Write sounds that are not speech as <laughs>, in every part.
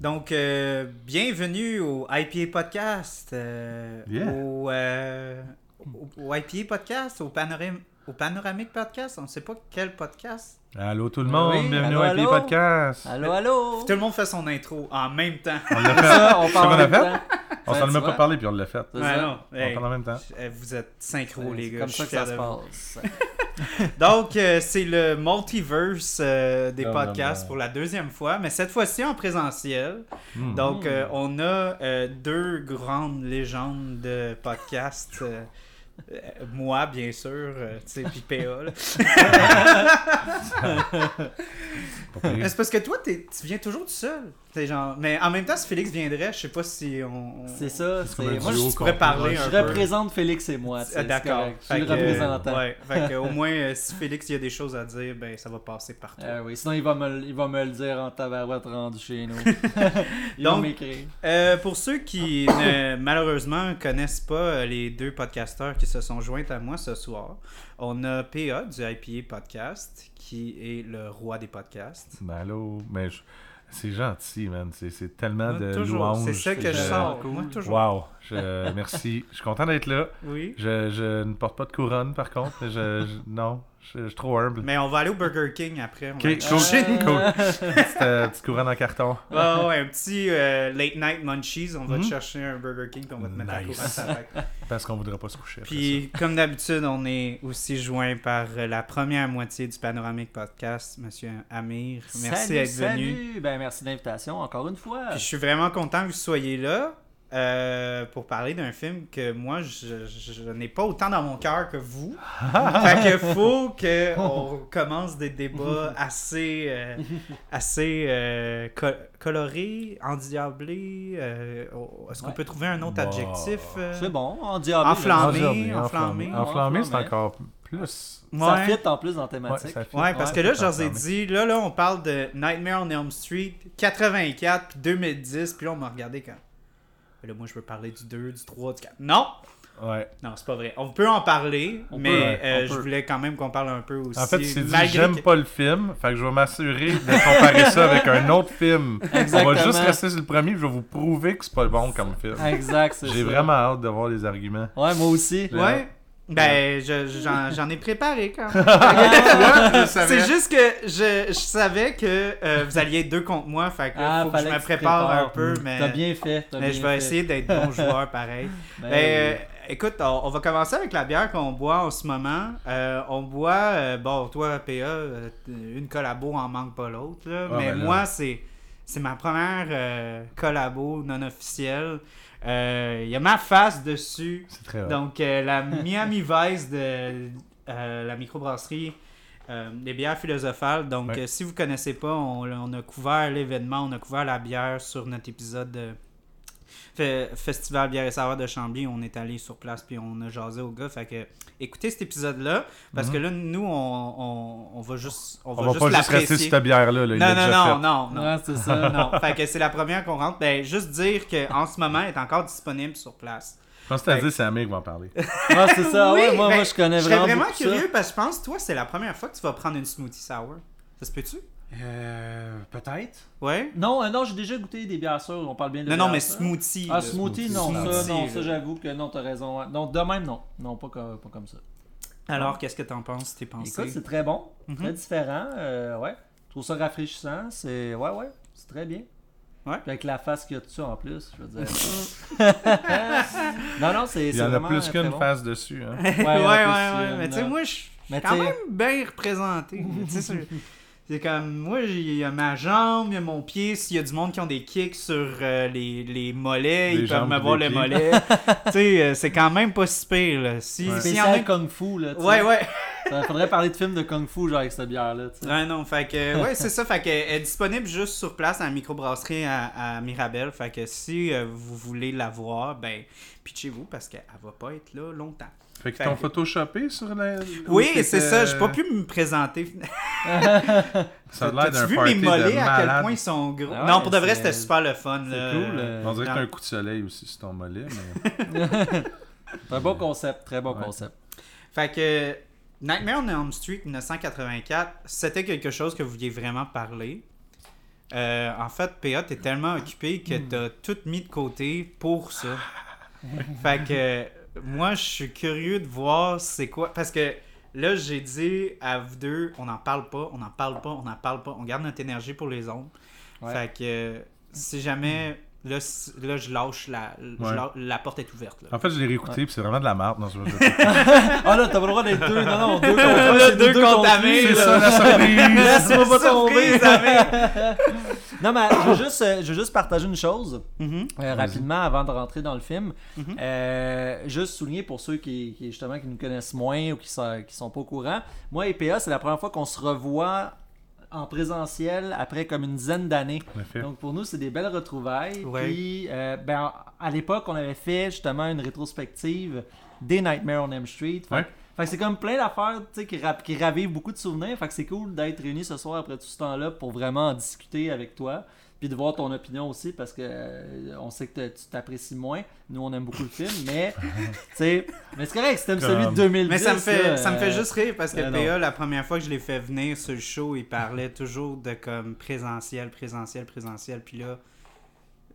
Donc, euh, bienvenue au IPA Podcast. euh, Yeah. au, euh, au, au IPA Podcast, au, Panoram au Panoramic Podcast. On ne sait pas quel podcast. Allô tout le monde, Oui, bienvenue allô, au IP allô. Podcast. Allô, allô? Tout le monde fait son intro en même temps. On l'a <laughs> fait. Ça, on parle qu'on en a même fait? temps. On Ouais, s'en a tu même pas parlé puis on l'a fait. Ouais, non, hey, On parle en même temps. euh, vous êtes synchro, les gars. comme ça que ça se passe. <laughs> Donc, euh, c'est le multiverse euh, des Non, podcasts non, non. pour la deuxième fois, mais cette fois-ci en présentiel. Hmm. Donc, euh, on a euh, deux grandes légendes de podcast. Euh, moi, bien sûr, euh, tu sais, puis PA. là. <laughs> <laughs> C'est parce que toi, tu viens toujours tout seul? Genre... Mais en même temps, si Félix viendrait, je sais pas si on. C'est ça. c'est- Moi, duo je, pourrais parler je un peu. représente Félix et moi. tu sais, Ah, c'est D'accord. Je suis le euh, représentant. ouais. Fait que, au <laughs> moins, euh, si Félix il y a des choses à dire, ben ça va passer par toi. Ah oui, sinon il va, me, le- il va me le dire en tabarouette rendu chez nous. <laughs> il va Donc, m'écrire. Euh, pour ceux qui ne, malheureusement connaissent pas euh, les deux podcasteurs qui se sont joints à moi ce soir, on a PA du IPA Podcast qui est le roi des podcasts. Ben allô, mais je- c'est gentil, man. C'est c'est tellement Moi, de toujours, louanges. c'est ça que je cool. Moi, toujours. Wow, je, merci. Je suis content d'être là. Oui. Je, je ne porte pas de couronne, par contre. Je, je- non, je, je suis trop humble. Mais on va aller au Burger King après. Ok, cool, cool. Petite, euh, petite couronne en carton. <laughs> Ouais, ouais, un petit euh, late night munchies. On va te Mhm. chercher un Burger King puis on va te mettre à Nice. couronne sur la. Parce qu'on voudrait pas se coucher. après Puis, comme d'habitude, on est aussi joint par euh, la première moitié du Panoramic Podcast, Monsieur Amir. Merci d'être venu. Salut. Ben, merci de l'invitation encore une fois. Puis je suis vraiment content que vous soyez là euh, pour parler d'un film que moi, je, je- je n'ai pas autant dans mon cœur que vous. <laughs> fait que faut qu'on commence des débats assez, euh, assez euh, co- colorés, endiablés. euh, Est-ce qu'on Ouais. peut trouver un autre Bah, adjectif euh, C'est bon, en diable. Enflammé. Enflammé, enflammé. enflammé. Enflammé, c'est encore plus. Ça fit en plus dans la Ouais, thématique. Ouais, parce Ouais, que là, je leur ai dit, là, là, on parle de Nightmare on Elm Street 84 puis 2010, puis là, on m'a regardé quand. Là, moi, je veux parler du 2, du 3, du 4. Non! Ouais. Non, c'est pas vrai. On peut en parler, On mais peut, ouais, euh, je peut. voulais quand même qu'on parle un peu aussi. En fait, il s'est dit j'aime que- pas le film, fait que je vais m'assurer de comparer ça avec un autre film. <laughs> On va juste rester sur le premier, je vais vous prouver que c'est pas bon comme film. Exact, c'est J'ai ça. vraiment hâte de voir les arguments. Ouais, moi aussi. Ouais. Ben, je- j'en <laughs> j'en ai préparé quand même. <laughs> C'est juste que je, je savais que euh, vous alliez être deux contre moi, fait que Ah, faut que je me prépare un peu, mais, T'as bien fait. mais bien je vais fait. essayer d'être bon <laughs> joueur pareil. Ben, Ben, euh, écoute, on, on va commencer avec la bière qu'on boit en ce moment. Euh, on boit, euh, bon, toi, PA, une collabo en manque pas l'autre, là. Ah, mais ben moi, c'est, c'est ma première euh, collabo non officielle. Euh, Il y a ma face dessus. C'est très. Donc, euh, la <laughs> Miami Vice de euh, la microbrasserie. euh, les bières philosophales. Donc, Ouais. euh, si vous connaissez pas, on, on a couvert l'événement, on a couvert la bière sur notre épisode de Fe- Festival Bière et Saveur de Chambly. On est allé sur place puis on a jasé au gars. Fait que écoutez cet épisode-là parce Mhm. que là, nous, on, on, on va juste on, On va va juste pas juste rester sur cette bière-là. Là. il Non, non, non, non, non, c'est ça. <laughs> non. Fait que c'est la première qu'on rentre. Ben, juste dire qu'en ce moment, elle est encore disponible sur place. Je pense que t'as dit, c'est Amir qui va en parler. <laughs> Ouais, c'est ça. ouais, Oui, moi, ben, moi, je connais Je serais vraiment. vraiment ça. curieux parce que je pense, toi, c'est la première fois que tu vas prendre une smoothie sour. Ça se peut-tu? Euh, peut-être. Ouais? Non, euh, non, j'ai déjà goûté des bières sûres. On parle bien de Non, non, mais sûres. smoothie. Ah, smoothie, smoothie. non, ça, non, ça, j'avoue que non, t'as raison. Non, de même, non. Non, pas comme, pas comme ça. Alors, qu'est-ce que t'en penses? T'es pensé? Écoute, c'est très bon, Mhm. très différent. euh, ouais, je trouve ça rafraîchissant. C'est, ouais, ouais, c'est très bien. Ouais. Puis avec la face qu'il y a dessus en plus, je veux dire. <laughs> <laughs> non, non, c'est. Il y c'est en a plus qu'une bon. face dessus. Hein. ouais, ouais, ouais, Mais tu sais, moi, je suis quand t'sais- même bien représenté. C'est- comme, moi, il y a ma jambe, il y a mon pied. S'il y a du monde qui ont des kicks sur euh, les, les mollets, Les ils peuvent jambes me pis voir les le pieds. mollet. <laughs> tu sais, euh, c'est quand même pas si pire, là. Si, Ouais. s'il y en Kung Fu, là. Ouais, ouais. <laughs> Ça faudrait parler de films de Kung Fu, genre avec cette bière-là. Ouais, non, fait que, <laughs> ouais, c'est ça. Fait que, elle est disponible juste sur place à la microbrasserie à, à Mirabel. Fait que si euh, vous voulez la voir, ben, pitchez-vous parce qu'elle va pas être là longtemps. Fait qu'ils Fait t'ont que- photoshopé sur la. Oui, ou c'est ça. J'ai pas pu me présenter. <laughs> Ça a l'air d'un vu party mes de mollets à quel malade. point ils sont gros? Ah ouais, non, pour de vrai, c'était super le fun. C'est cool. euh, On dirait que t'as un coup de soleil aussi sur ton mollet, mais. <laughs> Très bon concept, très bon Ouais. concept. Fait que Nightmare on Elm Street 1984, c'était quelque chose que vous vouliez vraiment parler. Euh, en fait, PA, t'es tellement occupé que Hmm. t'as tout mis de côté pour ça. fait que moi, je suis curieux de voir c'est quoi. Parce que là, j'ai dit à vous deux, on n'en parle pas, on n'en parle pas, on n'en parle pas. On garde notre énergie pour les autres. Ouais. Fait que si jamais. Là, là, je lâche la. je Ouais. lâche- la porte est ouverte. Là. En fait, je l'ai réécouté, puis c'est vraiment de la merde. Non, je <laughs> Ah là, t'as pas le droit d'être deux. Non, non, deux contre un, Là, deux contre C'est ça la surprise! <laughs> Laisse-moi pas tomber. <laughs> Non, mais je veux juste, euh, je veux juste partager une chose Mhm. euh, rapidement avant de rentrer dans le film. Mhm. Euh, juste souligner pour ceux qui, qui, justement qui nous connaissent moins ou qui sont, qui sont pas au courant. Moi et PA, c'est la première fois qu'on se revoit en présentiel après comme une dizaine d'années. Donc pour nous, c'est des belles retrouvailles. Ouais. Puis, euh, ben, à l'époque, on avait fait justement une rétrospective des Nightmare on Elm Street. Fait, Ouais. fait que c'est comme plein d'affaires tu sais, qui, rap- qui ravivent beaucoup de souvenirs. Fait que c'est cool d'être réunis ce soir après tout ce temps-là pour vraiment en discuter avec toi. Puis de voir ton opinion aussi parce que euh, on sait que tu t'apprécies moins. Nous, on aime beaucoup le film, mais <laughs> tu sais, mais c'est correct, si t'aimes celui de Comme- 2010. Mais ça me fait, là, ça me fait euh, juste rire parce que. PA, la première fois que je l'ai fait venir sur le show, il parlait toujours de comme présentiel, présentiel, présentiel. Puis là,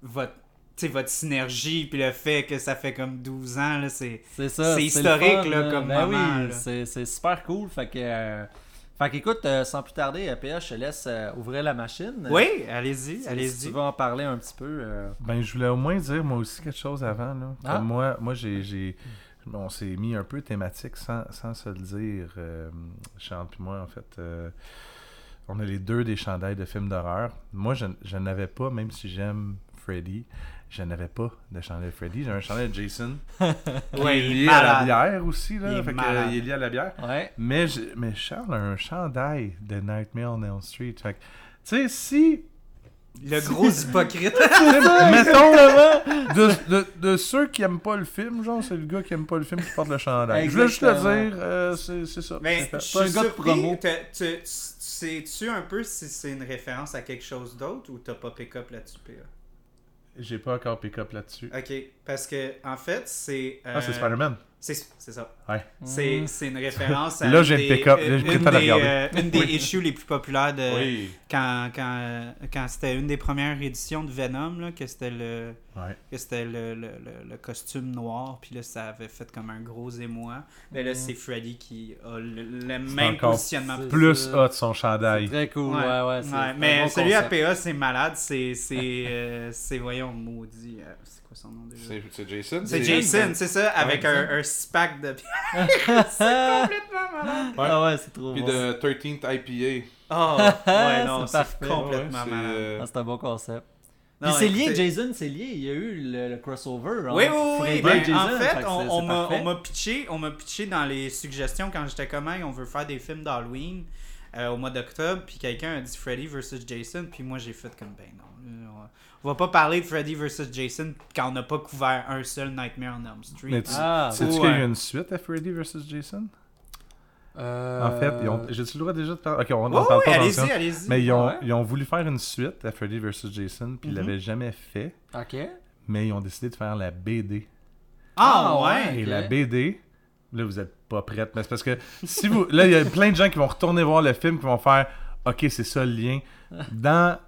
votre, tu sais, votre synergie, puis le fait que ça fait comme 12 ans, là, c'est. C'est ça. C'est le historique, fun, là, comme ben moment, oui, c'est super cool. Fait que, euh, fait qu'écoute, euh, sans plus tarder, euh, PH, je te laisse euh, ouvrir la machine. Oui, Si- allez-y, Si allez-y. tu veux en parler un petit peu. euh, Ben, je voulais au moins dire moi aussi quelque chose avant. Là. Ah. Comme moi, moi j'ai, j'ai- on s'est mis un peu thématique sans, sans se le dire. Euh, Charles puis moi, en fait, euh, on a les deux des chandails de films d'horreur. Moi, je, je n'avais pas, même si j'aime Freddy, je n'avais pas de chandail de Freddy. J'ai un chandail de Jason. <laughs> qui Ouais, est il est lié à la bière aussi. Là, Il est Fait que, malade. il est lié à la bière. Ouais. Mais, mais Charles a un chandail de Nightmare on Elm Street. Tu sais, si Le gros hypocrite. <laughs> Mettons, de, <laughs> de, de ceux qui aiment pas le film, genre, c'est le gars qui aime pas le film qui porte le chandail. Je voulais juste le Exactement. dire, euh, c'est ça. Mais C'est je un gars de promo. Sais-tu un peu si c'est une référence à quelque chose d'autre ou t'as pas pick-up là-dessus, PA? J'ai pas encore pick-up là-dessus. Ok, parce que en fait, c'est. Ah, c'est euh, Spider-Man. C'est c'est ça. Ouais. C'est Mm. c'est une référence à. Là, une j'ai le des- pick-up. Là, j'ai pris le une temps de des, regarder. euh, une des issues les plus populaires de. Oui. Quand, quand, euh, quand c'était une des premières éditions de Venom, là, que c'était le, Ouais. que c'était le, le, le- le costume noir, puis là, ça avait fait comme un gros émoi. Mais là, Mm. c'est Freddy qui a le, même positionnement. Plus hot son chandail. très cool. Ouais, ouais. mais bon celui à. PA, c'est malade. C'est, c'est, <laughs> euh, c'est, voyons, maudit. euh, son nom déjà? C'est Jason. C'est Jason, c'est ça, avec Ouais, un, un six-pack de <laughs> c'est complètement malade. Ah ouais, c'est trop Puis bon. de 13th IPA. Oh, ouais, non, C'est complètement C'est, malade. euh, Ah, c'est un bon concept. Non, Puis c'est lié, Jason, c'est lié. Il y a eu le, le crossover. Oui, entre oui, oui. Ben, Jason, en fait, on, m'a, parfait. on m'a pitché, on m'a pitché dans les suggestions quand j'étais comme, Hey, on veut faire des films d'Halloween euh, au mois d'octobre, puis quelqu'un a dit Freddy versus Jason, puis moi j'ai fait comme, ben non, on va- pas parler de Freddy versus Jason quand on n'a pas couvert un seul Nightmare on Elm Street. Mais tu- Ah, Sais-tu ouais. qu'il y a eu une suite à Freddy vs. Jason? Euh, En fait, ils ont... j'ai-tu le droit déjà de parler? Ok, on Ouais, en parle pas allez-y, allez-y. Mais ils ont, Ouais. ils ont voulu faire une suite à Freddy vs. Jason, puis ils Mhm. l'avaient jamais fait, Ok. mais ils ont décidé de faire la BD. Ah, Ah, ouais. ouais. Et la BD, là, vous êtes pas prête. Mais c'est parce que si vous. Là, il y a plein de gens qui vont retourner voir le film, qui vont faire Ok, c'est ça le lien. Dans,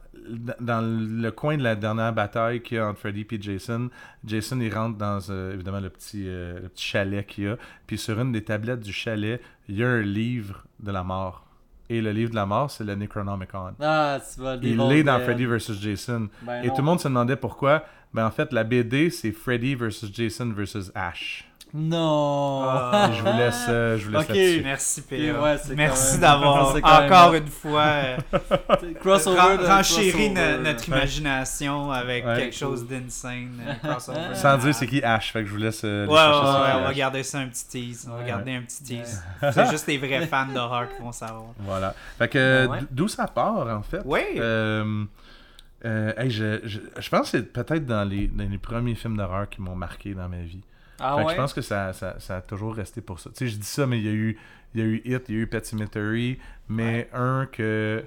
dans le coin de la dernière bataille qu'il y a entre Freddy et Jason, Jason, il rentre dans euh, évidemment le petit, euh, le petit chalet qu'il y a. Puis sur une des tablettes du chalet, il y a un livre de la mort. Et le livre de la mort, c'est le Necronomicon. Ah, vas le Il est dans Freddy vs. Jason. Ben Et non. tout le monde se demandait pourquoi. Ben en fait, la BD, c'est Freddy vs. Jason vs. Ash. Non. Ah. Je vous laisse, euh, je vous laisse Ok. là-dessus. Merci, ouais, c'est Merci même- d'avoir <laughs> même encore une fois euh, <laughs> crossover. renchéri notre imagination avec Ouais. quelque chose d'insane. euh. Sans dire c'est qui Ash, fait que je vous laisse. euh, Ouais, on va garder ça un petit tease. On va Ouais. garder un petit tease. <laughs> C'est juste les vrais fans d'horreur qui vont savoir. Voilà. Fait que Ouais. d- d'où ça part en fait? Oui. Euh, euh, hey, je, je, je pense que c'est peut-être dans les, dans les premiers films d'horreur qui m'ont marqué dans ma vie. Ah Fait que je pense que ça, ça, ça a toujours resté pour ça. Tu sais, je dis ça, mais il y a eu, il y a eu Hit, il y a eu Pet Cemetery, mais un que.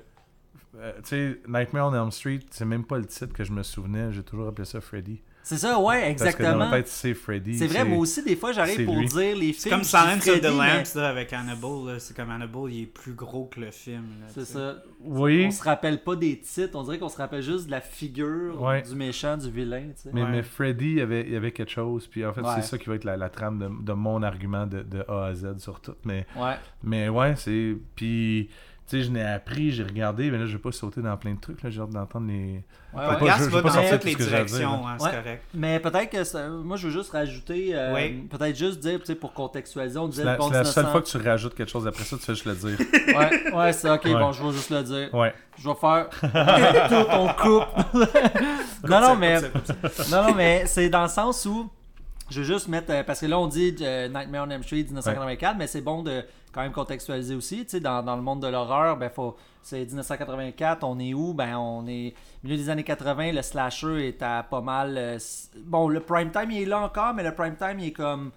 euh, tu sais, Nightmare on Elm Street, c'est même pas le titre que je me souvenais. J'ai toujours appelé ça Freddy. C'est ça, ouais, Parce que exactement. dans ma tête, c'est Freddy. C'est vrai, moi aussi, des fois, j'arrive c'est pour lui. dire les C'est films. comme je dis Silence of the mais Lambs avec Hannibal. C'est comme Hannibal, il est plus gros que le film. C'est ça. Oui, On se rappelle pas des titres, on dirait qu'on se rappelle juste de la figure Ouais. du méchant, du vilain, tu sais. mais, Ouais. mais Freddy, il y avait, il y avait quelque chose. Puis en fait, Ouais. c'est ça qui va être la, la trame de, de mon argument de, de A à Z sur tout. Mais, Ouais. mais ouais, c'est. Puis, tu sais, je n'ai appris, j'ai regardé, mais là, je vais pas sauter dans plein de trucs. là J'ai hâte d'entendre les. Ouais, Fait ouais. pas- Regarde, je- je vais pas sortir toutes tout les ce directions, hein, c'est Ouais. correct. Mais peut-être que ça- moi je veux juste rajouter, euh, Oui. peut-être juste dire, tu sais, pour contextualiser, on disait C'est la, c'est la seule 1900. fois que tu rajoutes quelque chose après ça, tu fais juste le dire. <laughs> Ouais, ouais, c'est ok, Ouais. bon, je vais juste le dire. Ouais. Je vais faire <laughs> tout, on coupe. <laughs> non, non, mais, non, non, mais c'est dans le sens où je veux juste mettre, euh, parce que là on dit euh, Nightmare on Elm Street 1984, mais c'est bon de quand même contextualiser aussi, tu sais, dans, dans le monde de l'horreur, ben faut, c'est 1984, on est où? Ben on est milieu des années 80, le slasher est à pas mal, euh, bon le prime time il est là encore, mais le prime time il est comme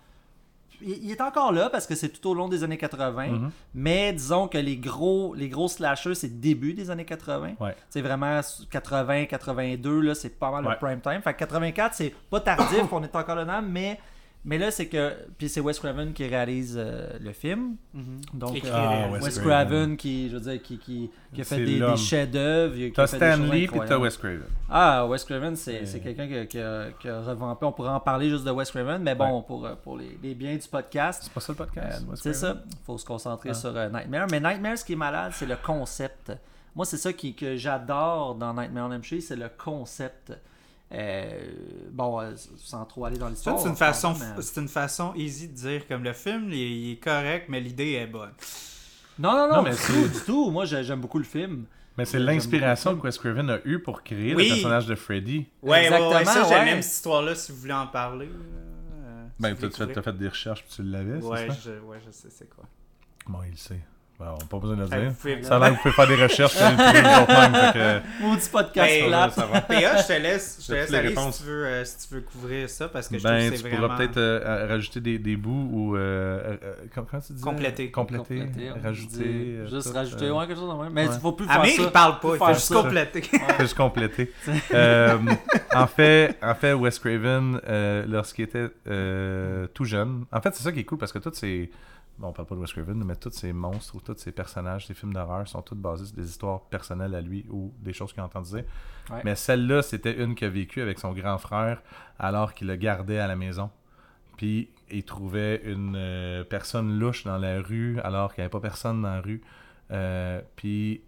il il est encore là parce que c'est tout au long des années 80, Mhm. mais disons que les gros, les gros slashers, c'est début des années 80. Ouais. C'est vraiment 80, 82, là, c'est pas mal Ouais. le prime time. Fait que 84, c'est pas tardif, <coughs> on est encore dedans, mais, mais là, c'est que. Puis c'est Wes Craven qui réalise euh, le film. Donc, Écrit, euh, Ah, Wes, Wes Craven, Craven. qui, je veux dire, qui, qui, qui a fait des, chefs-d'œuvre. qui T'as fait des choses Stan Lee puis t'as incroyables. Wes Craven. Ah, Wes Craven, c'est Euh. c'est quelqu'un qui, a- qui qui revampé. On pourrait en parler juste de Wes Craven, mais bon, Ouais. pour, euh, pour les, les biens du podcast, C'est pas ça le euh, podcast? C'est ça. Il faut se concentrer Ah. sur euh, Nightmare. Mais Nightmare, ce qui est malade, c'est le concept. Moi, c'est ça qui, que j'adore dans Nightmare on Elm Street, c'est le concept. Euh, bon, euh, sans trop aller dans l'histoire. c'est une façon, mais- c'est une façon easy de dire comme le film, il est, il est correct, mais l'idée est bonne. Non, non, non, Non, mais du tout, du tout. Moi, j'ai- j'aime beaucoup le film. Mais c'est J'aime l'inspiration que Wes Craven a eu pour créer Oui. le personnage de Freddy. Ouais, ouais, Exactement, ouais, ça, j'aime ouais. même cette histoire-là si vous voulez en parler. euh, Ben, tu fait, découvrir. t'as fait des recherches puis tu l'avais, Ouais, c'est ça? je, ouais, je sais c'est quoi. Bon, il le sait. Bon, n'a pas besoin de le dire. pouvez- Ça a l'air que vous pouvez faire des recherches trouver vous même, que- Maudit podcast Ben, plate. ça va. PA, je te laisse, je <laughs> te laisse toutes aller si tu, veux, euh, si tu veux couvrir ça parce que je Ben, trouve tu que c'est pourras peut-être euh, rajouter des, des bouts ou. Euh, euh, comment, comment tu dis? Compléter. Compléter. Rajouter. dit- euh, Juste tout, rajouter, euh, ouais, quelque chose de même. Mais ouais. il faut plus faire Amir, ça. il parle pas, il fait juste compléter. Fais juste compléter. En, fait, en fait, Wes Craven, lorsqu'il était tout jeune, en fait, c'est ça qui est cool parce que tous ces. Bon, on parle pas de Wes Craven, mais tous ces monstres ou tous ces personnages, ces films d'horreur sont tous basés sur des histoires personnelles à lui ou des choses qu'il. Ouais. Mais celle-là, c'était une qu'il a vécue avec son grand frère alors qu'il le gardait à la maison. Puis il trouvait une euh, personne louche dans la rue alors qu'il n'y avait pas personne dans la rue. Euh, puis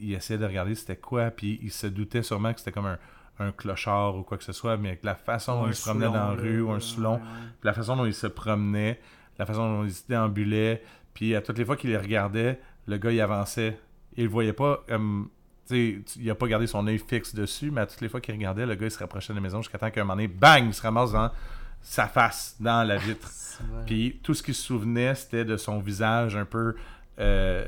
il essayait de regarder c'était quoi, puis il se doutait sûrement que c'était comme un, un clochard ou quoi que ce soit, mais avec la façon dont il se promenait dans la rue ou un Soulon, ouais. la façon dont il se promenait, la façon dont il se déambulait, puis à toutes les fois qu'il les regardait, le gars il avançait. Il le voyait pas comme. Tu sais, il a pas gardé son œil fixe dessus, mais à toutes les fois qu'il regardait, le gars il se rapprochait de la maison jusqu'à temps qu'à un moment donné, bang, il se ramasse dans sa face, dans la vitre. <laughs> Puis tout ce qu'il se souvenait, c'était de son visage un peu. euh,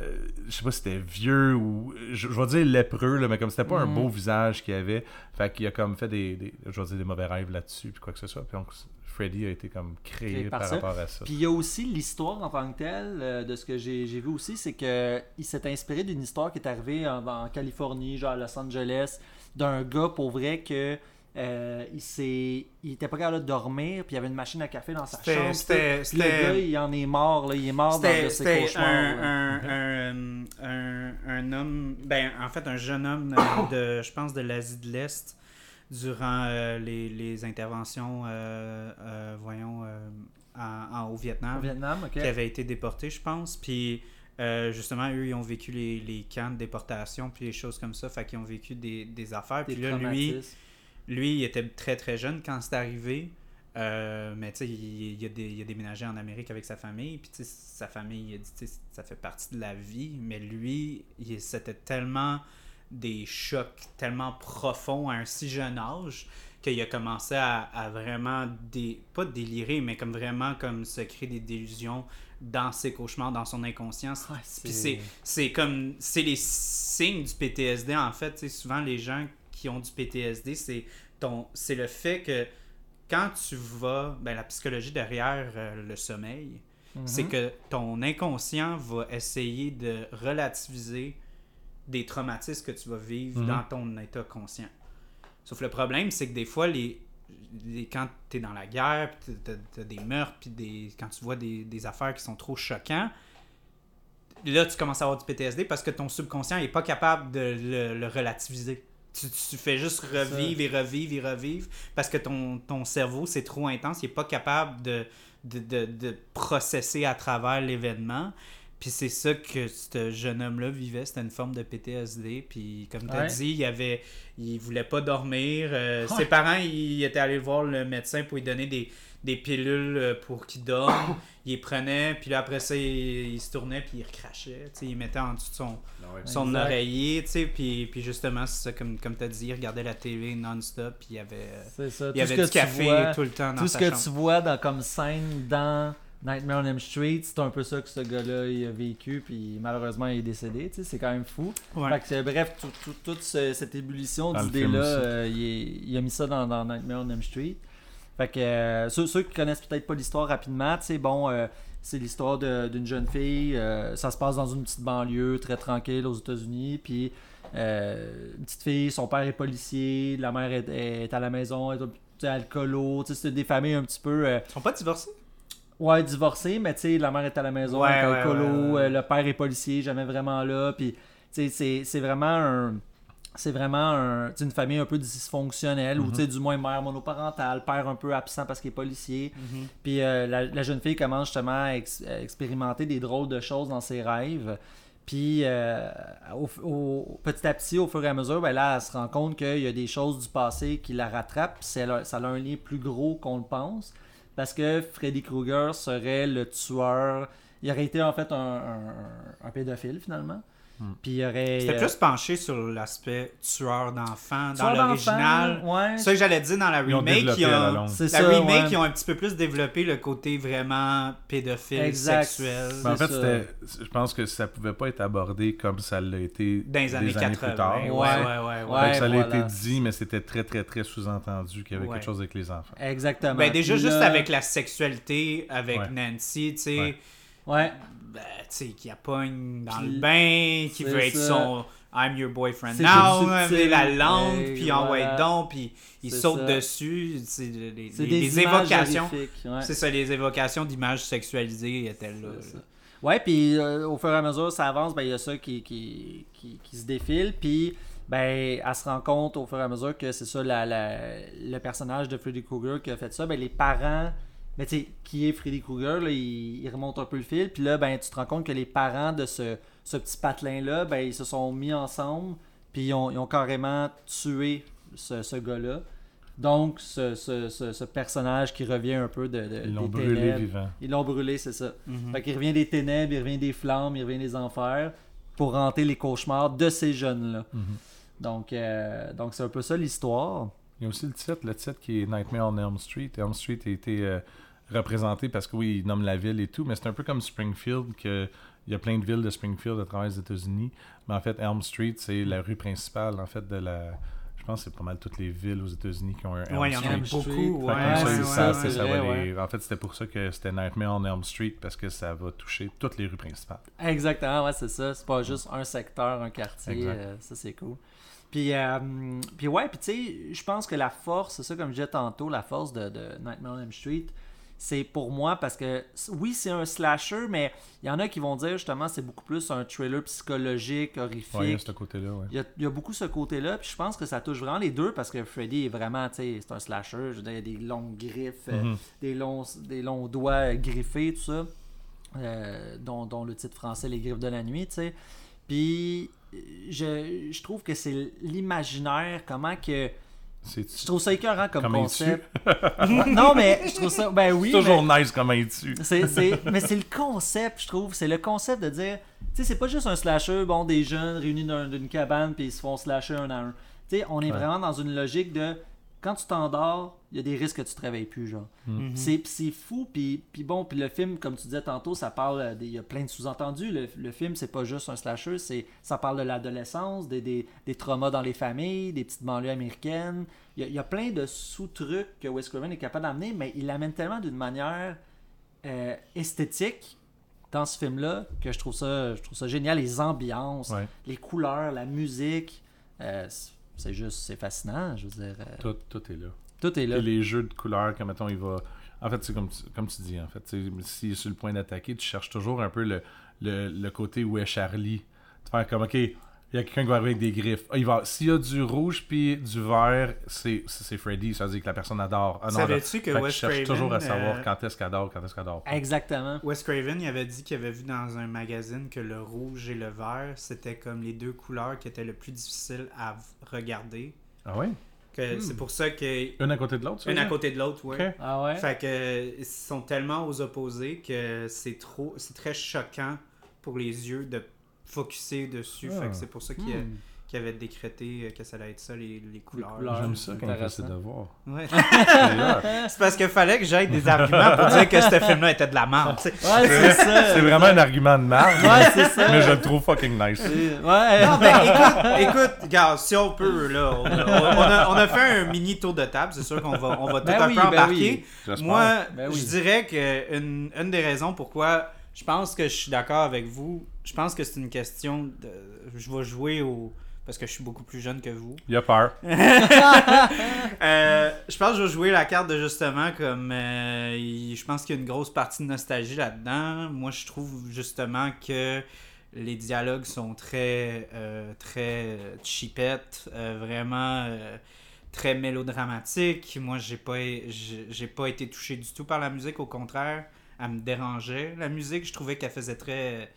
je sais pas si c'était vieux ou. Je, je vais dire lépreux, là, mais comme c'était pas un Mhm. beau visage qu'il avait. Fait qu'il a comme fait des, des- Je vais dire des mauvais rêves là-dessus, puis quoi que ce soit. Puis Freddy a été comme créé Créé par rapport à ça. Puis il y a aussi l'histoire en tant que telle, euh, de ce que j'ai vu aussi, c'est que il s'est inspiré d'une histoire qui est arrivée en, en Californie, genre à Los Angeles, d'un gars pour vrai que euh, il s'est il était pas capable de dormir, puis il y avait une machine à café dans sa chambre. le gars, il en est mort, là, il est mort dans de ses cauchemars. un, un, un, un, un homme, ben en fait un jeune homme euh, <coughs> de, je pense, de l'Asie de l'Est durant euh, les, les interventions, euh, euh, voyons, en, en- au Vietnam, Au Vietnam, ok. qui avait été déporté, je pense. Puis euh, justement, eux, ils ont vécu les, les camps de déportation, puis les choses comme ça, fait qu'ils ont vécu des, des affaires. Des Puis là, lui, lui, il était très très jeune quand c'est arrivé. Euh, mais tu sais, il, il il a déménagé en Amérique avec sa famille. Puis tu sais, sa famille, il a dit, tu sais, ça fait partie de la vie. Mais lui, c'était tellement des chocs tellement profonds à un si jeune âge qu'il a commencé à, à vraiment, des, pas délirer, mais comme vraiment comme se créer des délusions dans ses cauchemars, dans son inconscience. Ouais, Puis c'est- comme c'est les signes du PTSD en fait tu sais, souvent les gens qui ont du PTSD c'est ton c'est le fait que quand tu vas, ben, la psychologie derrière euh, le sommeil, c'est que ton inconscient va essayer de relativiser des traumatismes que tu vas vivre Mhm. dans ton état conscient. Sauf le problème, c'est que des fois, les, les- quand tu es dans la guerre, puis tu as, des meurtres, puis des, quand tu vois des, des affaires qui sont trop choquantes, là, tu commences à avoir du PTSD parce que ton subconscient n'est pas capable de le, le relativiser. Tu, tu fais juste revivre et revivre et revivre parce que ton, ton cerveau, c'est trop intense. Il n'est pas capable de, de, de, de processer à travers l'événement. Puis c'est ça que ce jeune homme-là vivait, c'était une forme de PTSD. Puis comme tu as Ouais. dit, il avait, il voulait pas dormir. Euh, Ouais. Ses parents, ils étaient allés voir le médecin pour lui donner des, des pilules euh, pour qu'il dorme. <coughs> il les prenait, puis là après ça, il, il se tournait, puis il recrachait. Tu sais, il mettait en dessous de son, son Exact. oreiller, tu sais, puis, puis justement, c'est ça, comme, comme tu as dit, il regardait la télé non-stop, puis il y avait, C'est ça. il Tout y ce avait du café vois- tout le temps dans Tout ce sa que chambre. tu vois dans, comme scène dans Nightmare on Elm Street, c'est un peu ça que ce gars-là il a vécu, puis malheureusement il est décédé, tu sais, c'est quand même fou. Ouais. Fait que, bref, tout- tout- toute ce- cette ébullition d'idées-là, euh, il, a mis ça dans, dans Nightmare on Elm Street. Fait que euh, ceux, ceux qui connaissent peut-être pas l'histoire rapidement, tu sais, bon, euh, c'est l'histoire de- d'une jeune fille. euh, ça se passe dans une petite banlieue très tranquille aux États-Unis. Puis, euh, une petite fille, son père est policier, la mère est, est à la maison, elle est alcoolo. Tu sais, c'est des familles un petit peu. euh, Ils sont pas divorcés? Ouais, divorcé, mais tu sais, la mère est à la maison, Ouais, ouais, ouais. euh, le père est policier, jamais vraiment là, puis tu sais, c'est- vraiment un... C'est vraiment un- une famille un peu dysfonctionnelle, ou tu sais, du moins mère monoparentale, père un peu absent parce qu'il est policier. Puis euh, la, la jeune fille commence justement à, ex- à expérimenter des drôles de choses dans ses rêves. Puis euh, au, au- petit à petit, au fur et à mesure, ben là, elle se rend compte qu'il y a des choses du passé qui la rattrapent. Puis ça a un lien plus gros qu'on le pense. Parce que Freddy Krueger serait le tueur. Il aurait été en fait un, pédophile finalement. Puis il aurait. C'était euh, plus penché sur l'aspect tueur d'enfants dans tueur l'original. d'enfant, Ouais. C'est ça que j'allais dire dans la Ils ont remake. ils la ont- La ça, remake, ouais. ils ont un petit peu plus développé le côté vraiment pédophile, Exact. sexuel. Mais en fait, je pense que ça pouvait pas être abordé comme ça l'a été Dans les années des 80. plus tard. Ouais, Ouais. ouais, ouais. ça voilà. a été dit, mais c'était très, très, très sous-entendu qu'il y avait Ouais. quelque chose avec les enfants. Exactement. Ben déjà, Puis juste là- avec la sexualité, avec Ouais. Nancy, tu sais, Ouais. Ben, tu sais, qui a pogne dans le bain, qui veut être ça. son I'm your boyfriend now, hein, subtil. la langue, puis en voilà. donc, puis il saute ça. dessus. C'est les, les- C'est les des évocations. ouais. C'est ça, les évocations d'images sexualisées étaient là. Ouais, puis euh, au fur et à mesure ça avance, ben il y a ça qui, qui, qui, qui se défile, puis ben elle se rend compte au fur et à mesure que c'est ça la, la- le personnage de Freddy Krueger qui a fait ça, ben les parents, ben tu sais, qui est Freddy Krueger, là, il, il remonte un peu le fil, puis là ben tu te rends compte que les parents de ce, ce petit patelin là, ben ils se sont mis ensemble, puis ils ont, ils ont carrément tué ce, ce gars-là. Donc, ce, ce, ce, ce personnage qui revient un peu de, de Ils l'ont brûlé ténèbres. vivant. Ils l'ont brûlé, c'est ça. Mhm. Fait qu'il revient des ténèbres, il revient des flammes, il revient des enfers pour hanter les cauchemars de ces jeunes-là. Mhm. Donc, euh, donc c'est un peu ça l'histoire. Il y a aussi le titre, le titre qui est Nightmare on Elm Street. Elm Street a été euh, représenté parce que oui, il nomme la ville et tout, mais c'est un peu comme Springfield, que il y a plein de villes de Springfield à travers les États-Unis. Mais en fait, Elm Street, c'est la rue principale en fait de la. Je pense que c'est pas mal toutes les villes aux États-Unis qui ont un Elm Ouais, il y en Street. a Street. beaucoup. Fait Ouais, comme ça, ouais, ils ouais, savent ouais. que ça va ouais, les- En fait, c'était pour ça que c'était Nightmare on Elm Street, parce que ça va toucher toutes les rues principales. Exactement, ouais, c'est ça. C'est pas juste un secteur, un quartier. Euh, ça, c'est cool. Puis, euh, puis ouais, puis tu sais, je pense que la force, c'est ça comme je disais tantôt, la force de, de Nightmare on Elm Street, c'est pour moi parce que oui, c'est un slasher, mais il y en a qui vont dire justement c'est beaucoup plus un thriller psychologique, horrifique. Ouais, il y a ce côté-là, ouais. Il y, a, il y a beaucoup ce côté-là, puis je pense que ça touche vraiment les deux parce que Freddy est vraiment, tu sais, c'est un slasher. Je veux dire, il y a des longues griffes, euh, Mhm. des, longs, des longs doigts euh, griffés, tout ça, euh, dont, dont le titre français Les griffes de la nuit, tu sais. Puis je, je trouve que c'est l'imaginaire, comment que. C'est Je trouve ça écœurant comme Comment concept. <laughs> non, mais je trouve ça. Ben oui. toujours mais- nice comment il tue. c'est, c'est- mais c'est le concept, je trouve. C'est le concept de dire, tu sais, c'est pas juste un slasher, bon, des jeunes réunis dans une cabane puis ils se font slasher un à un. Tu sais, on est Ouais. vraiment dans une logique de quand tu t'endors, il y a des risques que tu te réveilles plus, genre. Mhm. C'est c'est fou, puis, puis bon, puis le film, comme tu disais tantôt, ça parle, euh, des- il y a plein de sous-entendus. Le, le film, c'est pas juste un slasher, c'est ça parle de l'adolescence, des, des, des traumas dans les familles, des petites banlieues américaines. Il y a, il y a plein de sous-trucs que Wes Craven est capable d'amener, mais il l'amène tellement d'une manière euh, esthétique dans ce film-là que je trouve ça, je trouve ça génial. Les ambiances, Ouais. les couleurs, la musique, euh, c'est- c'est juste, c'est fascinant. Je veux dire, euh, Tout, tout est là. Tout est là. Et les jeux de couleurs, comme mettons, il va. En fait, c'est comme, tu- comme tu dis, en fait. tu S'il est sur le point d'attaquer, tu cherches toujours un peu le, le, le côté où est Charlie. De faire comme, ok, il y a quelqu'un qui va arriver avec des griffes. Ah, il va, s'il y a du rouge puis du vert, c'est, Freddy. Ça veut dire que la personne adore. Ah, Savais-tu que Wes je cherche Craven, toujours à savoir euh, quand est-ce qu'elle adore, quand est-ce qu'elle adore. Exactement. Wes Craven, il avait dit qu'il avait vu dans un magazine que le rouge et le vert, c'était comme les deux couleurs qui étaient le plus difficiles à regarder. Ah ouais? Que C'est pour ça que Une à côté de l'autre, ça? une à côté de l'autre, ouais. Ok. Ah ouais? Fait que ils sont tellement aux opposés que c'est trop, c'est très choquant pour les yeux de focuser dessus. Ah. Fait que c'est pour ça qu'il a- Hmm. Qu'il avait décrété que ça allait être ça les, les couleurs. couleurs. J'aime ça quand fait Intéressant. ses devoirs. Ouais. <laughs> C'est parce qu'il fallait que j'aille des arguments pour dire que ce film-là était de la merde. Ouais, c'est ça. C'est vraiment un argument de marge. Ouais, c'est ça. Mais je le trouve fucking nice. C'est- Ouais. Non, mais écoute, écoute, regarde, si on peut, là, on a, on a- on a fait un mini tour de table, c'est sûr qu'on va, on va tout Ben un oui, peu ben embarquer. oui. Moi, Ben oui. je dirais que une, une des raisons pourquoi je pense que je suis d'accord avec vous, je pense que c'est une question de. Je vais jouer au. Parce que je suis beaucoup plus jeune que vous. Il a peur. <laughs> Euh, je pense que je vais jouer la carte de justement comme. euh, je pense qu'il y a une grosse partie de nostalgie là-dedans. Moi, je trouve justement que les dialogues sont très. euh, très cheapettes, euh, vraiment. euh, très mélodramatiques. Moi, j'ai pas, j'ai j'ai pas été touché du tout par la musique. Au contraire, elle me dérangeait. La musique, je trouvais qu'elle faisait très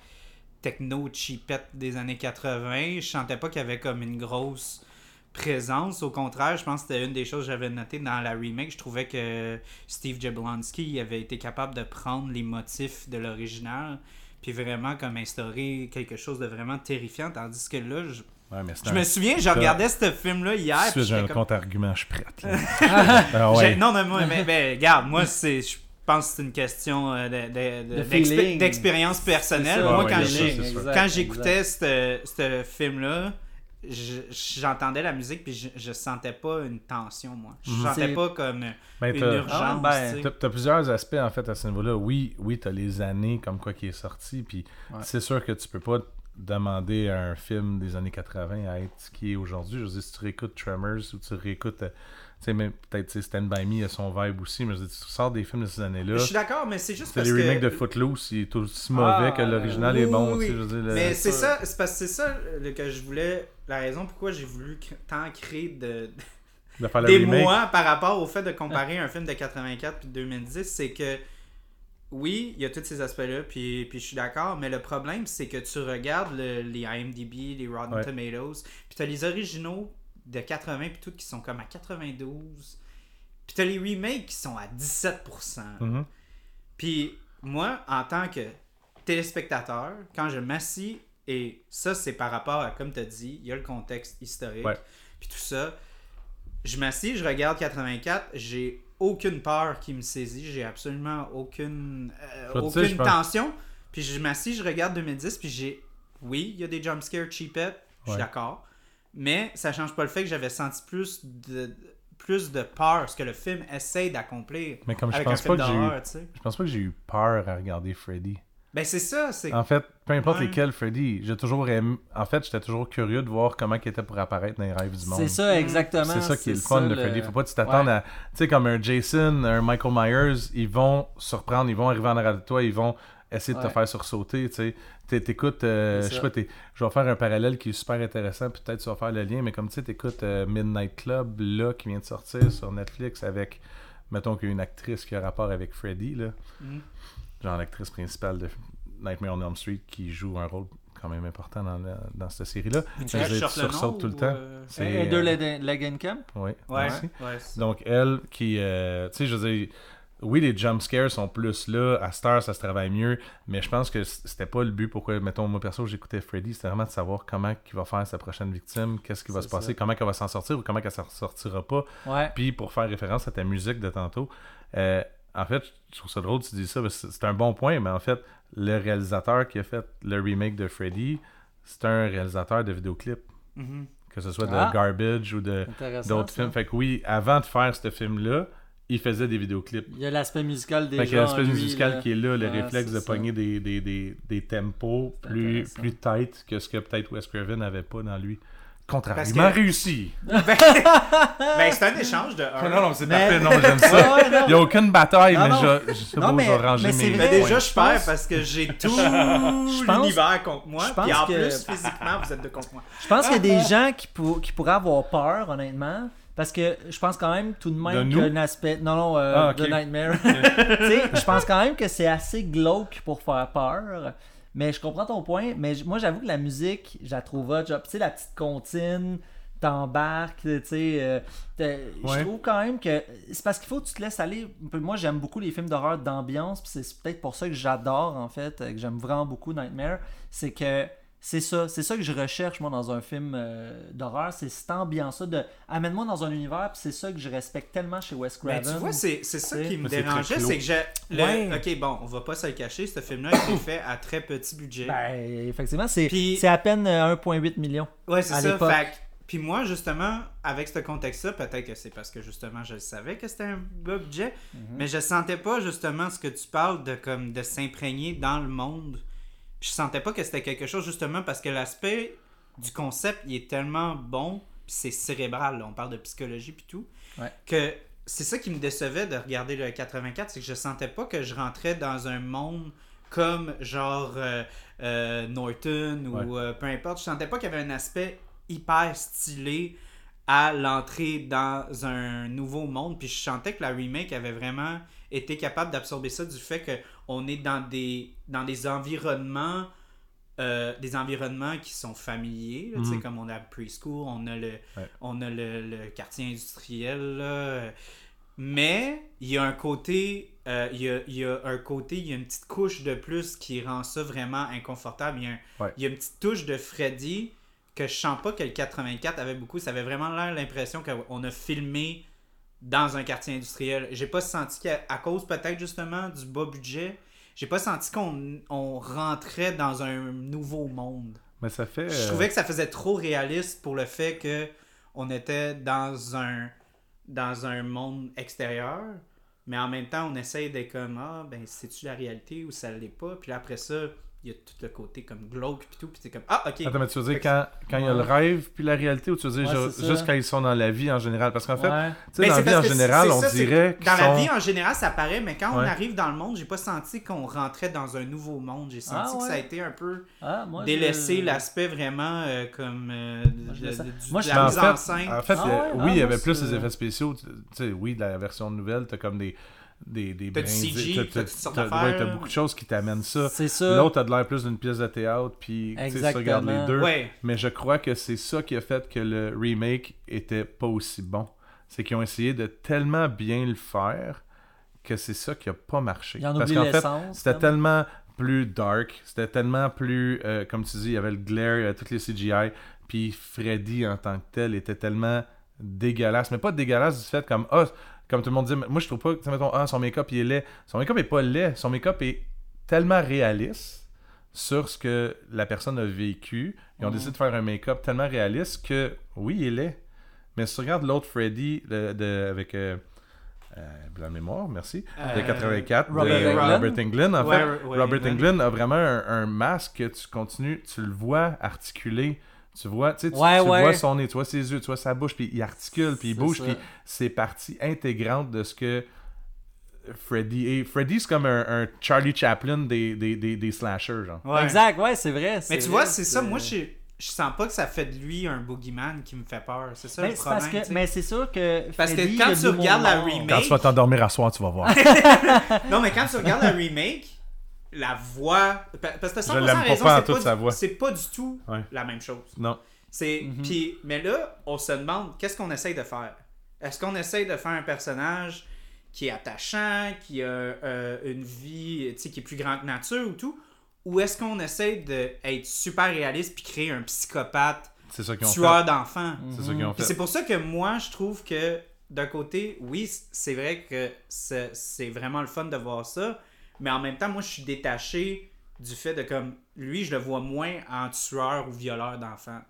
techno cheapette des années 80. Je sentais pas qu'il y avait comme une grosse présence. Au contraire, je pense que c'était une des choses que j'avais notées dans la remake. Je trouvais que Steve Jablonsky avait été capable de prendre les motifs de l'original puis vraiment comme instaurer quelque chose de vraiment terrifiant. Tandis que là, je, Ouais, mais je me souviens, je regardais ce film-là hier. J'ai un comme- contre-argument, je suis prête. là. <laughs> ah ouais. Non, non, moi, mais, mais regarde, moi, c'est, je pense que c'est une question euh, de- de- de- d'expérience personnelle. Moi, ouais, quand, j'écoutais ce film-là, je- j'entendais la musique puis je, je sentais pas une tension, moi. Je Mhm. sentais pas comme Ben, une t'as- urgence. Ah, ben, tu t'as plusieurs aspects en fait à ce niveau-là. Oui, oui, t'as les années comme quoi qui est sorti, puis Ouais. c'est sûr que tu peux pas demander à un film des années 80 à être ce qui est aujourd'hui. Je veux dire, si tu réécoutes Tremors ou tu réécoutes, euh, sais, même peut-être Stand By Me a son vibe aussi, mais je dire, tu sors des films de ces années-là. Je suis d'accord, mais c'est juste C'est parce les que... remakes de Footloose, il est aussi mauvais Ah, que l'original est bon. oui, tu sais, je veux dire, le- Mais c'est ça, c'est parce que c'est ça le- que je voulais... La raison pourquoi j'ai voulu tant créer de, de faire des remake. mois par rapport au fait de comparer un film de 84 puis de 2010, c'est que oui, il y a tous ces aspects-là, puis, puis je suis d'accord, mais le problème, c'est que tu regardes le- les IMDb, les Rotten Ouais. Tomatoes, puis tu as les originaux de 80 puis tout qui sont comme à 92, puis tu as les remakes qui sont à 17%. Mhm. Puis moi, en tant que téléspectateur, quand je m'assis, et ça c'est par rapport à, comme tu as dit, il y a le contexte historique, puis tout ça, je m'assis, je regarde 84, j'ai aucune peur qui me saisit, j'ai absolument aucune, euh, dire, aucune tension. Puis je m'assis, je regarde 2010, puis j'ai... Oui, il y a des jumpscares cheapettes, je suis Ouais. d'accord. Mais ça change pas le fait que j'avais senti plus de, plus de peur, ce que le film essaye d'accomplir. Mais comme je avec pense un film pas que eu-. Je pense pas que j'ai eu peur à regarder Freddy. Ben c'est ça, c'est... En fait, peu importe Ouais. lesquels Freddy, j'ai toujours aimé... En fait, j'étais toujours curieux de voir comment il était pour apparaître dans les rêves du monde. C'est ça, exactement. C'est ça qui est le fun de le- Freddy. Faut pas que tu t'attendes Ouais. à. Tu sais, comme un Jason, un Michael Myers, ils vont surprendre, ils vont arriver en arrière de toi, ils vont essayer de te faire sursauter. Tu sais, t'écoutes, euh, je sais pas, t'es- je vais faire un parallèle qui est super intéressant, puis peut-être tu vas faire le lien, mais comme tu sais, t'écoutes euh, Midnight Club, là, qui vient de sortir sur Netflix avec, mettons qu'il y a une actrice qui a rapport avec Freddy, là, Mhm. genre l'actrice principale de Nightmare on Elm Street, qui joue un rôle quand même important dans, la- dans cette série-là. Tu sursautes tout le ou, temps. euh, C'est, Heather euh, Leg- Langenkamp? oui, Ouais, ouais. Donc, elle qui. euh, tu sais, je veux dire. Oui, les jump scares sont plus là. À Star, ça se travaille mieux. Mais je pense que c'était pas le but. Pourquoi, mettons, moi perso, j'écoutais Freddy. C'était vraiment de savoir comment il va faire sa prochaine victime, qu'est-ce qui va se passer, ça. comment elle va s'en sortir ou comment elle s'en sortira pas. Ouais. Puis pour faire référence à ta musique de tantôt, euh, en fait, je trouve ça drôle que tu dis ça, c'est un bon point, mais en fait, le réalisateur qui a fait le remake de Freddy, c'est un réalisateur de vidéoclips, Mhm. que ce soit de Ah. Garbage ou de d'autres films. Fait que oui, avant de faire ce film-là, il faisait des vidéoclips. Il y a l'aspect musical déjà. Fait a l'aspect musical là. qui est là, le Ouais, réflexe de ça. pogner des, des, des, des tempos plus, plus tight que ce que peut-être Wes Craven n'avait pas dans lui. Contrairement que- réussi. <laughs> Ben, c'est un échange de un. non, non, c'est Mais- parfait, non, j'aime ça. Ouais, <laughs> ouais, non. Il n'y a aucune bataille, Non, mais non. je, je sais Non, pas où mais- je vais ranger mais c'est mes vrai. Mais déjà, je perds pense- parce que j'ai <laughs> tout pense- l'univers contre moi. je pense Puis en que- plus, physiquement, vous êtes de contre moi. Je pense qu'il y a des gens qui, pour- qui pourraient avoir peur, honnêtement. Parce que je pense quand même tout de même De qu'il y a un aspect. Non, non, euh, Ah, ok. de Nightmare. <laughs> tu sais, je pense quand même que c'est assez glauque pour faire peur. Mais je comprends ton point. Mais moi, j'avoue que la musique, je la trouve hot. Tu sais, la petite comptine, t'embarques, tu sais. euh, Je trouve quand même que. C'est parce qu'il faut que tu te laisses aller. Moi, j'aime beaucoup les films d'horreur d'ambiance. Puis c'est peut-être pour ça que j'adore, en fait, euh, que j'aime vraiment beaucoup Nightmare. C'est que. C'est ça, c'est ça que je recherche moi dans un film euh, d'horreur, c'est cette ambiance-là de amène-moi dans un univers, puis c'est ça que je respecte tellement chez Wes Mais Craven. tu vois, c'est c'est ça qui me dérangeait, c'est que j'ai. le- Ouais. Ok, bon, on va pas se le cacher, ce film-là a été <coughs> fait à très petit budget. Ben, effectivement, c'est Puis- c'est à peine euh, 1,8 million. ouais, c'est à ça. l'époque. Fait que- Puis moi, justement, avec ce contexte-là, peut-être que c'est parce que justement, je savais que c'était un bas budget, Mhm. mais je sentais pas justement ce que tu parles de comme de s'imprégner dans le monde. Je sentais pas que c'était quelque chose justement parce que l'aspect du concept, il est tellement bon, puis c'est cérébral, là, on parle de psychologie puis tout, Ouais. que c'est ça qui me décevait de regarder le 84, c'est que je sentais pas que je rentrais dans un monde comme genre euh, euh, Norton ou euh, peu importe. Je sentais pas qu'il y avait un aspect hyper stylé à l'entrée dans un nouveau monde. Puis je sentais que la remake avait vraiment été capable d'absorber ça du fait qu'on est dans des, dans des environnements. euh, des environnements qui sont familiers, là, Mhm. comme on a le preschool, on a le, Ouais. on a le, le quartier industriel, là. mais il y a un côté, euh, il, y a, il y a un côté, il y a une petite couche de plus qui rend ça vraiment inconfortable. Il y a, un- Ouais. il y a une petite touche de Freddy que je sens pas que le 84 avait beaucoup. Ça avait vraiment l'air l'impression qu'on a filmé dans un quartier industriel. J'ai pas senti qu'à à cause peut-être justement du bas budget, j'ai pas senti qu'on on rentrait dans un nouveau monde. Mais ça fait. Je euh, trouvais que ça faisait trop réaliste pour le fait que on était dans un dans un monde extérieur, mais en même temps on essaye d'être comme ah ben c'est-tu la réalité ou ça l'est pas, puis là, après ça il y a tout le côté comme glauque puis tout, puis c'est comme ah ok. Attends, mais tu veux dire quand, quand il y a le rêve puis la réalité ou tu veux dire Ouais, juste quand ils sont dans la vie en général? Parce qu'en fait, Ouais. tu sais, dans la vie en général, on ça, dirait Dans la sont- vie en général, ça paraît, mais quand on arrive dans le monde, j'ai pas senti qu'on rentrait dans un nouveau monde. J'ai senti Ah, que ça a été un peu Ah, moi, délaissé l'aspect vraiment euh, comme euh, Moi, je de, de- sens. du- Moi, de je- la mise fait, en scène. En fait, oui, Ah, il y avait plus les effets spéciaux. Tu tu sais, oui, de la version nouvelle, t'as comme des. Des, des T'as du CG, t'as- t'as beaucoup de choses qui t'amènent ça. C'est ça. L'autre a de l'air plus d'une pièce de théâtre, puis tu sais, si tu regardes les deux. Ouais. Mais je crois que c'est ça qui a fait que le remake était pas aussi bon. C'est qu'ils ont essayé de tellement bien le faire que c'est ça qui a pas marché. Il en Parce qu'en fait, c'était comme. tellement plus dark, c'était tellement plus, euh, comme tu dis, il y avait le glare, il y avait toutes les CGI, puis Freddy en tant que tel était tellement dégueulasse, mais pas dégueulasse du fait comme, ah, comme tout le monde dit, moi je trouve pas, tu sais, mettons, ah, son make-up il est laid. Son make-up est pas laid, son make-up est tellement réaliste sur ce que la personne a vécu. Ils ont Mhm. décidé de faire un make-up tellement réaliste que, oui, il est laid. Mais si tu regardes l'autre Freddy de- avec euh, euh, blanc mémoire, merci, de Euh, 84, Robert de Englund. Robert Englund, en Ouais, fait. ouais, Robert Englund. Englund a vraiment un, un masque que tu continues, tu le vois articuler. Tu vois, tu, sais, tu, Ouais, tu ouais. vois son nez, tu vois ses yeux, tu vois sa bouche, puis il articule, puis il bouge, ça. puis c'est partie intégrante de ce que Freddy est. Freddy, c'est comme un, un Charlie Chaplin des, des, des, des slashers, genre. Ouais. Exact, ouais, c'est vrai. Mais tu vrai, vois, c'est ça. Moi, je, je sens pas que ça fait de lui un boogeyman qui me fait peur. C'est ça Ben, le c'est problème. parce que, mais c'est sûr que. Parce que quand tu regardes la remake- Quand tu vas t'endormir à soir, tu vas voir. <laughs> Non, mais quand tu regardes la remake, la voix. pa- Parce que t'as 100% Je l'aime pas raison, pas en c'est toute pas sa du- voix. C'est pas du tout Ouais. la même chose. non. C'est Mhm. puis mais là, on se demande qu'est-ce qu'on essaye de faire? Est-ce qu'on essaye de faire un personnage qui est attachant, qui a euh, une vie tu sais, qui est plus grande que nature ou tout, ou est-ce qu'on essaie d'être super réaliste puis créer un psychopathe ça tueur d'enfants? C'est ça qu'ils ont Puis fait. c'est pour ça que moi, je trouve que d'un côté, oui, c'est vrai que c'est c'est vraiment le fun de voir ça, mais en même temps, moi, je suis détaché du fait de comme lui, je le vois moins en tueur ou violeur d'enfants.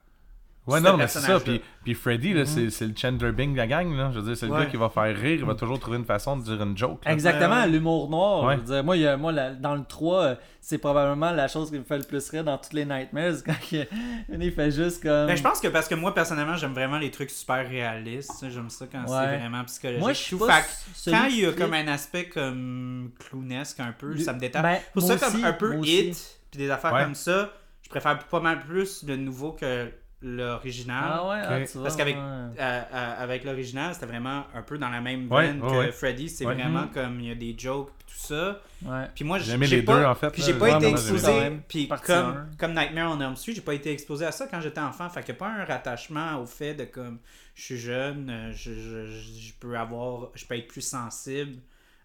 Ouais, non, mais c'est ça. Puis, puis Freddy, là, c'est, c'est le Chandler Bing de la gang. Là. Je veux dire, c'est le Ouais. gars qui va faire rire. Il va toujours trouver une façon de dire une joke. là. Exactement, Ouais, ouais. l'humour noir. Ouais. Je veux dire, moi, il y a- moi la- dans le 3, euh, c'est probablement la chose qui me fait le plus rire dans toutes les Nightmares. <laughs> Quand il, il fait juste comme. Ben, je pense que parce que moi, personnellement, j'aime vraiment les trucs super réalistes. J'aime ça quand Ouais. c'est vraiment psychologique. moi, je suis pas Fait quand il y a comme un aspect comme clownesque un peu, ça me détache. Ben, Pour ça, comme aussi, un peu hit, puis des affaires Ouais. comme ça, je préfère pas mal plus le nouveau que l'original. Ah ouais, ah, Ok. tu vois, Parce qu'avec ouais. euh, euh, avec l'original, c'était vraiment un peu dans la même veine ouais, que ouais. Freddy. C'est Ouais. vraiment Mhm. comme il y a des jokes pis tout ça. Ouais. Puis moi, J'ai les pas, deux, en fait, Puis j'ai pas été exposé. Puis comme, comme Nightmare on Elm Street, j'ai pas été exposé à ça quand j'étais enfant. Fait qu'il n'y a pas un rattachement au fait de comme je suis jeune, euh, je, je, je- je peux avoir, je peux être plus sensible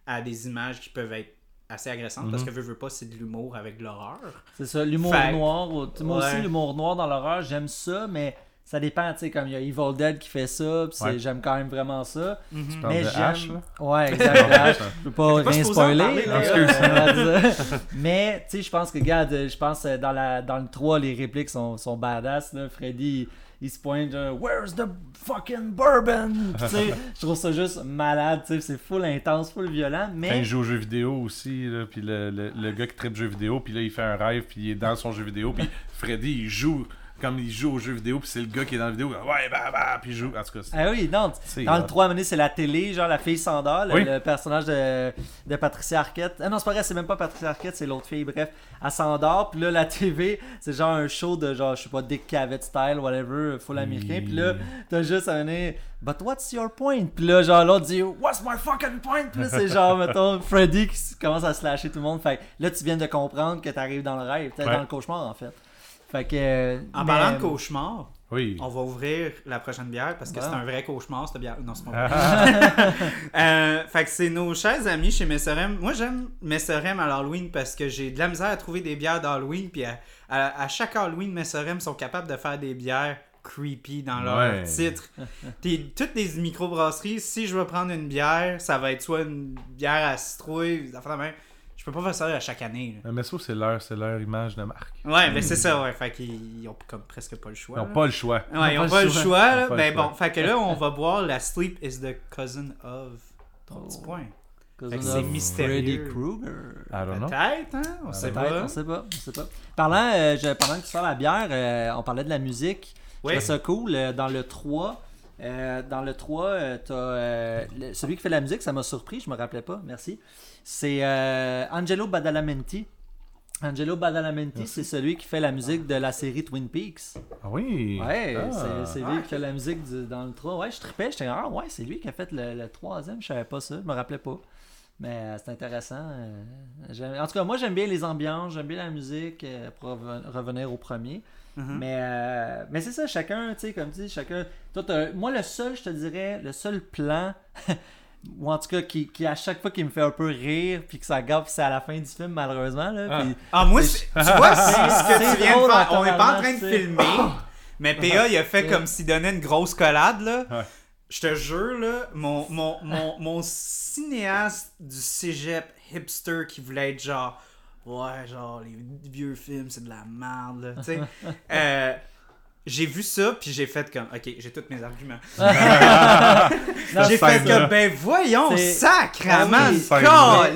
à des images qui peuvent être assez agressantes parce Mhm. que veux, veux pas, c'est de l'humour avec de l'horreur. C'est ça, l'humour Fait- noir. ou- tu sais, Moi aussi, l'humour noir dans l'horreur, j'aime ça, mais ça dépend. Tu sais, comme il y a Evil Dead qui fait ça, puis c'est- Ouais. j'aime quand même vraiment ça. Mhm. parles mais de j'aime. Ash, là? Ouais, exact. Ash. <laughs> Je peux pas rien spoiler. parler, <laughs> euh, <laughs> mais, tu sais, je pense que, regarde, je pense euh, dans, la, dans le 3, les répliques sont, sont badass. Là. Freddy, il, se pointe, genre, Where's the fucking bourbon? Puis, tu sais, <laughs> je trouve ça juste malade. tu sais, C'est full intense, full violent. Quand Mais. il joue aux jeux vidéo aussi, là, puis le, le, le gars qui tripe jeux vidéo, puis là il fait un rêve, puis il est dans son jeu vidéo, puis <laughs> Freddy il joue comme il joue aux jeux vidéo, puis c'est le gars qui est dans la vidéo, ouais, bah, bah, puis il joue. En tout cas, Ah oui, non, dans le hot. 3 minutes, c'est la télé, genre la fille le, Oui. le personnage de, de Patricia Arquette. Ah non, c'est pas vrai, c'est même pas Patricia Arquette, c'est l'autre fille, bref. Elle s'endort, puis là, la TV, c'est genre un show de genre, je sais pas, Dick Cavett style, whatever, full américain, puis là, t'as juste à venir, but what's your point? Puis là, genre, l'autre dit, what's my fucking point? Puis là, c'est genre, mettons, <laughs> Freddy qui commence à slasher tout le monde. Fait là, tu viens de comprendre que t'arrives dans le rêve, t'es Ouais. dans le cauchemar, en fait. Fait que. euh, En mais- parlant de cauchemar, Oui. on va ouvrir la prochaine bière parce que Bon. c'est un vrai cauchemar, cette bière. Non, c'est pas vrai. <laughs> <laughs> Euh, fait que c'est nos chers amis chez Messerem. Moi, j'aime Messerem à l'Halloween parce que j'ai de la misère à trouver des bières d'Halloween. Puis à, à- à chaque Halloween, Messerem sont capables de faire des bières creepy dans leur Ouais. titre. Toutes les microbrasseries, si je veux prendre une bière, ça va être soit une bière à citrouille, Je peux pas faire ça à chaque année. là. Mais ça, c'est leur, c'est leur image de marque. Ouais, mais c'est ça, ouais. Fait qu'ils ils ont comme presque pas le choix. Ils n'ont là. pas le choix. Ouais, ils ont pas le choix, là. Pas le Ben choix. bon, fait que là, <laughs> on va boire la Sleep is the cousin of. Ton petit Oh. point. Cousin Fait c'est of mystérieux. Freddy Krueger. Peut-être, hein? On sait Peut-être, pas. on sait pas, on sait pas. Parlant, euh, je- pendant que tu sors la bière, euh, on parlait de la musique. Je ça cool. euh, dans le 3, euh, dans le 3, euh, t'as, euh, le- celui qui fait la musique, ça m'a surpris, je me rappelais pas, merci. C'est euh, Angelo Badalamenti. Angelo Badalamenti, c'est celui qui fait la musique de la série Twin Peaks. Ah oui. Ouais, Ah. c'est, c'est lui Ah, qui fait la musique du- dans le 3. Ouais, je trippais, j'étais ah ouais, c'est lui qui a fait le, le troisième, je savais pas ça, je me rappelais pas. Mais euh, c'est intéressant. euh, j'aime- en tout cas, moi j'aime bien les ambiances, j'aime bien la musique euh, pour reven- revenir au premier. Mhm. Mais, euh, mais c'est ça, chacun, tu sais, comme tu dis, chacun. Toi, moi, le seul, je te dirais, le seul plan, <laughs> ou en tout cas, qui, qui à chaque fois qui me fait un peu rire, puis que ça gaffe, c'est à la fin du film, malheureusement. Là, Ah. puis- Ah, moi, tu vois, c'est ce que tu viens de faire. On n'est pas en train de filmer, mais PA, il a fait comme s'il donnait une grosse collade, là. Ouais. Je te jure, là, mon, mon, mon, mon cinéaste du cégep hipster qui voulait être genre, ouais, genre, les vieux films, c'est de la merde, là, tu sais. <laughs> Euh, j'ai vu ça, puis j'ai fait comme, ok, j'ai tous mes arguments. Non, <laughs> <laughs> <laughs> j'ai fait comme, là. ben voyons, C'est- sacrement, Ah c'est quoi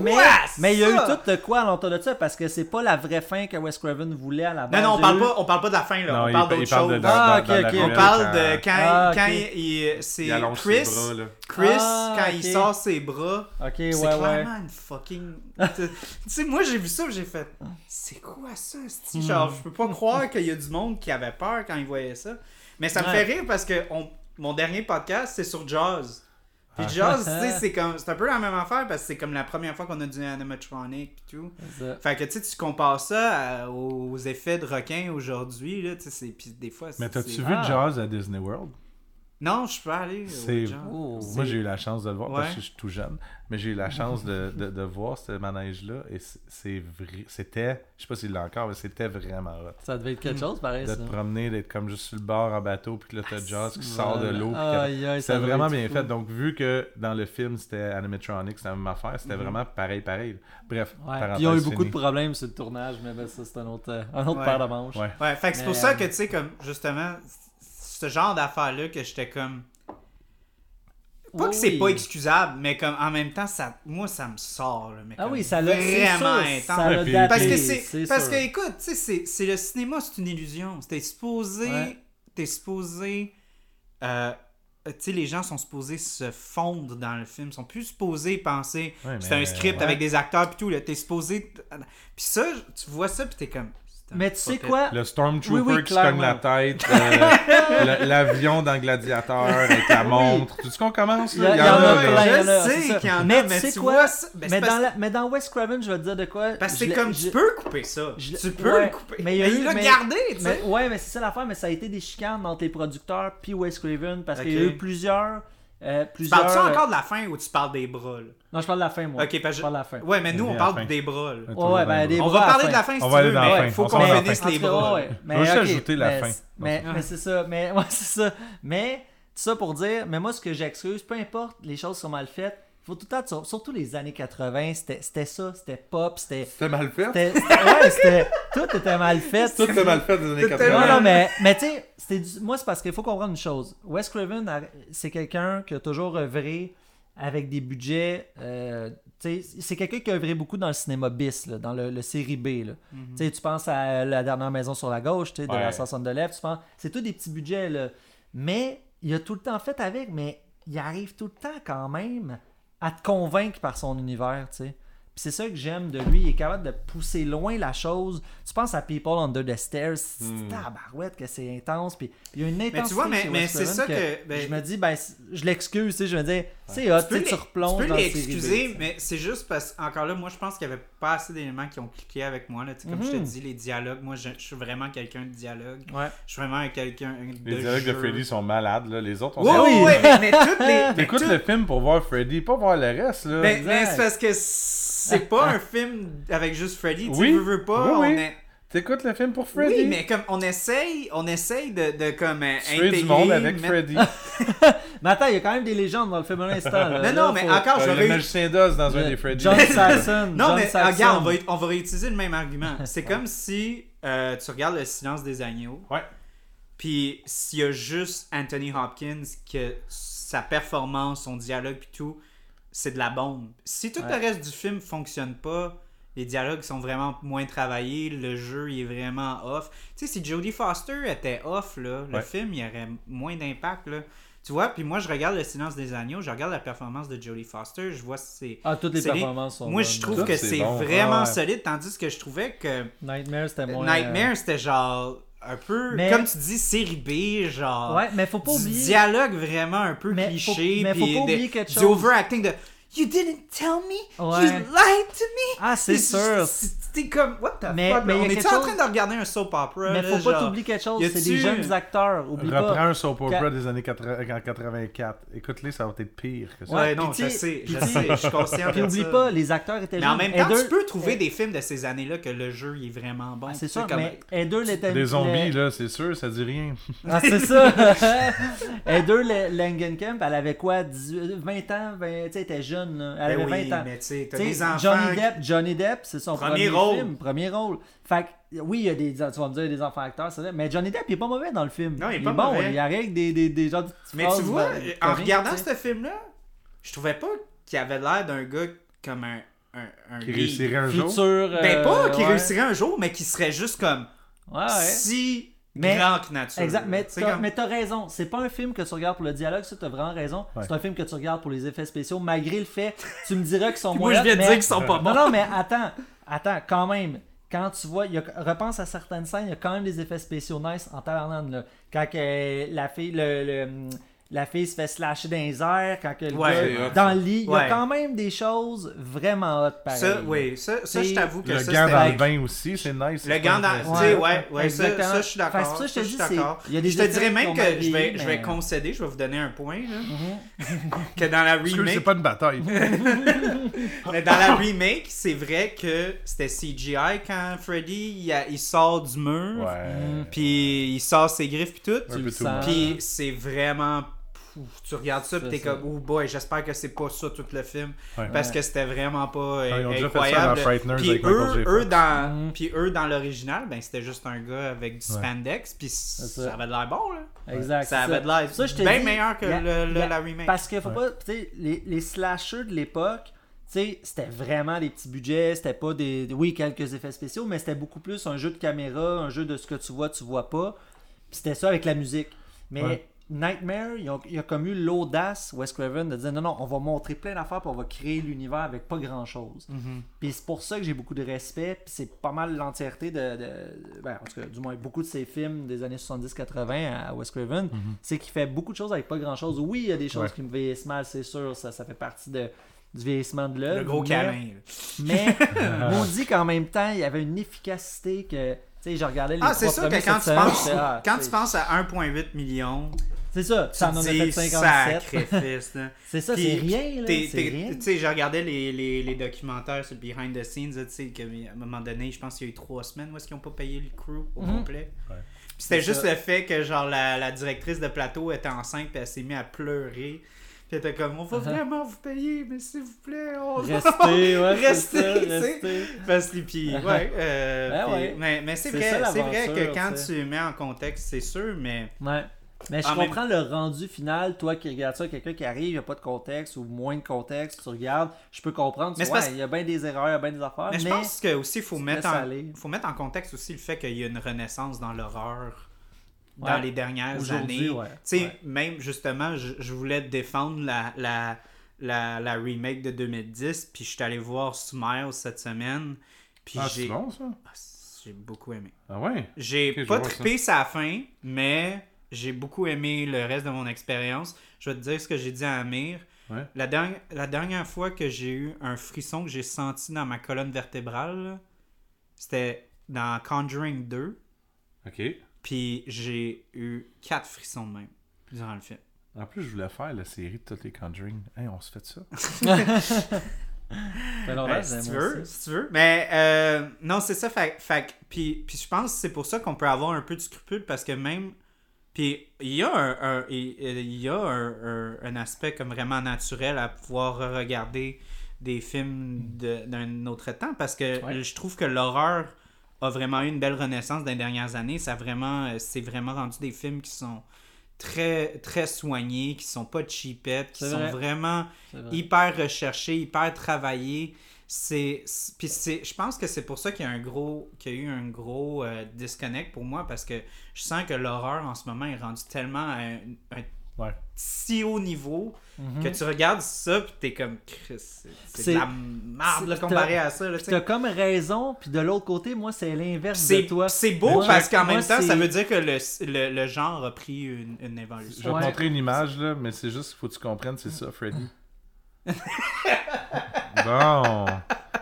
mais, mais il y a eu tout de quoi à l'entour de ça parce que c'est pas la vraie fin que Wes Craven voulait à la Non, base. non, on y a parle eu- pas, on parle pas de la fin, là. Non, on parle d'autre de chose. Ah, dans- ok. On parle quand- de quand, Ah, quand il, c'est Chris, ses bras, là. Chris Ah, quand il sort ses bras, Ok, c'est ouais, ouais. clairement une fucking. tu sais, moi j'ai vu ça, j'ai fait, c'est quoi ça? Genre, je peux pas croire qu'il y a du monde qui avait peur quand il voyait ça. Mais ça me Ouais. fait rire parce que on- mon dernier podcast c'est sur Jaws. Puis Ah. Jaws, tu sais, <laughs> c'est comme, c'est un peu la même affaire parce que c'est comme la première fois qu'on a du animatronic pis tout. Fait que tu sais, tu compares ça à- aux effets de requin aujourd'hui, là, tu sais, puis des fois, c'est. Mais t'as-tu c'est- vu Ah. Jaws à Disney World? Non, je peux aller. au. Oh. Moi, j'ai eu la chance de le voir parce que je suis tout jeune, mais j'ai eu la chance de, de, de voir ce manège-là et c'est- vrai. C'était, je sais pas s'il l'a encore, mais c'était vraiment hot. Ça devait être quelque chose, pareil. De ça. te promener, d'être comme juste sur le bord en bateau, puis que là, t'as Jaws qui sort de l'eau. C'est vraiment bien fou. fait. Donc, vu que dans le film, c'était animatronic, c'était la même affaire, c'était Mhm. vraiment pareil, pareil. Bref, Ouais. Puis ils ont eu beaucoup de problèmes sur le tournage, mais ben, ça, c'est un autre, euh, un autre Ouais. paire de manches. Ouais. Ouais, fait que c'est pour ça euh, que, tu sais, comme, justement, ce genre d'affaires-là que j'étais comme. Pas que c'est Oui. pas excusable, mais comme en même temps, ça, moi, ça me sort. Là, mais Ah oui, ça l'a vraiment sûr, intense. Ça l'a Ouais, puis- daté, Parce que c'est. Parce sûr. que, écoute, tu sais, c'est- c'est le cinéma, c'est une illusion. T'es supposé. Ouais. T'es supposé. euh, tu sais, les gens sont supposés se fondre dans le film. Ils sont plus supposés penser. Ouais, c'est un script ouais. avec des acteurs pis tout. là. T'es supposé. Puis ça, tu vois ça pis t'es comme. Mais tu sais quoi? Le Stormtrooper Oui, oui, qui se cogne la tête, euh, l'avion dans Gladiateur avec la montre. Tu sais qu'on commence? Là? Il y en a je sais qu'il y en a, mais mais tu sais quoi? mais, parce- dans la- mais dans Wes Craven, je vais te dire de quoi. Parce que c'est comme, je- tu peux couper ça. tu peux ouais, le couper. mais Mais il l'a mais- gardé, tu sais. Ouais, mais c'est ça l'affaire, mais ça a été des chicanes entre les producteurs puis Wes Craven parce qu'il y a eu plusieurs. Euh, Tu plusieurs parles-tu euh, encore de la fin ou tu parles des bras, là? Non, je parle de la fin, moi. Ok, parce je parle de la fin. Ouais, mais nous, on parle des bras, là. Ouais, Ouais, ouais, ben, des On bras va parler de la fin si On tu va veux, mais fin. faut On qu'on finisse les bras. ouais, Mais, On va juste ajouter la mais, fin. Mais, mais c'est ça. Mais <laughs> ouais, c'est ça. Mais tout ça pour dire, mais moi ce que j'excuse, peu importe les choses sont mal faites, faut tout le temps, sur- surtout les années 80, c'était c'était ça, c'était pop, c'était C'était mal fait. ouais, <laughs> c'était tout était mal fait. Tout était mal fait des années Tout était 80. Non, non, mais, mais tu sais, moi, c'est parce qu'il faut comprendre une chose. Wes Craven, c'est quelqu'un qui a toujours œuvré avec des budgets. euh, tu sais, c'est quelqu'un qui a œuvré beaucoup dans le cinéma bis, là, dans le, le série B. là. Tu sais, Tu penses à La dernière maison sur la gauche, tu sais, de Ouais. la Sanson de lèvres, tu penses. C'est tous des petits budgets, là. Mais il a tout le temps fait avec, mais il arrive tout le temps quand même à te convaincre par son univers, tu sais. Puis c'est ça que j'aime de lui, il est capable de pousser loin la chose. Tu penses à People Under the Stairs, c'est Hmm. tabarouette que c'est intense, puis il y a une intensité Mais tu vois, mais, c'est ça que. ben, je me dis, ben, je l'excuse, tu sais, je me dis, c'est hot, tu replonges tu peux les excuser, mais c'est juste parce encore là, moi je pense qu'il n'y avait pas assez d'éléments qui ont cliqué avec moi. Là. Comme je te Mhm. dis, les dialogues, moi je, je suis vraiment quelqu'un de dialogue. Ouais. Je suis vraiment quelqu'un de. Les dialogues de. Freddy sont malades, là. Les autres, on ouais, oui. ouais, mais, mais toutes les. <laughs> T'écoutes le film pour voir Freddy, pas voir le reste, là. Mais, mais c'est parce que c'est pas <laughs> un film avec juste Freddy. Tu Oui. veux, veux pas. Oui, on oui. est- T'écoutes le film pour Freddy? Oui, mais comme on essaye, on essaye de, de comme euh, Tu fais intégrer. du monde avec mettre- Freddy. <laughs> Mais attends, il y a quand même des légendes dans le film à l'instant. là. Non, non, Là, mais faut- encore, Euh, j'aurais le eu- magicien d'Oz dans un des Freddy. John <laughs> Saxon. Non, John mais Saxon. regarde, on va, on va réutiliser le même argument. <laughs> C'est comme si euh, tu regardes Le silence des agneaux. Ouais. Puis s'il y a juste Anthony Hopkins, que sa performance, son dialogue, puis tout, c'est de la bombe. Si tout Ouais. le reste du film fonctionne pas, les dialogues sont vraiment moins travaillés, le jeu il est vraiment off. Tu sais, si Jodie Foster était off, là, le Ouais. film il y aurait moins d'impact. là. Tu vois, puis moi je regarde Le silence des agneaux, je regarde la performance de Jodie Foster, je vois c'est. Ah, toutes les c'est les- performances sont Moi bonnes. je trouve Tout, que c'est c'est bon. vraiment Ah ouais. solide, tandis que je trouvais que Nightmare, c'était moins. Nightmare c'était genre un peu, Mais- comme tu dis, série B, genre. Ouais, mais faut pas du oublier. dialogue vraiment un peu Mais cliché, faut- mais faut puis pas de- oublier quelque du chose. overacting de You didn't tell me, Ouais. you lied to me. Ah, c'est sûr. C'était comme what the Mais- fuck. mais on quelque est en train de regarder un soap opera. Mais là, faut pas t'oublier quelque chose, c'est des jeunes acteurs. Oublie Reprends pas. un soap opera Quand- des années 80 en 84. Écoute-les, ça va être pire que ça. Ouais, Ouais, non, je sais- je sais, je suis conscient <laughs> Puis oublie ça. pas, les acteurs étaient Mais jeunes. en même temps, tu peux trouver des films de ces années-là que le jeu est vraiment bon. Ah, c'est comme- mais Heather l'était. Des zombies, là, c'est sûr, ça dit rien. <laughs> Ah, c'est ça. <laughs> Le- Langenkamp, elle avait quoi 18 20 ans 20, Tu sais, elle était jeune. Elle Ben avait oui, 20 ans. mais tu sais, t'as Tu sais, des enfants. Johnny Depp, Johnny Depp, c'est son Premier premier, rôle. film, premier rôle. Fait que, oui, il y a des, tu vas me dire, des enfants acteurs, c'est vrai, mais Johnny Depp, il est pas mauvais dans le film. Non, il est est pas bon, mauvais. il arrive des, des, des genres de petites Mais tu vois, ben, en regardant ce film-là, je trouvais pas qu'il avait l'air d'un gars comme un. un, un Qui réussirait un jour? Futur. Ben euh, pas qui ouais. réussirait un jour, mais qui serait juste comme Ouais, ouais. si Mais- grand que nature. Exact, mais C'est t'as comme- mais t'as raison. C'est pas un film que tu regardes pour le dialogue, ça t'as vraiment raison. Ouais. C'est un film que tu regardes pour les effets spéciaux, malgré le fait, tu me diras qu'ils sont Moi, moins je viens de dire qu'ils sont pas Non, bons. non, mais attends, attends, quand même. Quand tu vois, repense à certaines scènes, il y a quand même des effets spéciaux nice en là. Quand la fille, le, le, la fille se fait slasher dans les airs quand que le Ouais. gars C'est hot, dans le lit. Il y Ouais. a quand même des choses vraiment hot pareil. Ça, oui, ça, ça je t'avoue que Le ça, gant c'était- dans le bain aussi, c'est nice. Le gant dans. Tu intéressant. sais, ouais, ouais, ça, exactement. ça, je suis d'accord. ça, je te ça, je dis, des Je te dirais même que je vais, je vais concéder, je vais vous donner un point, là, Mhm. <laughs> que dans la Parce que c'est remake, pas une bataille. <laughs> mais dans la remake, c'est vrai que c'était CGI quand Freddy, il, a- il sort du mur, Ouais. puis il sort ses griffes puis tout. Le. Puis c'est vraiment. Tu regardes ça, puis t'es comme, oh boy, j'espère que c'est pas ça tout le film. Ouais. Parce Ouais. que c'était vraiment pas euh, ils ça incroyable. Puis eux, eux, dans, Mm. puis eux, dans l'original, ben, c'était juste un gars avec du Ouais. spandex, puis ça. ça avait de l'air bon, là. Exact. Ça avait de l'air bien meilleur que y a- le, le- y a- la remake. Parce qu'il faut Ouais. pas. Tu sais, les, les slashers de l'époque, tu sais, c'était vraiment des petits budgets, c'était pas des. Oui, quelques effets spéciaux, mais c'était beaucoup plus un jeu de caméra, un jeu de ce que tu vois, tu vois pas. Puis c'était ça avec la musique. Mais. Ouais. Nightmare, il a, il a comme eu l'audace, Wes Craven, de dire non, non, on va montrer plein d'affaires, puis on va créer l'univers avec pas grand chose. Mhm. Puis c'est pour ça que j'ai beaucoup de respect, puis c'est pas mal l'entièreté de, de- ben, en tout cas, du moins beaucoup de ses films des années 70-80 à Wes Craven, c'est qu'il fait beaucoup de choses avec pas grand chose. Oui, il y a des choses Ouais. qui me vieillissent mal, c'est sûr, ça, ça fait partie de, du vieillissement de l'œuvre. Le gros câlin. <laughs> Mais <laughs> on dit qu'en même temps, il y avait une efficacité que, tu sais, je regardais les Ah, c'est sûr que quand tu semaine, penses, ah, quand tu penses à 1,8 million, c'est ça, tu ça en a te fait dis 57. sacrifice. là. <laughs> C'est ça, c'est rien. Tu sais, j'ai regardé les, les, les documentaires sur le behind the scenes, tu sais, qu'à un moment donné, je pense qu'il y a eu trois semaines où est-ce qu'ils n'ont pas payé le crew au Mhm. complet. Ouais. C'était juste ça. le fait que, genre, la, la directrice de plateau était enceinte, puis elle s'est mise à pleurer. Puis elle était comme, on va Uh-huh. vraiment vous payer, mais s'il vous plaît, on va Restez, <laughs> ouais, Restez, ça, tu sais. restez. Parce que, puis, ouais, euh, Ben puis- ouais. Mais, mais c'est vrai, c'est vrai que quand tu mets en contexte, c'est sûr, mais Ouais. Mais je En même- comprends le rendu final, toi qui regardes ça, quelqu'un qui arrive, il n'y a pas de contexte ou moins de contexte, tu regardes, je peux comprendre, tu Mais parce- il y a bien des erreurs, il y a bien des affaires, Mais mais, je pense que aussi faut mettre en faut mettre en contexte aussi le fait qu'il y a une renaissance dans l'horreur dans Ouais. les dernières années. ouais. Tu sais, Ouais. même justement, je, je voulais défendre la, la, la, la remake de 2010, puis je suis allé voir Smile cette semaine, puis Ah, j'ai c'est bon, ça? Ah, j'ai beaucoup aimé. Ah ouais? J'ai pas trippé sa fin, mais j'ai beaucoup aimé le reste de mon expérience. Je vais te dire ce que j'ai dit à Amir. Ouais. La, dernière, la dernière fois que j'ai eu un frisson que j'ai senti dans ma colonne vertébrale, c'était dans Conjuring 2. Ok. Puis j'ai eu quatre frissons de même durant le film. En plus, je voulais faire la série de toutes les Conjuring. Hey, on se fait ça? <laughs> Ça Ben, si tu veux, si tu veux. Mais euh, non, c'est ça. Fait, fait puis, puis je pense que c'est pour ça qu'on peut avoir un peu de scrupule parce que même. Puis il y a un, un- il y a un, un- aspect comme vraiment naturel à pouvoir regarder des films de- d'un autre temps parce que Ouais. je trouve que l'horreur a vraiment eu une belle renaissance dans les dernières années. Ça vraiment, euh, c'est vraiment rendu des films qui sont très très soignés, qui sont pas cheapettes, qui sont vrai. vraiment vrai. hyper recherché, hyper travaillé. C'est, puis c'est, je pense que c'est pour ça qu'il y a un gros, qu'il y a eu un gros euh, disconnect pour moi parce que je sens que l'horreur en ce moment est rendue tellement à un, un Ouais. si haut niveau Mhm. que tu regardes ça puis t'es comme Chris, c'est, de la c'est- comparé à ça. T'as comme raison, puis de l'autre côté, moi, c'est l'inverse c'est, de toi. c'est beau Moi, parce qu'en même temps, ça veut dire que le, le, le genre a pris une, une Je vais évolution. Ouais. te montrer une image, là, mais c'est juste qu'il faut que tu comprennes, c'est ça, Freddy. <laughs> bon.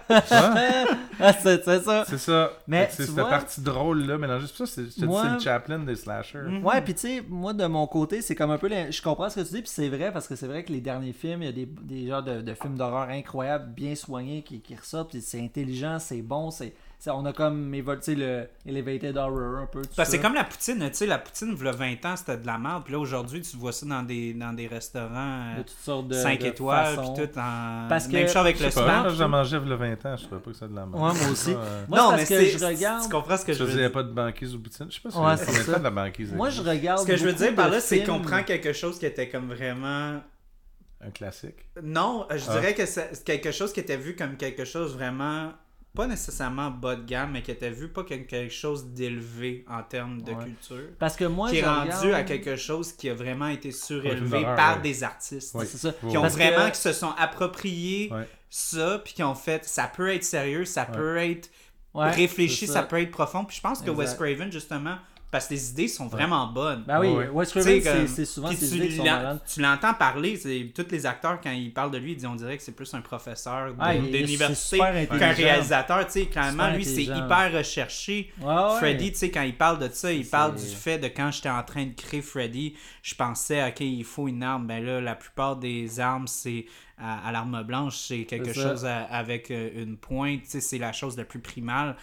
Hein? <laughs> Ah, c'est c'est ça. C'est ça. Mais c'est cette vois- partie drôle là, mélangée. C'est pour ça, c'est- le Chaplin des slashers. Mhm. Ouais, puis tu sais, moi de mon côté, c'est comme un peu. Je comprends ce que tu dis, puis c'est vrai, parce que c'est vrai que les derniers films, il y a des, des genres de, de films d'horreur incroyables, bien soignés, qui, qui ressortent, puis c'est intelligent, c'est bon, c'est. On a comme évolué tu sais, le Elevated Horror un peu. que c'est comme la poutine, tu sais, la poutine, il y a 20 ans, c'était de la merde. Puis là, aujourd'hui, tu vois ça dans des, dans des restaurants de toutes sortes de. 5 de étoiles, puis tout en. Parce Même que- chose avec Je le moi, j'en mangeais il y a 20 ans, je trouvais pas que c'était de la merde. Ouais, moi aussi. Euh, Moi, non, mais parce que je regarde. Tu comprends ce que Je je veux faisais dire? pas de banquise ou poutine. Je sais pas si Ouais, c'est ça. de la banquise. Moi, je regarde. Ce que je veux dire par là, c'est qu'on prend quelque chose qui était comme vraiment. Un classique? Non, je Ah. dirais que c'est quelque chose qui était vu comme quelque chose vraiment. Pas nécessairement bas de gamme, mais qui était vu pas comme quelque chose d'élevé en termes de Ouais. culture. Parce que moi, qui je est rendu regarde- à quelque chose qui a vraiment été surélevé par ouais. des artistes. Oui. C'est ça. Qui ont Parce que- vraiment, qui se sont appropriés ça, puis qui ont fait, ça peut être sérieux, ça peut être réfléchi, ça. peut être profond. Puis je pense que Wes. Craven, justement, parce que les idées sont vraiment bonnes. Ben oui, Ouais. Wes Craven, c'est- souvent tu idées qui sont l'en- malades. tu l'entends parler, c'est tous les acteurs quand ils parlent de lui, ils disent- on dirait que c'est plus un professeur Ah, d'université qu'un réalisateur. Tu sais, clairement, Super lui, c'est hyper recherché. Ouais, ouais. Freddy, tu sais, quand il parle de ça, il parle du fait de quand j'étais en train de créer Freddy, je pensais, ok, il faut une arme. Ben là, la plupart des armes, c'est à, à l'arme blanche, c'est quelque chose à- avec euh, une pointe, tu sais, c'est la chose la plus primale.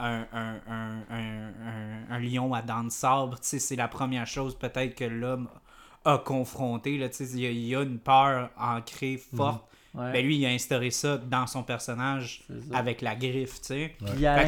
Un, un, un, un, lion à dents de sabre, tu sais, c'est la première chose peut-être que l'homme a confronté. Là, tu sais, il, y a, il y a une peur ancrée forte. Ouais. Ben lui, il a instauré ça dans son personnage avec la griffe, tu sais.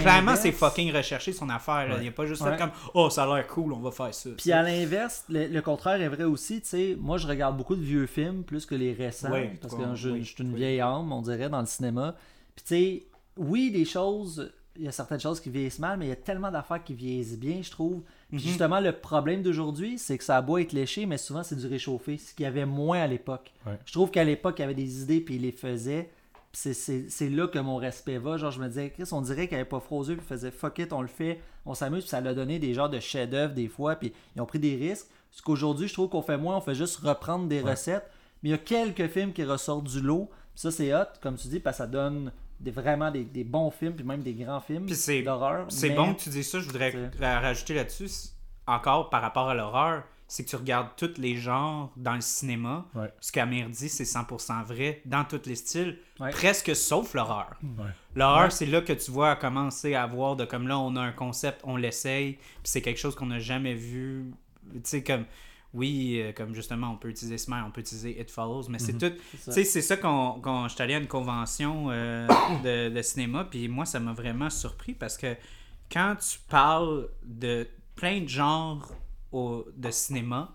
Clairement, c'est fucking recherché son affaire. là. Il a pas juste Ouais. fait comme Oh, ça a l'air cool, on va faire ça. Puis à l'inverse, le, le contraire est vrai aussi. Tu sais, moi, je regarde beaucoup de vieux films plus que les récents. Parce que je, oui, je suis une oui. vieille âme, on dirait, dans le cinéma. Puis tu sais, oui, des choses, il y a certaines choses qui vieillissent mal, mais il y a tellement d'affaires qui vieillissent bien, je trouve. Puis Mhm. justement, le problème d'aujourd'hui, c'est que ça a beau être léché, mais souvent, c'est du réchauffé, ce qu'il y avait moins à l'époque. Ouais. Je trouve qu'à l'époque, il y avait des idées, puis il les faisait. Puis c'est- c'est c'est là que mon respect va. Genre, je me disais, Chris, on dirait qu'il avait pas froid aux yeux, puis il faisait fuck it, on le fait, on s'amuse, puis ça l'a donné des genres de chefs-d'œuvre des fois, puis ils ont pris des risques. Ce qu'aujourd'hui, je trouve qu'on fait moins, on fait juste reprendre des recettes. Mais il y a quelques films qui ressortent du lot, puis ça, c'est hot, comme tu dis, parce que ça donne des, vraiment des, des bons films, puis même des grands films d'horreur. C'est mais- bon que tu dis ça, je voudrais rajouter là-dessus, encore par rapport à l'horreur, c'est que tu regardes tous les genres dans le cinéma. Ouais. Ce qu'Amir dit, c'est 100% vrai dans tous les styles, Ouais. presque sauf l'horreur. Ouais. L'horreur, Ouais. c'est là que tu vois commencer à voir de comme là, on a un concept, on l'essaye, puis c'est quelque chose qu'on n'a jamais vu. Tu sais, comme, oui, euh, comme justement, on peut utiliser Smile, on peut utiliser It Follows, mais c'est tout. C'est Tu sais, c'est ça qu'on. qu'on- J'étais allé à une convention euh, <coughs> de, de cinéma, puis moi, ça m'a vraiment surpris parce que quand tu parles de plein de genres au- de cinéma,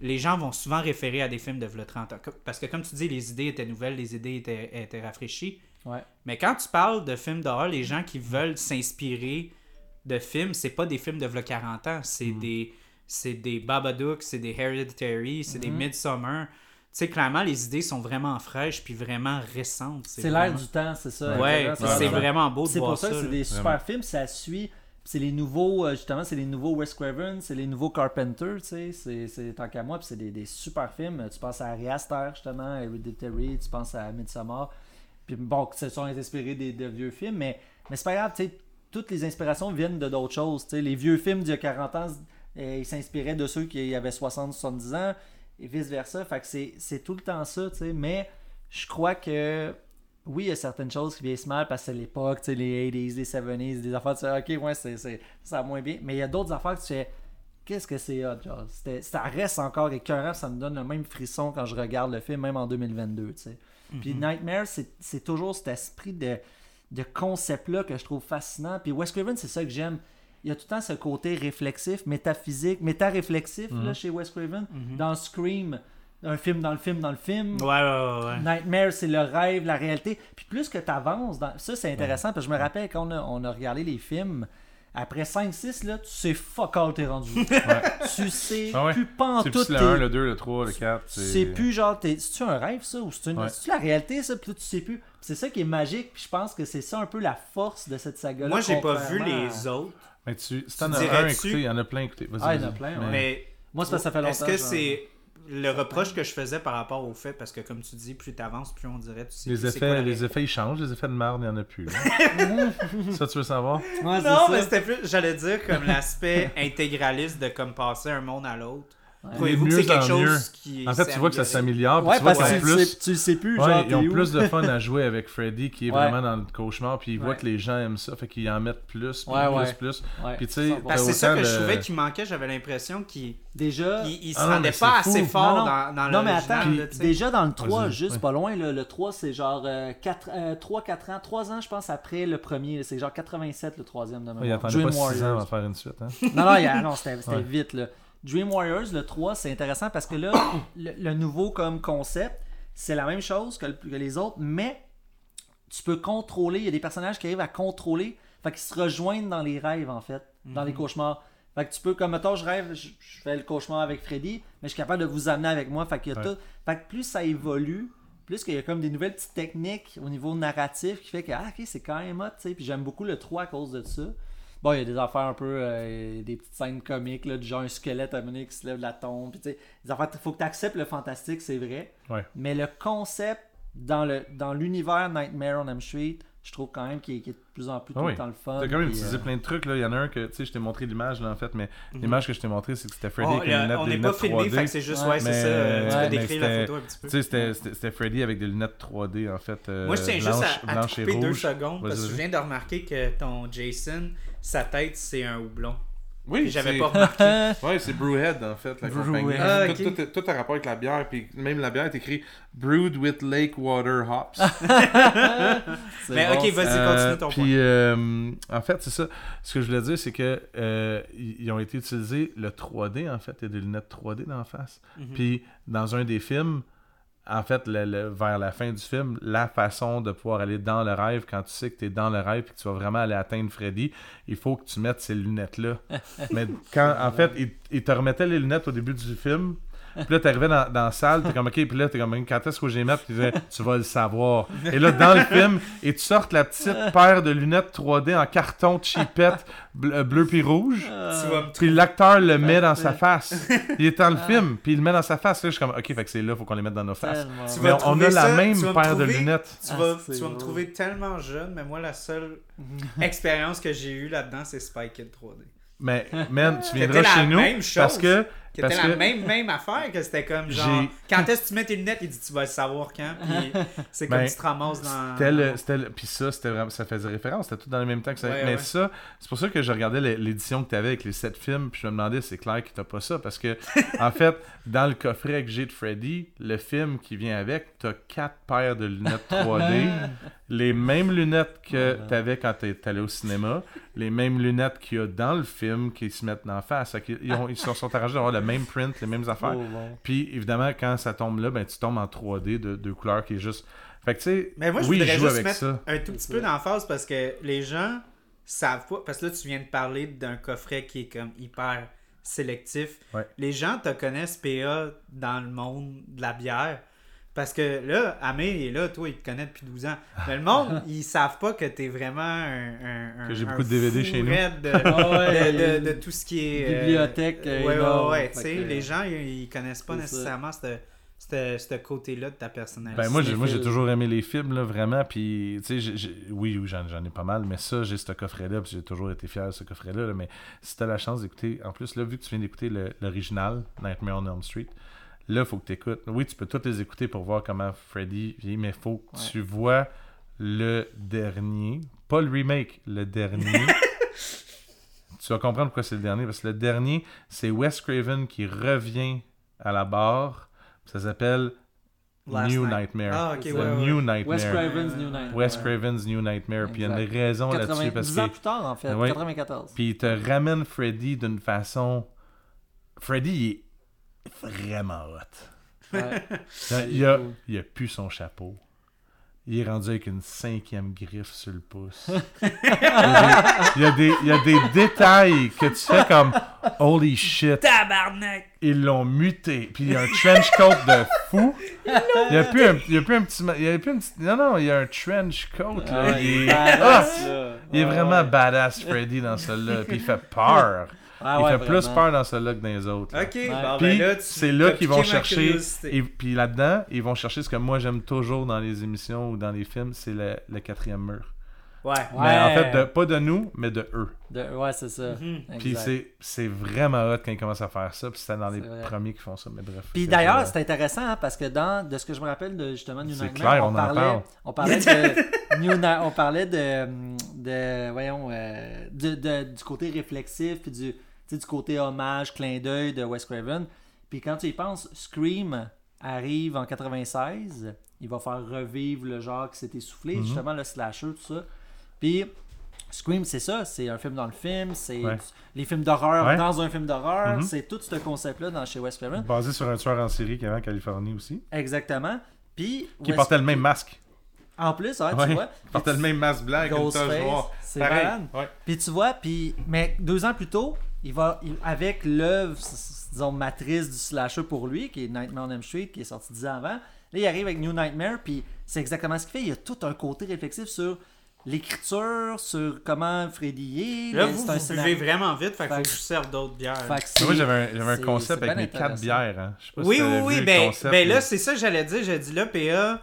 les gens vont souvent référer à des films de v'là 30 ans. Parce que, comme tu dis, les idées étaient nouvelles, les idées étaient, étaient rafraîchies. Ouais. Mais quand tu parles de films d'horreur, les gens qui veulent s'inspirer de films, c'est pas des films de v'là 40 ans, c'est Mm. des c'est des Babadook, c'est des Hereditary, c'est Mm-hmm. des Midsommar. Tu sais, clairement, les idées sont vraiment fraîches puis vraiment récentes. C'est l'air vraiment- du temps, c'est ça. Ouais, c'est vraiment beau de C'est pour ça que c'est des super Vraiment. films, ça suit. C'est les nouveaux, euh, justement, c'est les nouveaux Wes Craven, c'est les nouveaux Carpenter, tu sais, c'est- c'est tant qu'à moi, puis c'est des, des super films. Tu penses à Ari Aster, justement, Hereditary, tu penses à Midsommar, puis bon, se sont inspirés des, de vieux films, mais, mais c'est pas grave, tu sais, toutes les inspirations viennent de d'autres choses, tu sais, les vieux films d'il y a 40 ans, ils s'inspiraient de ceux qui avaient 60-70 ans, et vice-versa, fait que c'est- tout le temps ça, tu sais, mais je crois que oui, il y a certaines choses qui vieillissent mal parce que c'est l'époque, tu sais, les 80s, les 70s, des affaires, tu sais, ok, ouais, c'est, ça va moins bien. Mais il y a d'autres affaires que tu fais, qu'est-ce que c'est hot, genre? Ça reste encore écœurant, ça me donne le même frisson quand je regarde le film, même en 2022, tu sais. Puis Nightmare, c'est, c'est toujours cet esprit de, de concept-là que je trouve fascinant. Puis Wes Craven, c'est ça que j'aime. Il y a tout le temps ce côté réflexif, métaphysique, méta-réflexif là, chez Wes Craven. Dans Scream, un film dans le film dans le film. Ouais, ouais, ouais. ouais. Nightmare, c'est le rêve, la réalité. Puis plus que tu avances, dans... ça c'est intéressant, parce que je me rappelle quand on a, on a regardé les films, après 5-6, là, tu sais fuck all t'es rendu. <laughs> tu sais Ah ouais. plus en C'est le t'es- 1, le 2, le 3, le 4. C'est plus genre, t'es- c'est-tu un rêve ça ou c'est une... Ouais. c'est-tu la réalité ça? Puis là, tu sais plus. C'est ça qui est magique, puis je pense que c'est ça un peu la force de cette saga-là. Moi, j'ai pas vu les autres, Mais tu, si t'en as un écouté, il y en a plein écouté. Vas-y, Ah, il y en a plein, Mais- ouais. mais Moi, c'est parce que ça fait longtemps. est-ce que genre. c'est le reproche que je faisais par rapport au fait, parce que comme tu dis, plus t'avances, plus on dirait, tu sais Les quoi effets, les effets, ils changent. Les effets de merde, il n'y en a plus. <laughs> ça, tu veux savoir? Ouais, Non, ça. mais c'était plus, j'allais dire, comme l'aspect intégraliste de comme passer un monde à l'autre. Trouvez-vous que mieux c'est quelque chose mieux. qui En fait, tu vois que ça s'améliore. puis Ouais, tu vois parce qu'ils que ont tu, plus... sais, plus, Ouais, genre, ils ont où? plus de fun à <laughs> jouer avec Freddy qui est Ouais. vraiment dans le cauchemar, puis ils voient que les gens aiment ça, fait qu'ils en mettent plus, puis Ouais, plus, ouais. plus. Ouais, Puis tu sais, 100%. Parce que c'est ça que autant je de- trouvais qui manquait, j'avais l'impression qu'il Déjà, il, il se Ah non, rendait mais pas assez fou. fort Non, non. dans, dans Non, mais l'original, attends, là, tu sais. déjà dans le 3, Vas-y, juste pas loin, le 3, c'est genre 3-4 ans, 3 ans, je pense, après le premier. C'est genre 87, le troisième de ils mémoire. attendaient pas 6 ans de faire une suite. Hein? Non, non, il non, c'était <laughs> vite. Là. Dream Warriors, le 3, c'est intéressant parce que là, <coughs> le, le nouveau comme concept, c'est la même chose que, le- que les autres, mais tu peux contrôler. Il y a des personnages qui arrivent à contrôler, fait qu'ils se rejoignent dans les rêves, en fait, dans les cauchemars. Fait que tu peux, comme mettons, je rêve, je, je fais le cauchemar avec Freddy, mais je suis capable de vous amener avec moi. Fait, qu'il y a Ouais. tout, fait que plus ça évolue, plus qu'il y a comme des nouvelles petites techniques au niveau narratif qui fait que, ah, ok, c'est quand même hot, tu sais. Puis j'aime beaucoup le 3 à cause de ça. Bon, il y a des affaires un peu, euh, des petites scènes comiques, là, du genre un squelette à mener qui se lève de la tombe. Puis, tu sais, des affaires, faut que tu acceptes le fantastique, c'est vrai. Ouais. Mais le concept dans le dans l'univers Nightmare on Elm Street, je trouve quand même qu'il est, de plus en plus Ah tout oui. le temps le fun. T'as quand même utilisé euh, plein de trucs. Là. Il y en a un que, tu sais, je t'ai montré l'image, là, en fait, mais l'image que je t'ai montré, c'est que c'était Freddy On avec des lunettes, on des n'est pas filmé, 3D. fait que c'est juste, Ouais. ouais, c'est ça. euh, Tu peux décrire la photo un petit peu. Tu sais, c'était- Freddy avec des lunettes 3D, en fait. euh, Moi, je tiens juste à, à couper deux secondes parce que je viens de remarquer que ton Jason, sa tête, c'est un houblon. Oui, j'avais c'est- pas remarqué. <laughs> Ouais, c'est Brewhead en fait, la Brewhead. compagnie. Ah, tout, tout, tout a rapport avec la bière, puis même la bière est écrit Brewed with Lake Water Hops. <laughs> Mais bon, ok, vas-y, Euh, continue ton puis, point. euh, en fait, c'est ça. Ce que je voulais dire, c'est que euh, ils ont été utilisés le 3D, en fait. Il y a des lunettes 3D dans la face. Mhm. Puis, dans un des films, en fait, le- le- vers la fin du film, la façon de pouvoir aller dans le rêve, quand tu sais que tu es dans le rêve et que tu vas vraiment aller atteindre Freddy, il faut que tu mettes ces lunettes-là. <laughs> Mais quand, en fait, ils il te remettaient les lunettes au début du film. Puis là, t'arrivais dans, dans la salle, t'es comme, OK, puis là, t'es comme, quand est-ce que les mets? Puis tu disais, tu vas le savoir. Et là, dans le film, et tu sortes la petite paire de lunettes 3D en carton cheapette bleu, bleu puis rouge. Puis l'acteur le met dans sa face. Il est dans le film, puis il le met dans sa face. Là, je suis comme, ok, fait que c'est là, faut qu'on les mette dans nos faces. Tu Mais on, a la ça, même paire de lunettes. Tu Ah, vas, c'est tu vas me trouver tellement jeune, mais moi, la seule <laughs> expérience que j'ai eue là-dedans, c'est Spy Kid 3D. Mais, man, tu viendras chez nous même chose. parce que. Qui était que la même, même affaire, que c'était comme genre, J'ai- <laughs> quand est-ce que tu mets tes lunettes, il dit tu vas le savoir quand, puis <laughs> c'est comme Ben, tu te ramasses dans... C'était le, c'était le- puis ça, c'était vraiment, ça faisait référence, c'était tout dans le même temps que ça. Ouais, mais ouais. ça, c'est pour ça que je regardais l'é- l'édition que tu avais avec les sept films, puis je me demandais, c'est clair que t'as pas ça, parce que, <laughs> en fait, dans le coffret que j'ai de Freddy, le film qui vient avec, t'as quatre paires de lunettes 3D, les mêmes lunettes que t'avais quand t'es allé au cinéma, les mêmes lunettes qu'il y a dans le film qui se mettent en face. Ils, ont- ils se sont arrangés d'avoir le même print, les mêmes affaires. Oh, bon. Puis évidemment, quand ça tombe là, ben tu tombes en 3D de deux couleurs qui est juste. Fait que tu sais, Mais moi, je oui, voudrais joue juste avec mettre ça. un tout petit peu d'emphase parce que les gens savent pas. Parce que là, tu viens de parler d'un coffret qui est comme hyper sélectif. Ouais. Les gens te connaissent PA dans le monde de la bière. Parce que là, Amé est là, toi, il te connaît depuis 12 ans. Mais le monde, <laughs> ils savent pas que t'es vraiment un. Que j'ai beaucoup de DVD chez nous. De, <laughs> Ah ouais, de- de- de tout ce qui est. euh, Bibliothèque, euh, ouais, ouais, énorme. ouais. Fait Tu sais, que- les gens, ils, ils connaissent pas nécessairement ce ce- ce côté-là de ta personnalité. Ben moi, j'ai, moi, j'ai cinéphile. toujours aimé les films, là, vraiment. Puis, tu sais, j'ai- j'ai- oui, oui, j'en, j'en ai pas mal, mais ça, j'ai ce coffret-là, puis j'ai toujours été fier de ce coffret-là. là, mais si t'as la chance d'écouter, en plus, là, vu que tu viens d'écouter le- l'original, Nightmare on Elm Street, là, faut que tu écoutes. Oui, tu peux tous les écouter pour voir comment Freddy vit, mais faut que Ouais. tu vois le dernier, pas le remake, le dernier. <laughs> tu vas comprendre pourquoi c'est le dernier, parce que le dernier, c'est Wes Craven qui revient à la barre. Ça s'appelle Last New Night. Nightmare. Ah, ok, ouais, ouais. New Nightmare. Wes Craven's New Night. Wes Ouais. Craven's New Nightmare. Puis il y a une raison 80 là-dessus parce 10 ans que. plus tard, en fait. Ouais. 94. Puis il te ramène Freddy d'une façon. Freddy, il est vraiment hot. Ouais. Il a, il a plus son chapeau. Il est rendu avec une cinquième griffe sur le pouce. <laughs> Il y a des, il y a des, il y a des détails que tu fais comme Holy shit, Tabarnak! ils l'ont muté. Puis il y a un trench coat de fou. Il y a plus un, il y a plus un petit. ma- Il y a plus un petit. Non, non, il y a un trench coat. Là. Ah, il, est, badass, <laughs> Ah! là. il est Ouais, vraiment ouais. badass, Freddy, dans celui-là. Puis il fait peur. Ah il ouais, fait plus peur dans celui-là que dans les autres. là. Ok, bon, Puis ben c'est là qu'ils vont chercher. Et puis là-dedans, ils vont chercher ce que moi j'aime toujours dans les émissions ou dans les films, c'est le, le quatrième mur. Ouais. Mais en fait, de- pas de nous, mais de eux. De- Ouais, c'est ça. Mhm. Puis c'est, c'est vraiment hot quand ils commencent à faire ça. Puis c'était dans les vrai. premiers qui font ça. Mais bref. Puis d'ailleurs, c'est intéressant hein, parce que dans de ce que je me rappelle de justement New C'est Nightmare, clair, on, on en parlait, parle. on parlait de <laughs> New on parlait de, de voyons euh, de- de- du côté réflexif puis du du côté hommage, clin d'œil de Wes Craven. Puis quand tu y penses, Scream arrive en 96, il va faire revivre le genre qui s'est essoufflé, Mhm. justement le slasher tout ça. Puis Scream, c'est ça, c'est un film dans le film, c'est Ouais. les films d'horreur Ouais. dans un film d'horreur, Mhm. c'est tout ce concept-là dans chez Wes Craven. Basé sur un tueur en série qui avait en Californie aussi. Exactement. Puis Qui portait le même masque. En plus, ouais, tu vois. Il portait le même masque blanc avec une. Puis tu vois, puis mais deux ans plus tôt, il va il- avec l'œuvre disons matrice du slasher pour lui, qui est Nightmare on Elm Street, qui est sorti dix ans avant. Là, il arrive avec New Nightmare, puis c'est exactement ce qu'il fait. Il y a tout un côté réflexif sur l'écriture sur comment Freddy est. Là, vous, vous buvez vraiment vite, fait faut Fait que je serve d'autres bières. Moi, j'avais un, j'avais un concept avec mes quatre bières. Hein. Je sais pas si Oui, oui, oui. Ben, concept, ben là. là, c'est ça que j'allais dire. J'ai dit là, PA,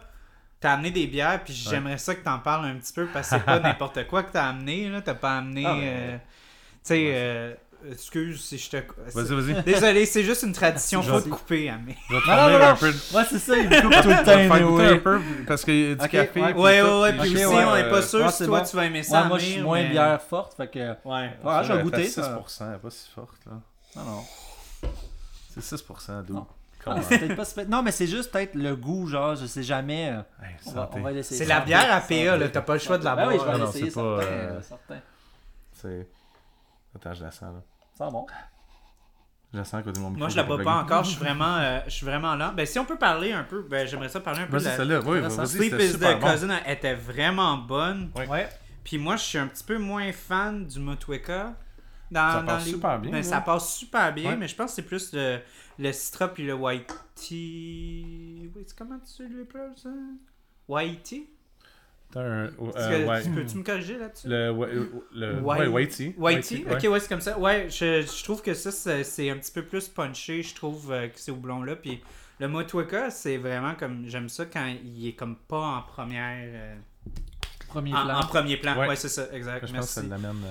t'as amené des bières, puis Ouais. j'aimerais ça que t'en parles un petit peu, parce que c'est pas <laughs> n'importe quoi que t'as amené. là. T'as pas amené. Ah, ben, euh, Tu sais, euh, excuse si je te. Vas-y, vas-y. Désolé, c'est juste une tradition. Je Faut vais- te couper, Amé. Je vais te Non, non, non, Ouais, c'est ça, il me coupe tout le <laughs> faire temps. goûter anyway. un peu parce qu'il y a du café. ouais. Ouais, ouais, ouais. puis aussi, ouais, on n'est pas sûr ouais, si c'est toi bon. tu vas aimer ça. Ouais, moi, je suis moins mais- bière forte, fait que. Ouais. J'ai goûté fait ça. 6%, elle est pas si forte, là. Non, non. C'est 6%, d'où? Non. Comment? Ah, pas Non, mais c'est juste peut-être le goût, genre, je sais jamais. euh, Hey, On va, on va. C'est la bière à. PA, là. T'as pas le choix de la Ben boire. oui, je vais Ah non, l'essayer, c'est pas, certain, euh, euh, certain. C'est... Attends, je la sens, là. Ça sent bon. Je la sens à côté de mon micro. Moi, je la bois pas encore. Je suis vraiment, euh, je suis vraiment lent. Ben, si on peut parler un peu, ben, j'aimerais ça parler un peu de Vas-y, la... celle-là. Oui, vas-y, Sleep is the. Cousin elle était vraiment bonne. Ouais. Ouais. Puis moi, je suis un petit peu moins fan du Motweka. Dans, Ça dans passe les- super bien, Ben, ça passe super bien, Ouais. mais je pense que c'est plus le, le Citra puis le White Tea. Oui, c'est comment tu l'appelles ça White Tea T'as un... Euh, que- ouais. tu Peux-tu me corriger là-dessus? Le... ouais, le... White- Ouais, Whitey? Whitey, ouais. ok, ouais, c'est comme ça. Ouais, je, je trouve que ça, c'est c'est un petit peu plus punché, je trouve, euh, que ces houblons-là. Puis le Motweka, c'est vraiment comme. J'aime ça quand il est comme pas en première. euh, Premier en, plan. en premier plan. Ouais. Ouais, c'est ça, exact. Je pense que ça Merci. l'amène...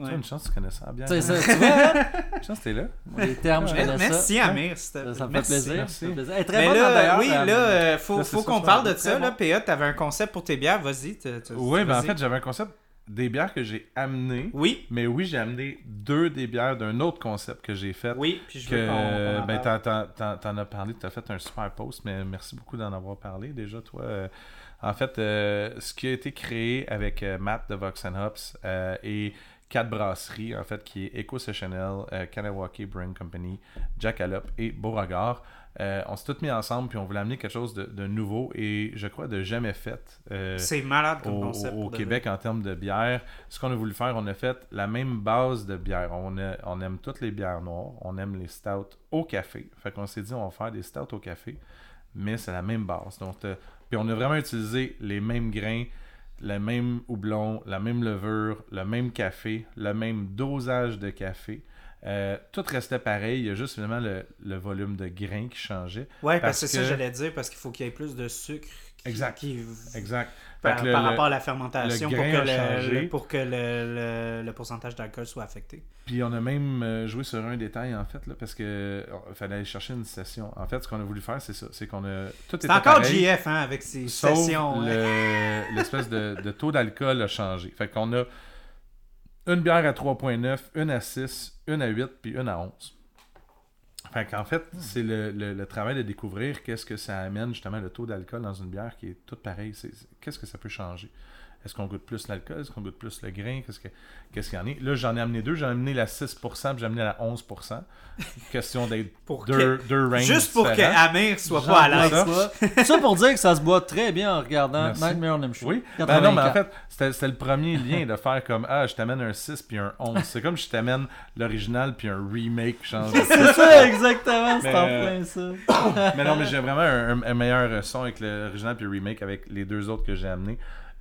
euh, Tu as une chance, tu connais ça bien. Tu sais, ça, tu <laughs> vois, hein? Une chance, t'es là. les termes, je connais ça. Merci, Amir. Ça, ça me fait merci. plaisir. Merci. ça me fait plaisir. Elle est très Mais bonne là, d'ailleurs. oui, euh, là, euh, faut, là, c'est faut ça, qu'on parle de ça. Là, bon. PA, t'avais un concept pour tes bières, vas-y. t'as- t'as- Oui, ben en fait, j'avais un concept des bières que j'ai amenées. Oui, Mais oui, j'ai amené deux des bières d'un autre concept que j'ai fait. oui, puis je veux qu'on- qu'on que en ben, parle. t'en, as parlé, tu as fait un super post, mais merci beaucoup d'en avoir parlé déjà, toi. Euh, en fait, euh, ce qui a été créé avec euh, Matt de Vox and Hops euh, et quatre brasseries, en fait, qui est Eco Sessionel, euh, Kanawake Brewing Company, Jackalope et Beauregard. Euh, on s'est tous mis ensemble, puis on voulait amener quelque chose de, de nouveau et je crois de jamais fait. euh, C'est malade comme au, concept. au Québec en termes de bière. Ce qu'on a voulu faire, on a fait la même base de bière. On, a- on aime toutes les bières noires. On aime les stouts au café. Fait qu'on s'est dit, on va faire des stouts au café. Mais c'est la même base. Donc, euh, puis on a vraiment utilisé les mêmes grains, le même houblon, la même levure, le même café, le même dosage de café. Euh, tout restait pareil. Il y a juste finalement le, le volume de grains qui changeait. Ouais, parce parce que c'est ça que- j'allais dire, parce qu'il faut qu'il y ait plus de sucre Exact. qui- Exact. par, le- rapport à la fermentation pour que, le, pour que le, pourcentage d'alcool soit affecté. Puis on a même euh, joué sur un détail en fait, là, parce que euh, fallait aller chercher une session. En fait, ce qu'on a voulu faire, c'est ça. C'est qu'on a. Tout C'est encore pareil, JF hein, avec ses sauf sessions. <laughs> l'espèce de, de taux d'alcool a changé. Fait qu'on a une bière à 3.9, une à 6, une à 8, puis une à 11. Fait qu'en fait, c'est le, le- le travail de découvrir qu'est-ce que ça amène justement le taux d'alcool dans une bière qui est toute pareille. Qu'est-ce que ça peut changer? Est-ce qu'on goûte plus l'alcool? Est-ce qu'on goûte plus le grain? Qu'est-ce que- qu'est-ce qu'il y en est? Là, j'en ai amené deux. J'en ai amené la 6%, puis j'ai amené la 11%. <laughs> Question d'être Pour deux, que- deux ranges Juste pour que. Amir soit pas à l'aise. ça. <laughs> Ça. pour dire que ça se boit très bien en regardant Merci. Nightmare on Elm Street. Oui, ben non, mais en 84. fait, c'était c'était le premier lien de faire comme Ah, je t'amène un 6 puis un 11. C'est comme je t'amène l'original puis un remake. Genre, <laughs> C'est ça, exactement, c'est en euh, plein ça. <coughs> mais non, mais j'ai vraiment un, un meilleur son avec l'original puis le remake avec les deux autres que j'ai amenés.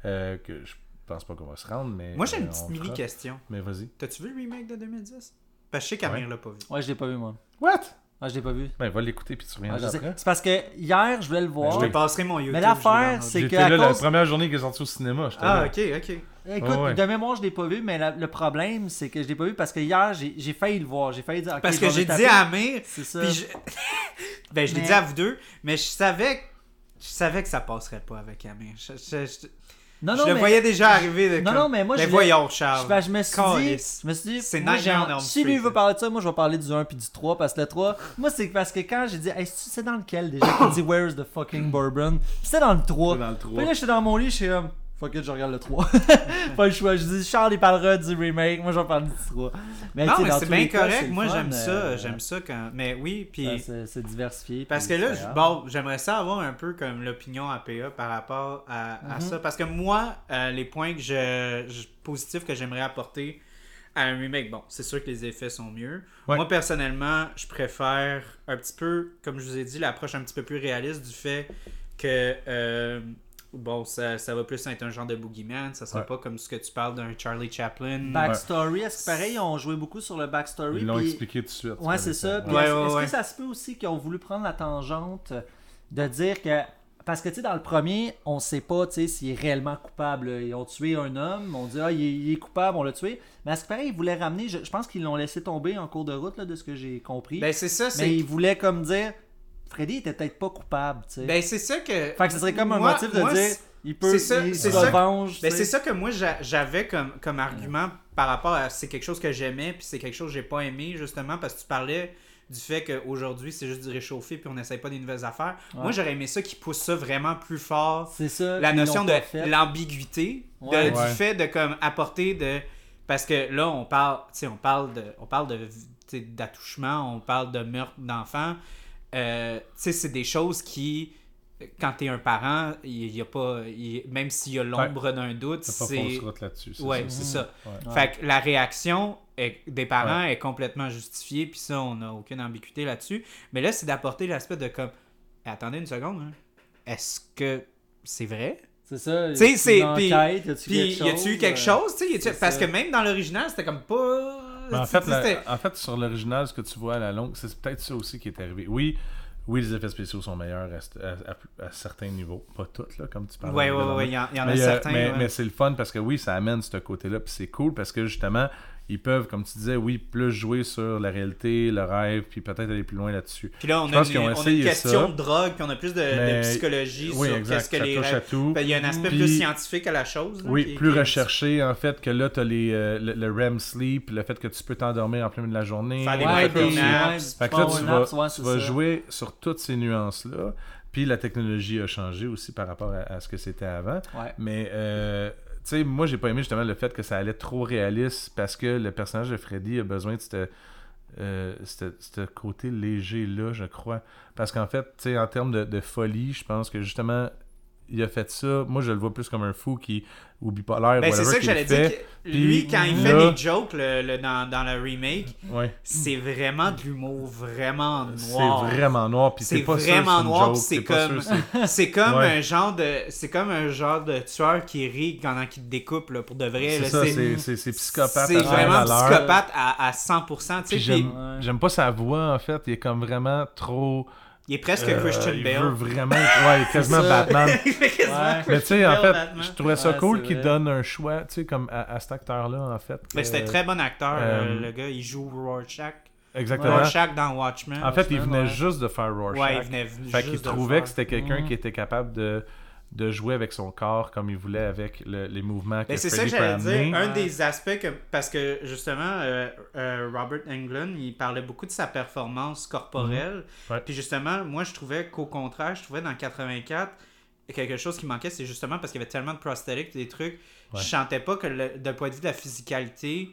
Euh, que je pense pas qu'on va se rendre, mais. Moi, j'ai une euh, petite mini-question. Mais vas-y. T'as-tu vu le remake de 2010 Parce que je sais qu'Amir l'a pas vu. Ouais, je l'ai pas vu, moi. What? Ouais, je l'ai pas vu. Ben, va l'écouter puis tu reviens je sais. après. C'est parce que hier, je voulais le voir. Je te passerai mon YouTube. Mais l'affaire, c'est que J'étais là la cause- première journée qu'il est sorti au cinéma. j'étais Ah, là. ok, ok. Écoute, Ouais, ouais. de mémoire, je l'ai pas vu, mais la- le problème, c'est que je l'ai pas vu parce que hier, j'ai j'ai failli le voir. J'ai failli dire. Parce que j'ai dit à Amir, C'est ça. puis je... <laughs> ben je l'ai Mais- dit à vous deux, mais je savais, je savais que ça passerait pas avec Amir. Je, je- je- Non, je non, le mais... voyais déjà arriver. De Non, comme, non, mais moi, ben je voyons, Je, Charles. ben, je me suis dit, je me suis dit, C'est moi, Elm si lui veut parler de ça, moi je vais parler du 1 puis du 3 parce que le 3, moi c'est parce que quand j'ai dit, hey, c'est c'est dans lequel déjà qu'il dit Where's the fucking bourbon, c'était dans le 3. C'est dans le 3. Puis là j'étais dans mon lit, je suis comme, fuck it, je regarde le 3. <laughs> pas le choix, je dis, Charles il parlera du remake, moi je vais parler du 3. Mais, non, mais c'est bien cas, correct. Moi, j'aime ça. euh, J'aime ça quand. Mais oui, puis. ça, C'est diversifié. Parce que là, je- bon, j'aimerais ça avoir un peu comme l'opinion APA par rapport à, à Mhm. ça. Parce que moi, euh, les points que je, je- positifs que j'aimerais apporter à un remake, bon, c'est sûr que les effets sont mieux. Ouais. Moi, personnellement, je préfère un petit peu, comme je vous ai dit, l'approche un petit peu plus réaliste du fait que euh, bon, ça, ça va plus être un genre de boogeyman. Ça sera Ouais. pas comme ce que tu parles d'un Charlie Chaplin. Backstory, est-ce que pareil, ils ont joué beaucoup sur le backstory? Ils l'ont puis- expliqué tout de suite. Ouais, c'est ça. Ouais, est-ce ouais, est-ce ouais. que ça se peut aussi qu'ils ont voulu prendre la tangente de dire que. Parce que, tu sais, dans le premier, on sait pas, tu sais, s'il est réellement coupable. Ils ont tué un homme, on dit, ah, il est, il est coupable, on l'a tué. Mais à ce que pareil, ils voulaient ramener, je, je pense qu'ils l'ont laissé tomber en cours de route, là, de ce que j'ai compris. Ben, c'est ça, mais c'est. ils voulaient comme dire, Freddy était peut-être pas coupable, tu sais. Ben, c'est ça que. fait que ce serait comme un moi- motif de moi, dire, c'est- il peut, c'est ça- il se Ben, c'est ça que moi j'a- j'avais comme, comme argument par rapport à c'est quelque chose que j'aimais puis c'est quelque chose que j'ai pas aimé justement parce que tu parlais du fait qu'aujourd'hui c'est juste du réchauffé puis on n'essaye pas des nouvelles affaires. Ouais. Moi j'aurais aimé ça qui pousse ça vraiment plus fort. C'est ça. La notion de l'ambiguïté, Ouais. du fait de comme apporter de parce que là on parle, tu sais on parle de on parle de d'attouchement, on parle de meurtre d'enfants. Euh, tu sais c'est des choses qui quand t'es un parent, il y a pas il- même s'il y a l'ombre d'un doute, c'est là-dessus. c'est Ouais, ça. c'est ça. Ouais. Fait que la réaction est- des parents est complètement justifiée, puis ça, on n'a aucune ambiguïté là-dessus. Mais là, c'est d'apporter l'aspect de comme, Eh, attendez une seconde, hein. est-ce que c'est vrai? C'est ça. Tu sais, c'est- une puis- y a-tu Puis, quelque y a-tu eu quelque euh, chose? tu sais, y a-tu- c'est Parce que même dans l'original, c'était comme pas. Mais en, fait, la- en fait, sur l'original, ce que tu vois à la longue, c'est peut-être ça aussi qui est arrivé. Oui, oui, les effets spéciaux sont meilleurs à, à- à- à certains niveaux. Pas tous, là, comme tu parles. Ouais, ouais, ouais, il y en, y en a mais, euh, certains. mais, ouais. mais c'est le fun parce que oui, ça amène ce côté-là. Puis c'est cool parce que justement, ils peuvent, comme tu disais, oui, plus jouer sur la réalité, le rêve, puis peut-être aller plus loin là-dessus. Puis là, on a, une, on a une question ça. de drogue, puis on a plus de, psychologie Oui, sur exact. qu'est-ce que ça les touche à rêves. tout. Ben, Il y a un aspect Puis- plus scientifique à la chose. là, Oui, qui- plus qui recherché en fait que là, tu as les, euh, le, le REM sleep, le fait que tu peux t'endormir en plein milieu de la journée. Faire des le Ouais, fait que des- tu- naps. Fait que là, tu vas, ouais, tu c'est vas jouer sur toutes ces nuances-là. Puis la technologie a changé aussi par rapport à, à ce que c'était avant. Ouais. Mais, euh, sais, moi, j'ai pas aimé justement le fait que ça allait trop réaliste parce que le personnage de Freddy a besoin de ce euh, c'te côté léger-là, je crois. Parce qu'en fait, en termes de folie, je pense que justement, il a fait ça. Moi, je le vois plus comme un fou qui, ou bipolaire, Ben, c'est ça que j'allais dire. que Lui, quand il là- fait des jokes le, le- dans, dans le remake, Ouais. c'est vraiment de l'humour vraiment C'est noir. vraiment noir, puis C'est vraiment c'est noir, c'est comme- c'est- <laughs> C'est comme Ouais. un genre de c'est comme un genre de tueur qui rit pendant qu'il te découpe là, pour de vrai. C'est ça, c'est- c'est c'est psychopathe. C'est vraiment psychopathe à, à 100%. tu sais, Puis puis j'aime Ouais. j'aime pas sa voix, en fait. Il est comme vraiment trop... il est presque euh, Christian il Bale. veut vraiment... Ouais, il est <laughs> quasiment. Batman. <laughs> il fait quasiment Ouais. Mais tu sais, en fait, Batman. je trouvais ça Ouais, cool qu'il donne un choix, tu sais, comme à, à cet acteur-là, en fait. Mais c'était un très bon acteur, euh, euh, le gars. Il joue Rorschach. Exactement. Rorschach dans Watchmen. En fait, il venait ouais. juste de faire Rorschach. ouais, il venait Fait juste qu'il de le trouvait que c'était quelqu'un Mhm. qui était capable de, de jouer avec son corps comme il voulait avec le- les mouvements que Ben, c'est ça que j'allais dire. Un des aspects que. Parce que justement, euh, euh, Robert Englund, il parlait beaucoup de sa performance corporelle. Mhm. Ouais. Puis justement, moi, je trouvais qu'au contraire, je trouvais dans 84, quelque chose qui manquait, c'est justement parce qu'il y avait tellement de prosthetics, des trucs. Ouais. Je sentais pas que le- d'un point de vue de la physicalité,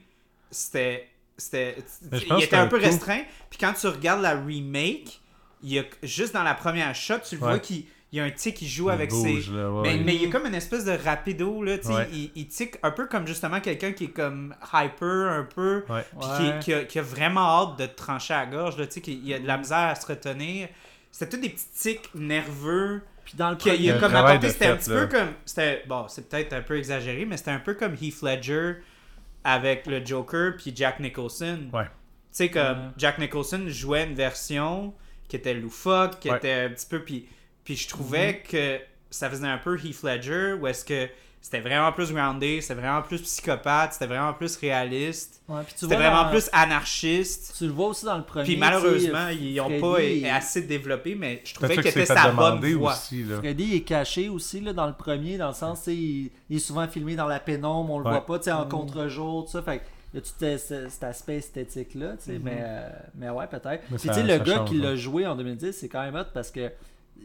c'était. c'était il était un peu restreint. Puis quand tu regardes la remake, il y a juste dans la première shot, tu le Ouais. vois qu'il il y a un tic qui joue Il avec ses. bouge, là, ouais, Mais, ouais. mais il y a comme une espèce de rapido, là, tu sais, Ouais. il, il tique un peu comme justement quelqu'un qui est comme hyper, un peu, Ouais. puis Ouais. qui, qui a, qui a vraiment hâte de te trancher à la gorge, là, tu sais, qu'il y a de la misère à se retenir. C'était tous des petits tics nerveux. Puis dans le il premier, a comme apporté, c'était un petit là. peu comme. C'était, bon, c'est peut-être un peu exagéré, mais c'était un peu comme Heath Ledger avec le Joker puis Jack Nicholson. Ouais. Tu sais, comme Ouais. Jack Nicholson jouait une version qui était loufoque, qui Ouais. était un petit peu. Puis, puis je trouvais que ça faisait un peu Heath Ledger, où est-ce que c'était vraiment plus groundé, c'était vraiment plus psychopathe, c'était vraiment plus réaliste, Ouais, puis tu c'était vois vraiment dans- plus anarchiste. Tu le vois aussi dans le premier. Puis malheureusement, ils n'ont Freddy, pas assez développé, mais je trouvais qu'il que était sa bonne voix. aussi, là. Freddy est caché aussi là, dans le premier, dans le sens, il, il est souvent filmé dans la pénombre, on le Ouais. voit pas, tu sais, en contre-jour, tout ça. Fait que il y a tout ce- ce- cet aspect esthétique-là, tu sais, Mhm. mais, euh, mais ouais, peut-être. Puis tu sais, le gars change, qui hein. l'a joué en 2010, c'est quand même hot parce que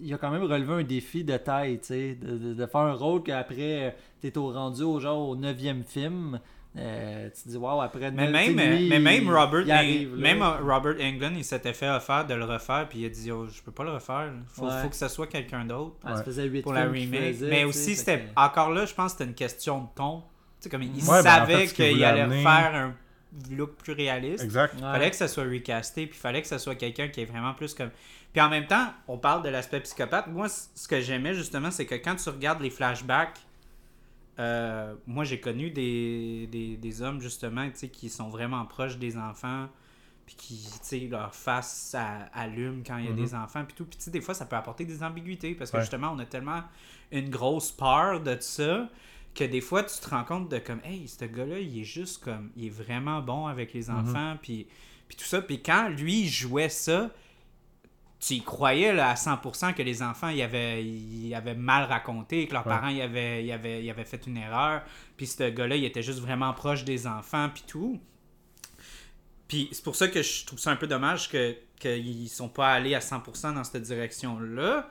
il a quand même relevé un défi de taille, tu sais, de, de- de faire un rôle qu'après, t'es au rendu au genre au neuvième film. euh, tu te dis, waouh, après Mais même, lui, mais même Robert, il arrive, là. même euh, Robert Englund, il s'était fait offert de le refaire, puis il a dit oh, Je peux pas le refaire, faut, Ouais. faut que ça soit quelqu'un d'autre Ah, pour la remake. faisait, Mais aussi, c'était que- encore là, je pense que c'était une question de ton. Tu sais, comme il Ouais, ben, en savait fait, ce qu'il allait amener- faire un look plus réaliste. Exact. Ouais. fallait que ça soit recasté, puis fallait que ça soit quelqu'un qui est vraiment plus comme. Puis en même temps, on parle de l'aspect psychopathe. Moi, ce que j'aimais justement, c'est que quand tu regardes les flashbacks, euh, moi j'ai connu des, des, des hommes justement, qui sont vraiment proches des enfants, puis qui, tu sais, leur face à- allume quand il y a Mhm. des enfants, puis tout. Puis tu sais, des fois, ça peut apporter des ambiguïtés, parce que Ouais. justement, on a tellement une grosse peur de ça que des fois tu te rends compte de comme hey ce gars-là il est juste comme il est vraiment bon avec les enfants puis puis tout ça puis quand lui jouait ça tu y croyais là, à 100% que les enfants ils avaient, mal raconté que leurs Ouais. parents ils avaient, fait une erreur. Puis ce gars-là il était juste vraiment proche des enfants puis tout. Puis c'est pour ça que je trouve ça un peu dommage que qu'ils sont pas allés à 100% dans cette direction-là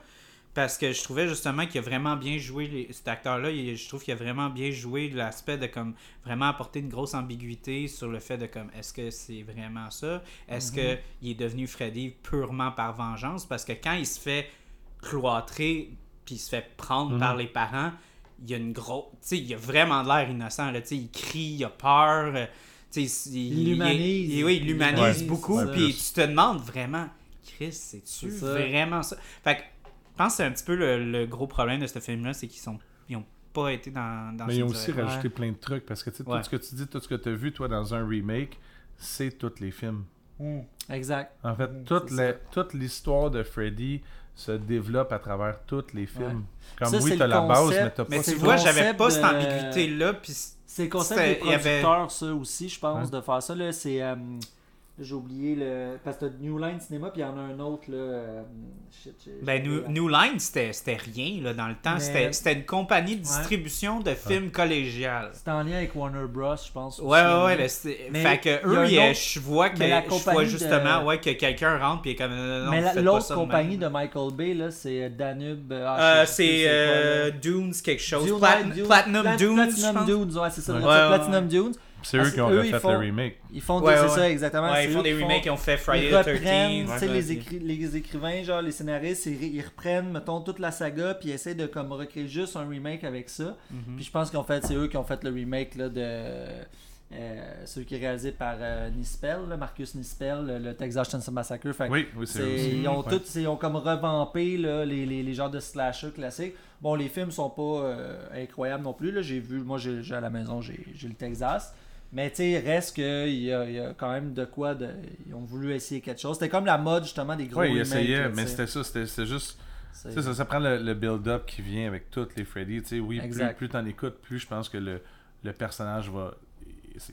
parce que je trouvais justement qu'il a vraiment bien joué les- cet acteur-là. Je trouve qu'il a vraiment bien joué l'aspect de comme vraiment apporter une grosse ambiguïté sur le fait de comme est-ce que c'est vraiment ça? Est-ce que il est devenu Freddy purement par vengeance? Parce que quand il se fait cloîtrer puis il se fait prendre Mhm. par les parents, il y a une grosse, tu sais, il a vraiment de l'air innocent là. Il crie, il a peur. euh, Il l'humanise. il- Oui, il l'humanise Ouais. beaucoup. Puis tu te demandes vraiment, Chris, c'est-tu vraiment ça? Fait que pense que c'est un petit peu le, le gros problème de ce film-là, c'est qu'ils sont ils ont pas été dans, dans Mais ils ont aussi rajouté plein de trucs parce que Ouais. tout ce que tu dis, tout ce que tu as vu, toi, dans un remake, c'est tous les films. Exact. En fait, Mm, toute, c'est la- toute l'histoire de Freddy se développe à travers tous les films. Ouais. Comme Ça, oui, c'est t'as le la base, concept, mais t'as Mais pas c'est tu vois, j'avais pas cette ambiguïté-là. Puis C'est le concept des y avait- producteurs, ça aussi, je pense, Ouais. de faire ça. là. C'est. euh, J'ai oublié le. Parce que t'as New Line Cinema, puis il y en a un autre, là. euh, Shit, j'ai- Ben, New, Line, c'était c'était rien là, dans le temps. Mais- C'était c'était une compagnie de Ouais. distribution de films collégiales. C'était en lien avec Warner Bros, je pense. Ouais, aussi, ouais, ouais. ben, c'est- Mais fait que il y a eux, autre- je vois que la je vois justement de- ouais, que quelqu'un rentre puis est comme non, Mais la- faites pas l'autre compagnie de Michael Bay, là, c'est Danube. euh, ah, Euh, plus c'est euh. Dunes quelque chose. Dune, Dune, Platinum Plat- Dunes, Platinum. Dunes, ouais, c'est ça. Platinum Dunes. C'est eux qui ont eux, refait font- le remake. Ils font Ouais, ouais. ça, exactement. Ouais, ils font des remakes, ils ont fait Friday ils the reprennent, 13th. tu sais, ouais, les, écri- les écrivains, genre les scénaristes, ils, ils reprennent, mettons, toute la saga, puis ils essaient de comme recréer juste un remake avec ça. Mhm. Puis je pense qu'en fait, c'est eux qui ont fait le remake là, de euh, celui qui est réalisé par euh, Nispel, là, Marcus Nispel, le, le Texas Chainsaw Massacre. Fait Oui, oui, c'est ils ont Ouais. ils ont comme revampé là, les, les, les genres de slasher classiques. Bon, les films sont pas euh, incroyables non plus. Là. J'ai vu, moi, j'ai, j'ai à la maison, j'ai, j'ai le Texas. Mais tu sais, reste qu'il y a, il y a quand même de quoi. De, ils ont voulu essayer quelque chose. C'était comme la mode justement des gros Ouais, ils essayaient, là, mais c'était ça, c'était juste. Ça, ça prend le, le build-up qui vient avec toutes les Freddy. Tu sais, oui, plus, plus t'en écoutes, plus je pense que le, le personnage va.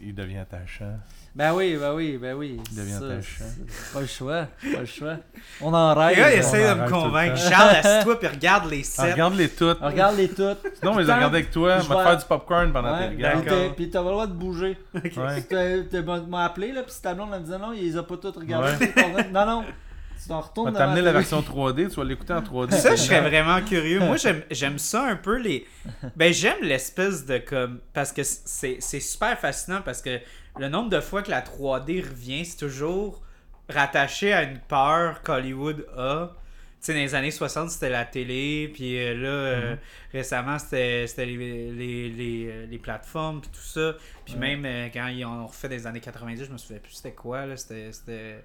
Il, devient attachant. Ben oui, ben oui, ben oui. Il devient Ça, attachant. Pas le choix, pas le choix. On en rêve. Les gars, essayent de me convaincre. Charles, assieds-toi puis regarde les Ah, sept. Regarde-les toutes. Regarde-les toutes. Non, mais les regarde avec toi. je On va te vais- faire du popcorn pendant Ouais, tes puis regards. Puis t'as pas le droit de bouger. Ouais. T'as m'as appelé, là, puis si ta blonde me disait non, il les a pas toutes regardées. Non, non, tu t'en On va t'amener la version 3D, tu vas l'écouter en 3D. Ça, je serais vraiment curieux. Moi, j'aime <laughs> j'aime ça un peu les. Ben, j'aime l'espèce de comme. Parce que c'est c'est super fascinant parce que le nombre de fois que la 3D revient, c'est toujours rattaché à une peur qu'Hollywood a. Tu sais, dans les années 60, c'était la télé, puis euh, là, euh, récemment, c'était c'était les, les, les, euh, les plateformes, puis tout ça. Puis même euh, quand ils ont refait des années 90, je me souviens plus c'était quoi, là. C'était.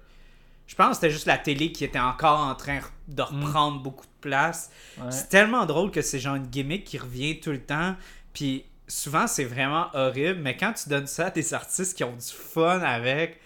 Je pense que c'était juste la télé qui était encore en train de reprendre beaucoup de place. Ouais. C'est tellement drôle que c'est genre une gimmick qui revient tout le temps. Puis souvent, c'est vraiment horrible. Mais quand tu donnes ça à des artistes qui ont du fun avec,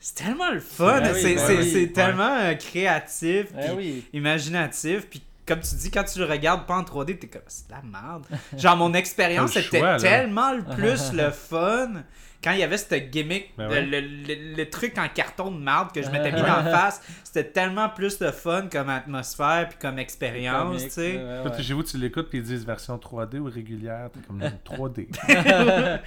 c'est tellement le fun. C'est c'est- oui. c'est tellement euh, créatif. Puis oui. imaginatif. Puis comme tu dis, quand tu le regardes pas en 3D, t'es comme, c'est de la merde. Genre, mon <laughs> expérience, là. tellement le <laughs> plus le fun quand il y avait cette gimmick, Ben ouais. le, le- le truc en carton de marde que je m'étais mis <laughs> en face. C'était tellement plus de fun comme atmosphère puis comme expérience, tu sais. ouais, tu- Chez vous, tu l'écoutes puis ils disent version 3D ou régulière. T'es comme <laughs> 3D. <laughs>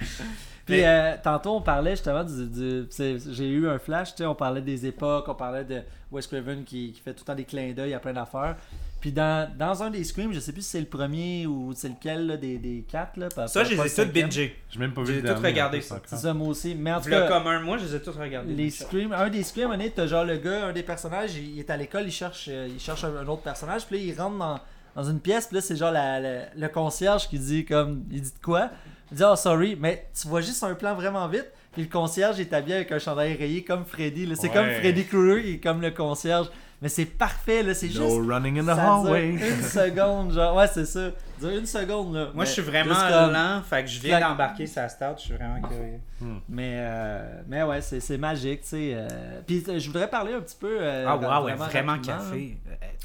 Puis Mais- euh, tantôt, on parlait justement du. J'ai eu un flash, tu sais, on parlait des époques, on parlait de Wes Craven qui, qui fait tout le temps des clins d'œil à plein d'affaires. Puis dans, dans un des Screams, je sais plus si c'est le premier ou c'est lequel là, des, des quatre. Là, pas- Ça, pas- je les le ai cinquième. bingées. J'ai même pas vu J'ai le tout dernier, regardé, ça. C'est ça, moi aussi. Mais en tout cas, comme un mois, je les ai toutes regardées. les Scream, un des Scream, on est, t'as genre le gars, un des personnages, il, il est à l'école, il cherche, euh, il cherche un, un autre personnage, puis là, il rentre dans, dans une pièce, puis là, c'est genre la- la- le concierge qui dit comme, il dit de quoi? Il dit, oh sorry, mais tu vois juste un plan vraiment vite, Puis le concierge est habillé avec un chandail rayé comme Freddy. là. C'est Ouais. comme Freddy Krueger, il est comme le concierge. Mais c'est parfait, là. C'est No juste. running in the ça dure hallway. une seconde, genre. Ouais, c'est ça. Dure une seconde, là. Moi, Mais je suis vraiment comme- lent, fait que je viens d'embarquer sa start, je suis vraiment curieux. Mais, euh, mais ouais, c'est c'est magique, tu sais. euh. Puis euh, je voudrais parler un petit peu. euh, Ah, wow, vraiment vraiment rapidement, café.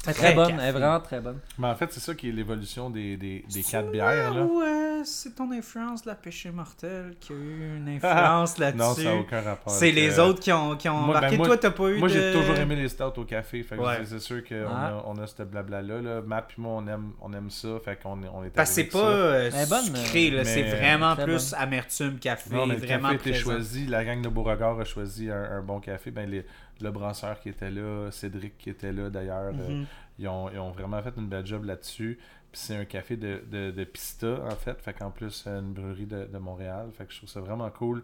est très bonne, café. elle est vraiment très bonne. Mais en fait, c'est ça qui est l'évolution des, des, des quatre bières. Là. Ou euh, c'est ton influence de la péché mortel qui a eu une influence là-dessus? <laughs> Non, ça n'a aucun rapport. C'est les autres qui ont, qui ont moi, ben, embarqué. moi- Toi, t'as pas eu Moi, de... j'ai toujours aimé les stouts au café. Fait que Ouais. c'est sûr qu'on Ah. a, on a ce blabla-là. Là. Matt et moi, on aime, on aime ça. Fait qu'on est- on est Parce que c'est pas euh, sucré, là, mais- c'est vraiment Très plus bonne. amertume café, Non, mais le vraiment café était choisi. La gang de Beauregard a choisi un, un bon café. Ben, les- le brasseur qui était là, Cédric qui était là d'ailleurs, euh, Mhm. ils, ont, ils ont vraiment fait une belle job là-dessus. Puis c'est un café de, de, de Pista, en fait. Fait qu'en plus, c'est une brûlerie de, de Montréal. Fait que je trouve ça vraiment cool.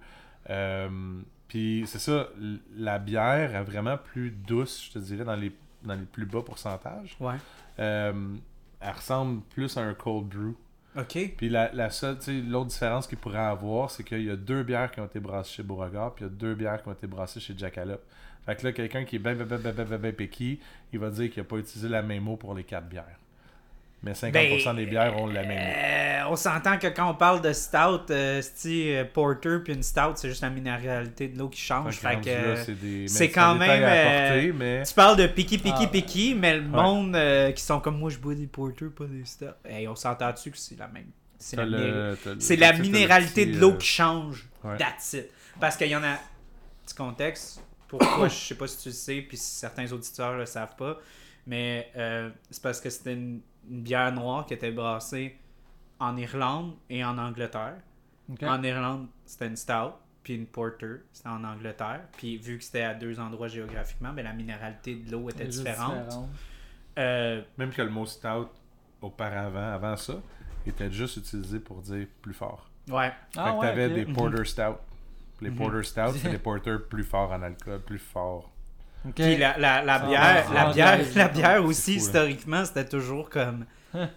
Euh, puis c'est ça, la bière est vraiment plus douce, je te dirais, dans les, dans les plus bas pourcentages. Ouais. Euh, elle ressemble plus à un cold brew. OK. Puis la, la seule, tu sais, l'autre différence qu'il pourrait avoir, c'est qu'il y a deux bières qui ont été brassées chez Beauregard, puis il y a deux bières qui ont été brassées chez Jackalope. Fait que là, quelqu'un qui est ben, ben, ben, ben, ben, ben, ben picky, il va dire qu'il n'a pas utilisé la même mot pour les quatre bières. Mais 50% Ben, des bières ont la même. Euh, on s'entend que quand on parle de stout, euh, euh, porter puis une stout, c'est juste la minéralité de l'eau qui change. Fait Fait que c'est des c'est mais quand même, euh, apporter, mais tu parles de picky, picky, Ah. picky, mais le monde euh, qui sont comme moi, je bois des porter, pas des stouts. Hey, on s'entend dessus que c'est la même? C'est la, le- le- minéralité petit, de l'eau euh, qui change. ouais. That's it. Parce qu'il y en a. Petit contexte. Pourquoi <coughs> je sais pas si tu le sais, puis si certains auditeurs le savent pas. Mais euh, c'est parce que c'était une, une bière noire qui était brassée en Irlande et en Angleterre. En Irlande, c'était une stout, puis une porter, c'était en Angleterre. Puis vu que c'était à deux endroits géographiquement, ben, la minéralité de l'eau était différente. différent. Euh, Même que le mot stout, auparavant, avant ça, était juste utilisé pour dire plus fort. ouais. Fait Ah que ouais, t'avais des porter <laughs> stout. Les Mhm. porter stout, c'est <laughs> des porters plus forts en alcool, plus forts. Puis la, la, la bière, ah, la bière, la bière aussi, historiquement, c'était toujours comme.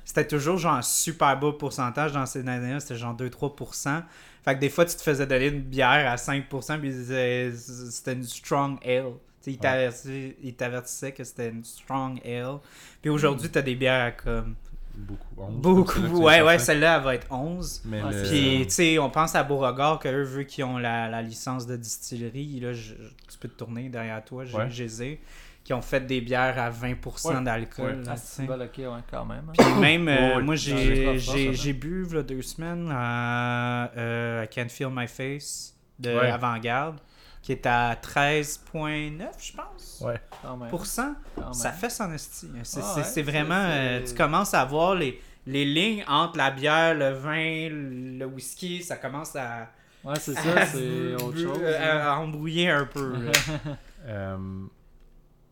C'était toujours genre un super bas pourcentage dans ces années-là, c'était genre 2-3%. Fait que des fois, tu te faisais donner une bière à 5%, puis ils disaient c'était une strong ale. Tu sais, Ils t'avertissaient ils t'avertissaient que c'était une strong ale. Puis aujourd'hui, t'as des bières à comme. Beaucoup. 11, Beaucoup. Ouais, ouais, celle-là, elle va être 11. Mais Ouais, le- c'est Puis, tu sais, on pense à Beauregard, que eux, vu qu'ils ont la, la licence de distillerie, là, je- tu peux te tourner derrière toi, j'ai Ouais. qui ont fait des bières à 20% Ouais. d'alcool. Ouais. là, Ah, tu c'est sais. bon, ok, ouais, quand même. hein. Puis même, euh, ouais. moi, j'ai bu, là, deux semaines, à euh, I Can't Feel My Face de Ouais. Avant-Garde, qui est à 13,9, je pense. Ouais. Pour cent. Ça fait son esti. C'est Ah ouais, vraiment. euh, tu commences à voir les, les lignes entre la bière, le vin, le whisky. Ça commence à, Ouais, c'est ça, c'est autre chose. euh, hein. à embrouiller un peu. <laughs> Euh,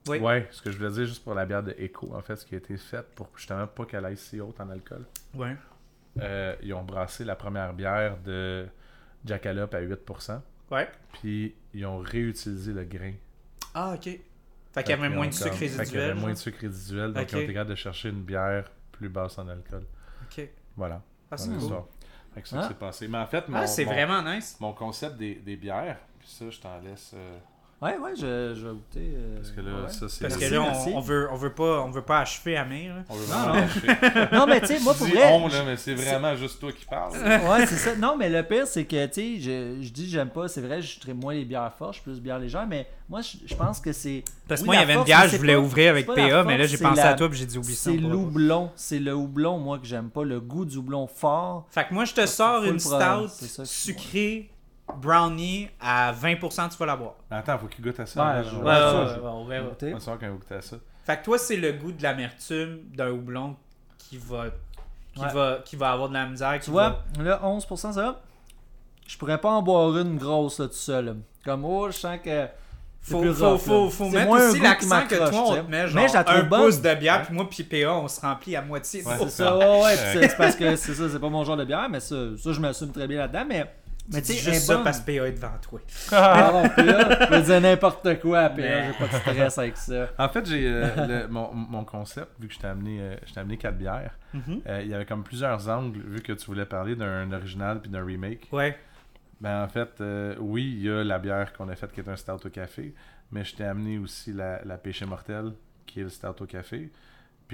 Oui. Ouais, ce que je voulais dire juste pour la bière de Echo, en fait, ce qui a été fait pour justement pas qu'elle aille si haute en alcool. ouais. Euh, ils ont brassé la première bière de Jackalope à 8%, Ouais. puis ils ont réutilisé le grain. Ah, ok. Fait qu'il y avait moins de sucre comme- Fait qu'il y résiduel. avait moins de sucre résiduel, donc ils ont été capables de chercher une bière plus basse en alcool. Ok. Voilà. Ah, c'est cool. Fait que c'est ça Ah. s'est passé. Mais en fait, mon, Ah, c'est mon- vraiment nice. mon concept des, des bières, puis ça, je t'en laisse. euh, Ouais, ouais, je, je vais goûter. euh, parce que là, ouais. ça, c'est. Parce que là, on, on veut, on veut pas, on veut pas achever Amir. là. On veut Non, <laughs> non. mais tu sais, moi, pour vrai. on, là, mais c'est vraiment juste toi qui parles. Ouais, c'est ça. Non, mais le pire, c'est que, tu sais, je, je dis j'aime pas, c'est vrai, je traite moins les bières fortes, je suis plus bière légère, mais moi, je, je pense que c'est. Parce que Oui, moi, il y avait une bière je voulais pas- ouvrir avec PA, mais là, j'ai pensé la- à toi puis j'ai dit oublie ça. C'est on pourra pas. l'houblon. C'est le houblon, moi, que j'aime pas. Le goût du houblon fort. Fait que moi, je te sors une stout c'est ça que- sucrée brownie à 20%, tu vas la boire. Mais Attends, faut qu'il goûte à ça. Ouais, Ouais, Ouais, ouais, ouais, ouais, ouais, on verra. Goûter. On sort quand il goûte à ça. Fait que toi, c'est le goût de l'amertume d'un houblon qui va, qui, Ouais. va, qui va avoir de la misère. Tu vois, va- là, 11%, ça va? Je pourrais pas en boire une grosse, là, tout seul. Comme, oh, je sens que. Faut, plus faut, rough, faut, mettre aussi l'accent que toi, on tu te met genre Mais un bonne. pouce de bière, puis moi puis PA, on se remplit à moitié. Ouais, ça. C'est ça, ouais, ouais. <laughs> c'est parce que c'est ça, c'est pas mon genre de bière, mais ça, ça je m'assume très bien là-dedans. Mais, mais Tu sais, juste ça bonne. parce que PA est devant toi. <laughs> Ah non, là, je peux dire n'importe quoi à PA, j'ai pas de stress avec ça. <laughs> En fait, j'ai euh, mon, mon concept, vu que je t'ai amené, euh, je t'ai amené quatre bières, Mhm. euh, il y avait comme plusieurs angles, vu que tu voulais parler d'un original puis d'un remake. Ouais. Ben, en fait, euh, oui, il y a la bière qu'on a faite qui est un stout au café, mais je t'ai amené aussi la, la péché mortelle, qui est le stout au café.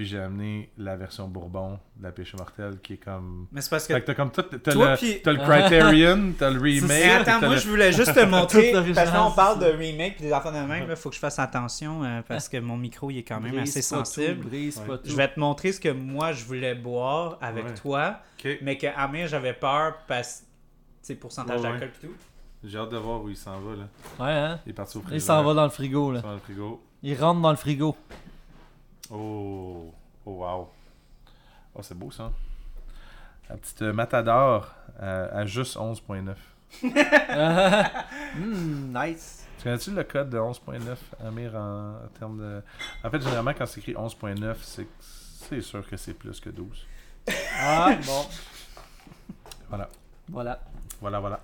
Puis j'ai amené la version bourbon de la péché mortelle, qui est comme. Mais c'est parce que Fait que t'as comme tout. T'as Toi, le, puis- t'as le Criterion, t'as le <laughs> remake. Mais attends, moi le- je voulais juste te <laughs> montrer, parce que là on parle de c'est remake et des enfants de même, il faut que je fasse attention euh, parce que mon micro il est quand même Brise assez pas sensible. tout, brise Ouais. pas tout. Je vais te montrer ce que moi je voulais boire avec Ouais. toi, mais que Amir j'avais peur parce que pourcentage Ouais, d'alcool et tout. J'ai hâte de voir où il s'en va, là. Ouais, hein? Il est parti au frigo. Il s'en va dans le frigo, là. Dans le frigo. Il rentre dans le frigo. Oh, oh wow. Oh, c'est beau ça. La petite euh, Matador euh, à juste 11.9. <laughs> Hmm, nice. Tu connais-tu le code de 11.9, Amir, en, en termes de... En fait, généralement, quand c'est écrit 11.9, c'est c'est sûr que c'est plus que 12. Ah, bon. Voilà. Voilà. Voilà, voilà.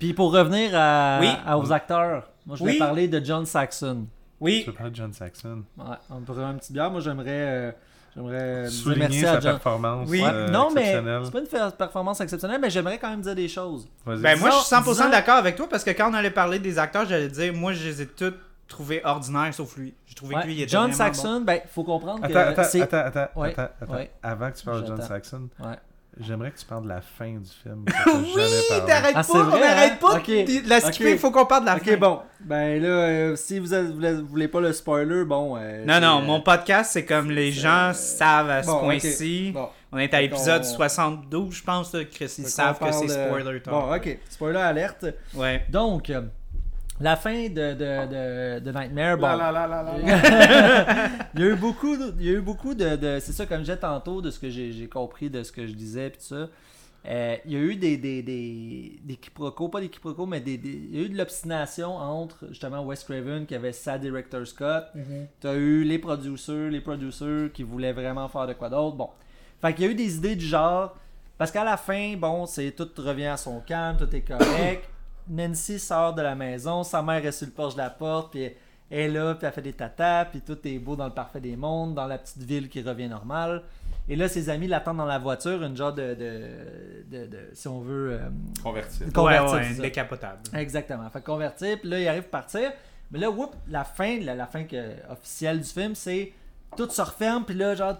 Puis pour revenir à, Oui. à- aux acteurs, moi je voulais Oui. parler de John Saxon. Tu Oui, veux parler de John Saxon? Ouais, on peut prendre une petite bière. Moi j'aimerais euh, j'aimerais dire Souligner merci sa à John. performance Oui. Euh, non, mais exceptionnelle. c'est pas une performance exceptionnelle, mais j'aimerais quand même dire des choses. Vas-y. ben moi je suis 100% disons- d'accord avec toi parce que quand on allait parler des acteurs, j'allais dire moi je les ai tous trouvés ordinaires sauf lui. J'ai trouvé Ouais, que lui il était John Saxon, ben faut comprendre que Attends, attends, c'est attends, attends, Ouais, attends, attends. ouais. Avant que tu parles de John. Saxon, Ouais. J'aimerais que tu parles de la fin du film. <laughs> Oui, t'arrêtes Ah, pas, on vrai, n'arrête hein? pas de la skipper, il faut qu'on parle de la fin. Ok, bon. Ben là, euh, si vous, avez- vous voulez- vous voulez pas le spoiler, bon. euh, Non, non, euh, mon podcast, c'est comme les gens savent à ce bon, point-ci. Bon. On est à l'épisode qu'on- 72, je pense, là, Chris. Ils savent que c'est spoiler. Bon, ok. Spoiler alerte. Ouais. Donc, euh, la fin de, de, de, de Nightmare, bon. La, la, la, la, la. il y a eu beaucoup, de, il y a eu beaucoup de, de- c'est ça comme je disais tantôt de ce que j'ai j'ai compris de ce que je disais puis ça. Euh, il y a eu des des, des, des quiproquos, pas des quiproquos, mais des, des- il y a eu de l'obstination entre justement Wes Craven qui avait sa director Scott. Tu as eu les producers, les producers qui voulaient vraiment faire de quoi d'autre. Bon. Fait qu'il y a eu des idées du genre parce qu'à la fin, bon, c'est tout revient à son calme, tout est correct. <coughs> Nancy sort de la maison, sa mère est sur le porche de la porte, puis elle est là, puis elle fait des tatas, puis tout est beau dans le parfait des mondes, dans la petite ville qui revient normale. Et là, ses amis l'attendent dans la voiture, une genre de, de, de, de- si on veut, euh, Convertible. convertible, ouais, ouais, décapotable. Exactement. Fait convertir, puis là, il arrive à partir. Mais là, whoop, la fin, la, la fin que, officielle du film, c'est tout se referme, puis là, genre,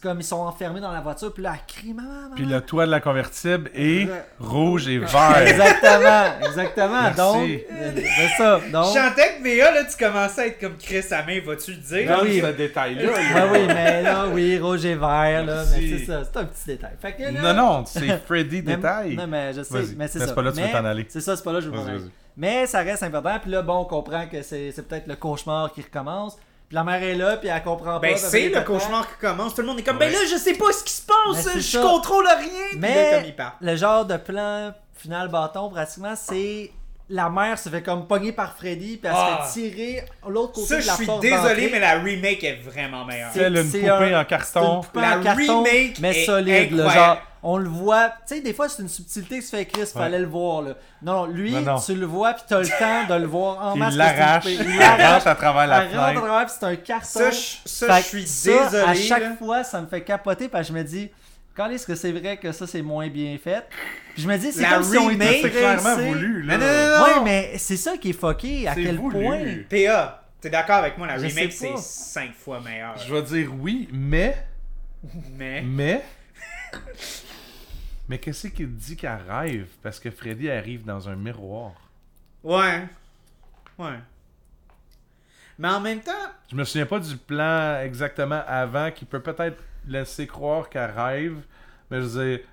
comme ils sont enfermés dans la voiture, puis là, elle crie maman, maman. Puis le toit de la convertible est Ouais. rouge et <laughs> vert. Exactement, exactement. Merci. Donc, c'est ça. Je Donc, chantais que Béa, là, tu commençais à être comme Chris Amé, vas-tu le dire? Ben oui. ce détail-là. Ah oui, mais là, oui, rouge et vert, là, mais c'est ça, c'est un petit détail. Fait que là, Non, non, c'est Freddy détail. Non, mais je sais, mais c'est Mais ça. c'est pas là que tu veux t'en aller. C'est ça, c'est pas là que je veux m'en aller. Mais ça reste important, puis là, bon, on comprend que c'est c'est peut-être le cauchemar qui recommence. Puis la mère est là, puis elle comprend pas. Ben, c'est le cauchemar qui commence. Tout le monde est comme, Ouais. ben là, je sais pas ce qui se passe, je ça. contrôle rien. Mais- là. Le genre de plan final bâton, pratiquement, c'est. La mère se fait comme pogner par Freddy, puis elle Ah. se fait tirer à l'autre côté Ça, de je la suis porte désolé, d'entrée. mais la remake est vraiment meilleure. C'est- une poupée un- en une carton. poupée La en carton, remake mais est solide. incroyable. genre, on le voit. Tu sais, des fois, c'est une subtilité qui se fait Chris, fallait le voir. Là. Non, non, lui, Non, non. tu le vois, puis t'as le temps de le voir en masse. Il l'arrache. Il l'arrache à travers la rentre à fenêtre. travers, puis c'est un carton. Ça, je, ça, Fait je suis ça, désolé. À chaque là. fois, ça me fait capoter, parce que je me dis, quand est-ce que c'est vrai que ça, c'est moins bien fait? Puis je me dis, c'est La comme si on était remake, C'est clairement voulu, là. Non, non, non. Ouais, mais c'est ça qui est fucké, à quel voulu. point. PA, t'es d'accord avec moi, la Je remake, c'est pas. 5 fois meilleur. Je vais dire oui, mais. Mais. Mais. <laughs> Mais qu'est-ce qu'il dit qu'elle rêve? Parce que Freddy arrive dans un miroir. Ouais. Ouais. Mais en même temps, Je me souviens pas du plan exactement avant qui peut peut-être laisser croire qu'elle rêve. Mais je veux dire,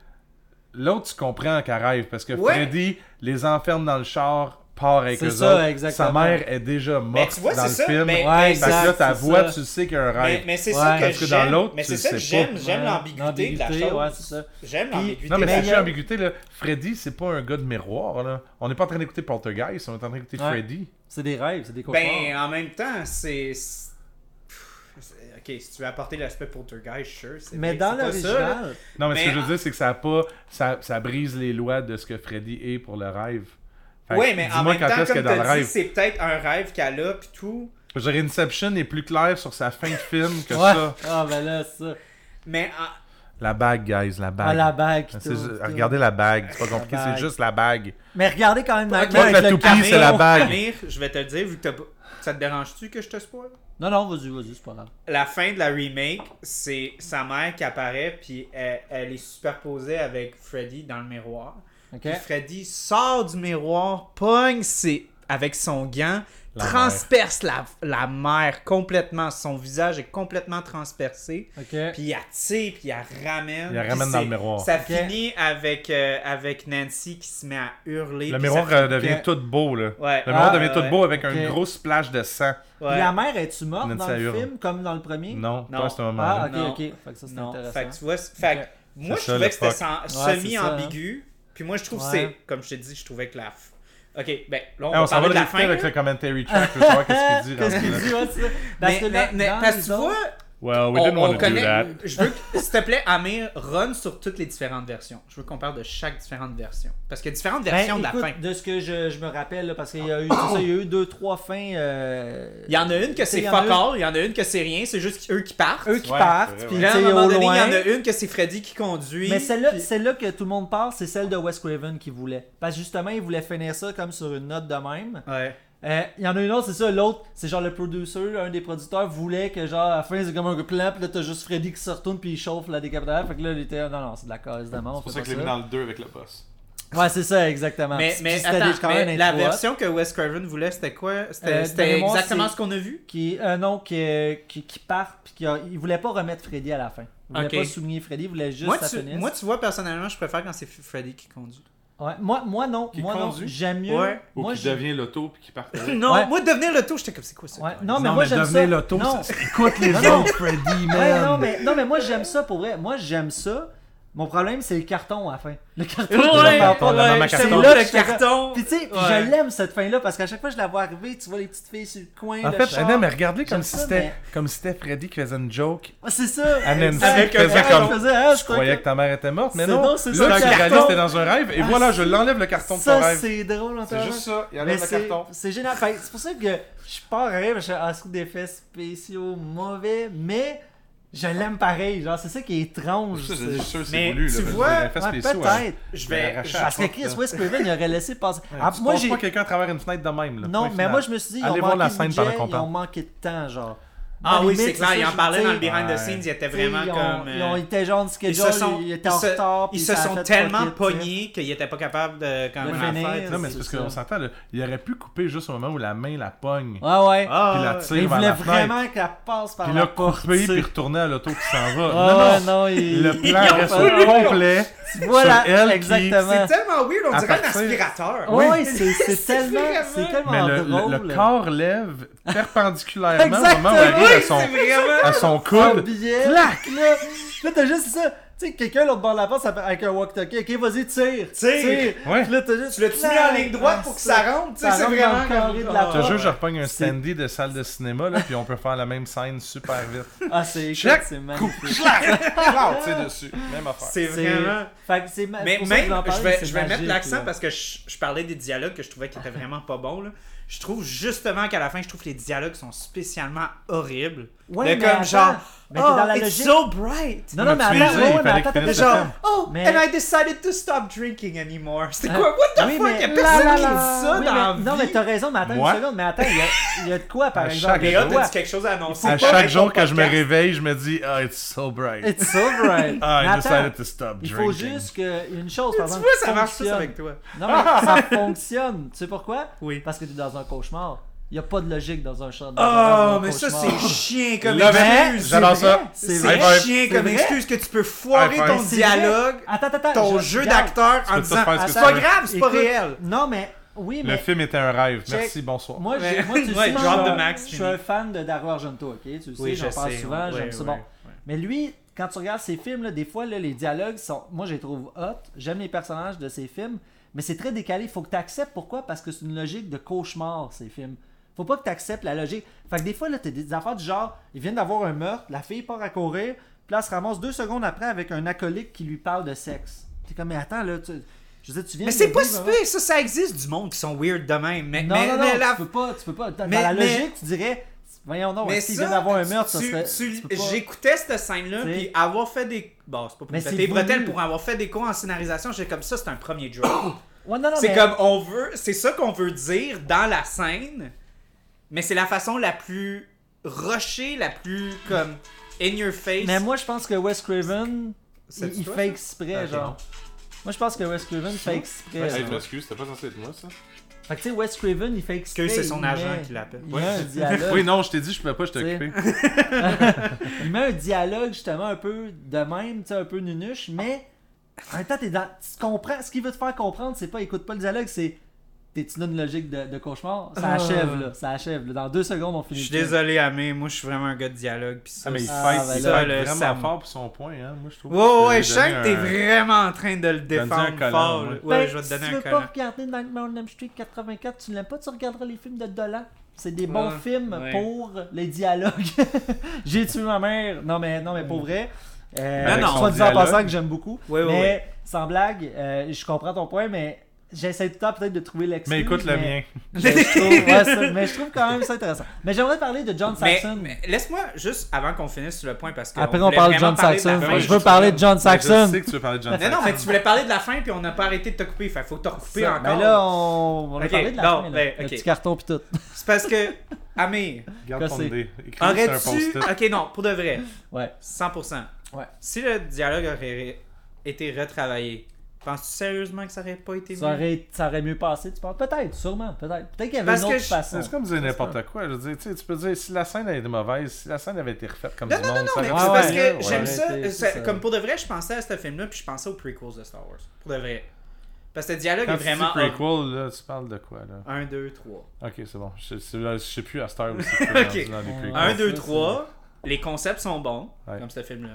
l'autre, tu comprends qu'elle rêve parce que Ouais. Freddy les enferme dans le char, part avec C'est eux ça, autres. exactement. Sa mère est déjà morte tu vois, dans le ça, film. mais- Ouais, Fait que là, ta voix, ça. tu sais qu'il y a un rêve. mais c'est Ouais. ça que Parce que dans j'aime. l'autre, Mais tu c'est le ça que sais j'aime. pas. J'aime Ouais, l'ambiguïté de la chose. J'aime l'ambiguïté. Non, mais juste a- ambiguïté, là. Freddy, c'est pas un gars de miroir, là. On n'est pas en train d'écouter Poltergeist, on est en train d'écouter Ouais. Freddy. C'est des rêves, c'est des cauchemars. Ben, en même temps, c'est. Ok, si tu veux apporter l'aspect poltergeist, sure. mais dans l'original, Non, mais, ce Mais que je veux dire, c'est que ça a pas. Ça, ça brise les lois de ce que Freddy est pour le rêve. Ouais, mais en même quand temps, comme t'as le dit, rêve. c'est peut-être un rêve qu'elle a, pis tout. Je dirais, Inception est plus clair sur sa fin de film que ouais. ça. Ah, ben là, ça. Mais en- La bague, guys, la bague. Ah, la bague. tout. regardez la bague, c'est pas compliqué, La c'est bague. juste la bague. Mais regardez quand même Pas que avec la toupie, c'est la bague. Amir, je vais te le dire, vu que t'as pas- ça te dérange-tu que je te spoil? Non, non, vas-y, vas-y, c'est pas grave. La fin de la remake, c'est sa mère qui apparaît, puis elle, elle est superposée avec Freddy dans le miroir. Puis Freddy sort du miroir, pogne ses- avec son gant, La transperce la, la mère complètement. Son visage est complètement transpercé. Puis il tire, puis il la ramène. Il ramène dans le miroir. Ça finit avec, euh, avec Nancy qui se met à hurler. Le miroir ça euh, fait devient tout beau, là. Ouais. Le miroir Ah, devient ouais. tout beau avec Ok. un gros splash de sang. Ouais. La mère, es-tu morte Nancy dans le hurle. film comme dans le premier? Non, Non. pas à ce moment-là. Ah, ok, Non. ok. Fait que ça, c'est Non, intéressant. fait que tu vois, fait moi je trouvais que c'était semi-ambigu. Puis moi je trouve que Ouais. c'est, comme je t'ai dit, je trouvais que la. f- Ok, ben là on Ah, va on s'en va parler de la fin. avec le commentary track pour savoir qu'est-ce qu'il dit. <laughs> Qu'est-ce qu'il dit, ouais, c'est ça. Parce Mais, que là, mais, mais- dans parce que tu vois, Well, we on, didn't on want to do connaît. that. Je veux que, s'il te plaît, Amir, run sur toutes les différentes versions. Je veux qu'on parle de chaque différente version. Parce qu'il y a différentes Ben, versions de la fin. De ce que je, je me rappelle, là, parce qu'il y a eu, ça, il y a eu deux, trois fins. euh, Il y en a une que c'est il y en a fuck une- all, il y en a une que c'est rien, c'est juste eux qui partent. Eux qui Ouais, partent, puis là, à un moment au donné, il y loin. en a une que c'est Freddy qui conduit. Mais celle-là, puis- celle-là que tout le monde parle, c'est celle de Wes Craven qui voulait. Parce que justement, il voulait finir ça comme sur une note de même. Ouais. Euh, Il y en a une autre, c'est ça, l'autre, c'est genre le producer, un des producteurs voulait que genre à la fin c'est comme un plan, puis là t'as juste Freddy qui se retourne puis il chauffe la décapitale. Fait que là il était non non c'est de la case d'amant, on C'est pour ça que je l'ai mis dans le 2 avec le boss. Ouais c'est ça exactement. Mais, attends, quand même mais la version que Wes Craven voulait, c'était quoi? C'était Euh, exactement ce qu'on a vu? qui euh, non qui, qui, qui part puis qui a- il voulait pas remettre Freddy à la fin. Il voulait pas souligner Freddy, il voulait juste moi sa tu, moi, tu vois, personnellement, je préfère quand c'est Freddy qui conduit. Ouais, moi moi non, Qui moi non, conduit? j'aime mieux. Ouais. Ou Moi qui j'ai- devient l'auto puis qui part. <laughs> non, Ouais. moi, devenir le tour, j'étais comme, c'est quoi ça? Ouais, non mais Non, moi j'aime ça. l'auto, Non. c'est- écoute les Non, non. autres, Freddy, man. Ouais, non, mais, non, mais moi j'aime ça pour vrai. Moi j'aime ça. Mon problème c'est le carton à la fin. Le carton. Ouais, la maman c'est là le carton. Puis tu sais, Ouais. je l'aime cette fin-là parce qu'à chaque fois que je la vois arriver, tu vois les petites filles sur le coin. En le fait, char. non, mais regardez comme si c'était mais- comme si c'était Freddy qui faisait une joke. Ah, c'est ça. À Nancy. Avec qui faisait comme Je faisais, ah, Je croyais que ta mère était morte, mais C'est non. non, c'est ça, Là, que t'es dans un rêve, et Ah, voilà, je l'enlève le carton de ton Ça, rêve. c'est drôle, C'est juste ça. Il enlève le c'est carton. c'est génial. C'est pour ça que je pars à rire, je suis des effets spéciaux mauvais, mais je l'aime pareil. Genre, c'est ça qui est étrange. Ça, c'est- c'est sûr, c'est Mais voulu. tu là, vois- Ouais, spéciaux, hein. peut-être. Je vais. Parce que Chris. West Craven, il aurait laissé passer? Ouais, Ah, tu moi, j'ai. pas quelqu'un à travers une fenêtre de même. Là, Non, mais final. moi je me suis dit, ils ont budget, ils ont manqué de temps, genre. Ah oui, c'est clair, ça, il en tu dans le behind the scenes, il était Tu sais, vraiment ils ont, comme. ils ont été genre de schedule, Ils se sont, ils étaient ils en se- retard. ils puis se sont tellement pognés qu'ils étaient pas capables de quand De même finir. en faire. Non, mais c'est parce qu'on s'entend, là, il aurait pu couper juste au moment où la main la pogne. Ouais, ouais. Ah, Puis la ouais. tire vers voulait la fenêtre. vraiment qu'elle passe par Puis la là, porte. couper tu sais. puis retourner à l'auto qui s'en va. Ah, non, non. Le <laughs> plan ils reste au complet. Voilà, exactement. C'est tellement weird, on dirait un aspirateur. Ouais, <laughs> c'est tellement, drôle. le corps lève perpendiculairement au moment où elle arrive à son, à son coude. billet. Clac! Là, là t'as juste ça. Tu sais, quelqu'un l'autre bord de la porte ça fait- avec un walkie-talkie. Ok, vas-y, tire. Tire. Ouais. Puis là, t'as juste. Tu l'as-tu mis en ligne droite Ah, pour que ça rentre? Tu sais, Ça c'est vraiment. carré de la Ah, Je te je repogne un standy de salle de cinéma, là, puis on peut faire la même scène super vite. <laughs> Ah, c'est Check. c'est magnifique. Clac, <laughs> tu sais, dessus. Même affaire. C'est vraiment. Fait que c'est ma- Mais même, je vais, c'est je vais mettre l'accent parce que je, je parlais des dialogues que je trouvais qui étaient vraiment pas bons. Là. Je trouve justement qu'à la fin, je trouve que les dialogues sont spécialement horribles. Ouais, de mais comme attends, genre, mais t'es oh, dans la it's logique. so bright. Non, non, mais Tu attends, ouais, il mais attends, Genre, oh, Mais- and I decided to stop drinking anymore. C'était Ah, quoi? What the oui, fuck? mais- Y'a personne la, la, dit la. ça Oui, dans mais- la Non, mais t'as raison, mais attends Moi? une seconde. Mais attends, il y a, il y a de quoi, par À exemple? chaque il y a Léa, t'as dit quelque chose à annoncer. À chaque jour que je me réveille, je me dis, ah, it's so bright. It's so bright. <laughs> Ah, Mais I decided to stop il drinking. faut juste que une chose, par Tu exemple, vois, ça marche avec toi. Non, mais <laughs> ça fonctionne. Tu sais pourquoi? Oui. Parce que t'es dans un cauchemar. Il n'y a pas de logique dans un chat. Oh, un mais ça, c'est <laughs> chien comme excuse. J'adore C'est vrai, ça. C'est chien comme vrai. excuse que tu peux foirer ton dialogue, vrai. Attends, attends, ton je- jeu d'acteur en disant c'est pas grave, c'est pas réel. Non, mais oui, mais Le film était un rêve. Check. Merci, bonsoir. Moi, moi, tu <laughs> sais, je suis the un- un fan de Dario Argento, ok? Tu le sais, Oui, j'en je parle souvent, j'aime ça. Bon. Mais lui, quand tu regardes ses films, là, des fois, là, les dialogues sont. Moi, je les trouve hot. J'aime les personnages de ses films, mais c'est très décalé. Faut que tu acceptes. Pourquoi? Parce que c'est une logique de cauchemar, ces films. Faut pas que tu acceptes la logique. Fait que des fois, là, t'as des affaires du genre ils viennent d'avoir un meurtre, la fille part à courir, puis là, elle se ramasse deux secondes après avec un acolyte qui lui parle de sexe. T'es comme, mais attends, là, tu. Je veux dire, tu viens Mais c'est pas pire, ça, ça existe du monde qui sont weird de même. Mais, Non, mais, non, non, mais la- tu peux pas, tu peux pas. Dans Mais- la mais- logique, tu dirais, Voyons donc, Mais s'il ça, vient d'avoir un meurtre, ça tu- serait. tu- tu peux pas- J'écoutais cette scène-là, puis avoir fait des. Bon, c'est pas pour Mais me c'est péter les bretelles, pour avoir fait des cons en scénarisation, j'étais comme ça, c'est un premier drop. <coughs> Ouais, non, non, c'est mais- comme, on veut. C'est ça qu'on veut dire dans la scène, mais c'est la façon la plus rushée, la plus comme in your face. Mais moi, je pense que Wes Craven, C'est il, il fait ça? exprès, Ah, genre. Moi, je pense que Wes Craven fait exprès. Hey, genre. je m'excuse, c'était pas censé être moi, ça? Fait que tu sais, Wes Craven, il fait exprès. Que c'est son agent met- qui l'appelle. Il met un <laughs> dialogue. Oui, non, je t'ai dit, je pouvais pas, je t'ai occupé. il met un dialogue justement un peu de même, tu sais, un peu nunuche, mais en même temps, t'es dans... tu comprends. Ce qu'il veut te faire comprendre, c'est pas écoute pas le dialogue, c'est. T'es-tu dans une logique de, de cauchemar? Ça Ah. achève, là. Ça achève. là. Dans deux secondes, on Je finit. suis le film. désolé, Amé, moi je suis vraiment un gars de dialogue. Ça, Ah, mais il c'est- Ah, ben le vraiment fort pour son point, hein. Moi, je trouve. Ouais, que ouais, je je sens que t'es un- vraiment en train de le défendre collant, fort. ouais. Ben, Ouais, je vais te si donner tu un veux pas collant. regarder Nightmare on Elm Street 84, tu l'aimes pas, tu regarderas les films de Dolan. C'est des bons Ouais, films ouais. pour les dialogues. <laughs> J'ai tué ma mère. Non, mais, non, mais pour vrai. Euh, Non, non. Soit dit en passant que j'aime beaucoup. Ouais, ouais, mais ouais. sans blague, euh, je comprends ton point, mais j'essaie tout le temps peut-être de trouver l'excuse. Mais écoute le mien. Je, je trouve, ouais, <laughs> ça- mais je trouve quand même ça intéressant. Mais j'aimerais parler de John Mais, Saxon. mais laisse-moi juste avant qu'on finisse sur le point parce que. Après, on parle de John Saxon. fin. Ouais, je veux parler de John Mais Saxon. Je sais que tu veux parler de John Non, non, Saxon. mais tu voulais parler de la fin puis on n'a pas arrêté de te couper. Fait faut te recouper Ça, encore. Mais là, on, on va Ok, parler de la non, fin. là. ben, Le ok. petit carton pis tout. C'est parce que, Amir, Garde ton idée. Écris sur un post-it. Ok, non, pour de vrai. Ouais. 100%. Ouais. Si le dialogue aurait été retravaillé, penses-tu sérieusement que ça aurait pas été Ça mieux? aurait, ça aurait mieux passé, tu penses? Peut-être, sûrement, peut-être. Peut-être qu'il y avait Parce une que autre je- façon. C'est comme dire n'importe quoi. Je veux dire, tu sais, tu peux dire si la scène avait été mauvaise, si la scène avait été refaite comme Non, du non, monde, non, ça mais c'est parce que ouais. j'aime ouais. ça, Arrêtez, ça- c'est ça. Comme pour de vrai, je pensais à ce film-là, puis je pensais aux prequels de Star Wars. Pour de vrai. Parce que le dialogue Quand est tu vraiment. dis prequel, là, tu parles de quoi, là? 1, 2, 3. Ok, c'est bon. Je, c'est- là, je sais plus à Star aussi. <laughs> Ok. Dans prequels. 1, Ouais, 2, ça, 3. Les concepts sont bons, Ouais. comme ce film-là.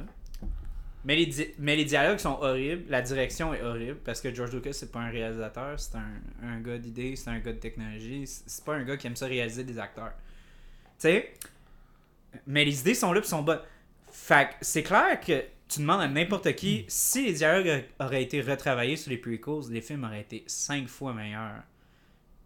Mais les, di- mais les dialogues sont horribles, la direction est horrible parce que George Lucas c'est pas un réalisateur, c'est un, un gars d'idées, c'est un gars de technologie, c'est pas un gars qui aime ça réaliser des acteurs. Tu sais, mais les idées sont là pis sont bonnes. Fait que c'est clair que tu demandes à n'importe qui si les dialogues auraient été retravaillés sur les prequels, les films auraient été 5 fois meilleurs.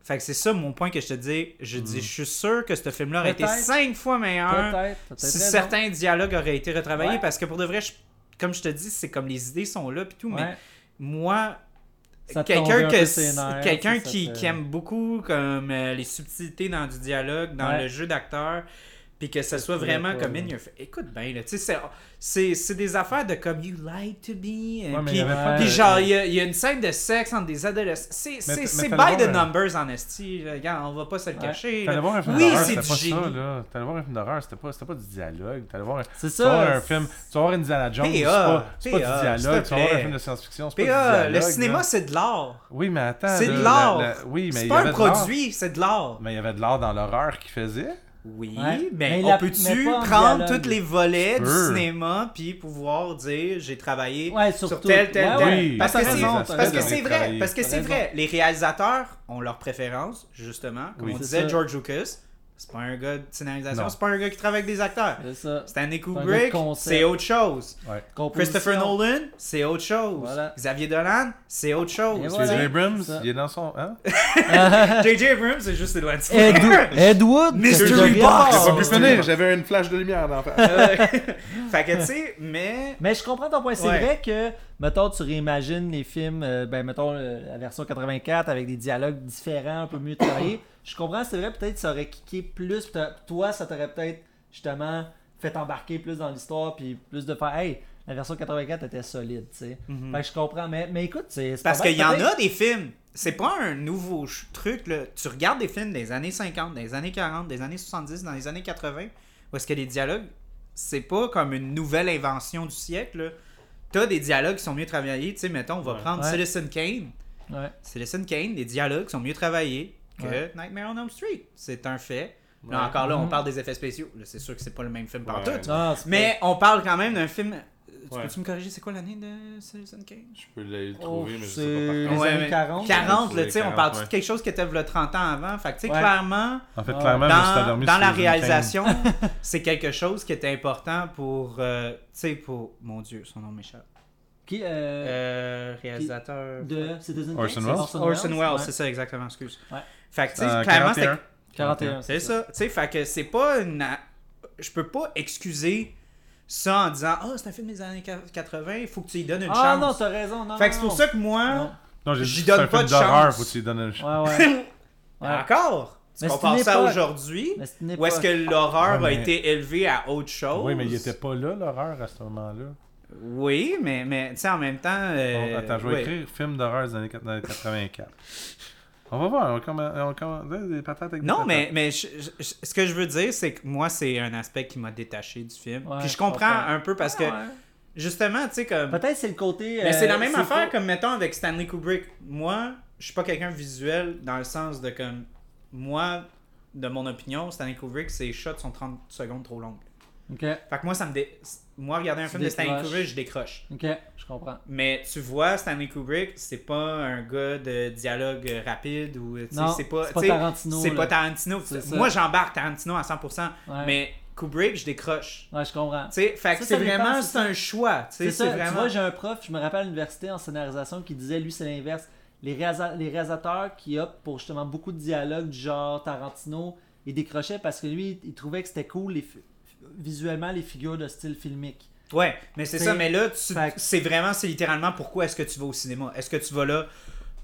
Fait que c'est ça mon point que je te dis. Je dis, je suis sûr que ce film-là aurait été. 5 fois meilleur Peut-être. peut-être si certains dialogues auraient été retravaillés Ouais. parce que pour de vrai je- comme je te dis c'est comme les idées sont là puis tout mais moi quelqu'un que qui, aime beaucoup comme euh, les subtilités dans du dialogue dans Ouais. le jeu d'acteur puis que ça soit vraiment comme in your face. écoute bien là tu sais c'est- c'est c'est des affaires de comme you lied to me euh, Ouais, puis, genre il y, a- il y a une scène de sexe entre des adolescents c'est by the numbers en esti. Regarde, on va pas se le Ouais. cacher T'allais voir un film Oui, d'horreur, c'est c'était du pas génie. ça, là. T'allais voir un film d'horreur, c'était pas, c'était pas du dialogue. T'allais voir un... C'est Tu vas voir ça. un film, tu vas voir Indiana Jones, c'est PA, pas, c'est pas PA, du dialogue. Tu vas voir un film de science-fiction, c'est pas du PA, dialogue. le cinéma c'est de l'art Oui, mais attends. C'est de la- l'art. la- Oui, mais c'est il y pas avait un de l'art. produit, c'est de l'art. Mais il y avait de l'art dans l'horreur qu'il faisait. Oui, Ouais. mais, Mais on peut-tu prendre tous les volets du cinéma puis pouvoir dire j'ai travaillé Ouais, sur tel, tel, Ouais, tel? Oui, Parce que c'est raison, t'as parce que raison. c'est vrai, parce que c'est vrai. Les réalisateurs ont leurs préférences, justement. Comme Oui. on disait, ça. George Lucas, c'est pas un gars de scénarisation, c'est pas un gars qui travaille avec des acteurs. C'est ça. Stanley Kubrick, c'est autre chose. Christopher Nolan, c'est autre chose. Voilà. Xavier Dolan, c'est autre chose. J.J. voilà. Abrams, il est dans son. Hein? <laughs> J.J. Abrams, c'est juste Edward Ed, Ed Wood? Mystery Box. voir. J'ai pas pu finir, j'avais une flash de lumière dans <laughs> fait que tu sais, mais Mais je comprends ton point. C'est Ouais. vrai que, mettons, tu réimagines les films, euh, ben, mettons, euh, la version 84 avec des dialogues différents, un peu mieux travaillés. Je comprends, c'est vrai, peut-être ça aurait kické plus. Toi, ça t'aurait peut-être, justement, fait embarquer plus dans l'histoire, puis plus de faire, hey, la version 84 était solide, tu sais. Mhm. Fait que je comprends, mais, mais écoute, c'est. Parce qu'il y en a des films. C'est pas un nouveau truc, là. Tu regardes des films des années 50, des années 40, des années 70, dans les années 80, où est-ce que les dialogues, c'est pas comme une nouvelle invention du siècle, là. T'as des dialogues qui sont mieux travaillés. Tu sais, mettons, on va Ouais. prendre Ouais. Citizen Kane. Ouais. Citizen Kane, les dialogues sont mieux travaillés que Ouais. Nightmare on Elm Street. C'est un fait. Là, Ouais. encore là, on Mhm. parle des effets spéciaux. C'est sûr que c'est pas le même film Ouais. partout. Non, c'est Mais on parle quand même d'un film. Tu Ouais. peux-tu me corriger, c'est quoi l'année de Citizen Kane? Je peux le pas- trouver, Oh, mais je c'est sais pas les par contre. Ouais, années mais 40. 40, là, tu sais, on 40, parle ouais. de quelque chose qui était le 30 ans avant? Fait que, tu sais, Ouais. clairement, En fait, Ah. clairement, dans, la les réalisation, <laughs> c'est quelque chose qui était important pour, euh, tu sais, pour, mon Dieu, son nom m'échappe. Qui, euh, Euh, réalisateur. de Citizen Kane, Orson Welles? Orson Welles, c'est ça, exactement, excuse. Ouais. Fait que, tu sais, Euh, clairement, 41. c'était 41. C'est ça. Tu sais, fait que c'est pas une. Je peux pas excuser ça en disant Ah, c'est un film des années 80, il faut que tu lui donnes une Ah chance. non, t'as raison. Non, fait que c'est pour ça que moi. J'y donne pas de d'horreur, chance. faut que tu lui donnes un Ouais, ouais. <laughs> Ouais. Encore Mais c'est compares une ça aujourd'hui une Ou est-ce que l'horreur Ouais, a été élevée à autre chose? Oui, mais il était pas là, l'horreur, à ce moment-là. Oui, mais, mais tu sais, en même temps. euh, Bon, attends, je vais ouais. écrire film d'horreur des années 84. On va voir, on commen- des patates avec des Non, patates. mais, mais je- je- ce que je veux dire, c'est que moi, c'est un aspect qui m'a détaché du film. Ouais, Puis je je comprends comprends. un peu parce que, Ouais, ouais. justement, tu sais, comme. Peut-être c'est le côté. Mais euh, c'est la même c'est affaire pas- comme, mettons, avec Stanley Kubrick. Moi, je suis pas quelqu'un visuel dans le sens de comme. Moi, de mon opinion, Stanley Kubrick, ses shots sont 30 secondes trop longues. Ok, Fait que moi, ça me dé... Moi, regarder un Tu film de Stanley. Kubrick, je décroche. ok, je comprends. Mais tu vois, Stanley Kubrick, c'est pas un gars de dialogue rapide ou. c'est pas, Tarantino, C'est pas Tarantino. Moi, j'embarque Tarantino à 100%. Ouais. Mais Kubrick, je décroche. Ouais, je comprends. Fait que c'est vraiment c'est un choix. C'est ça, C'est tu vraiment. vois, j'ai un prof, je me rappelle à l'université en scénarisation qui disait, lui, c'est l'inverse. Les, réalisa- les réalisateurs qui optent pour justement beaucoup de dialogues du genre Tarantino, ils décrochaient parce que lui, il trouvait que c'était cool les visuellement les figures de style filmique. Ouais, mais c'est ça. Mais là, Fait c'est vraiment, c'est littéralement pourquoi est-ce que tu vas au cinéma? Est-ce que tu vas là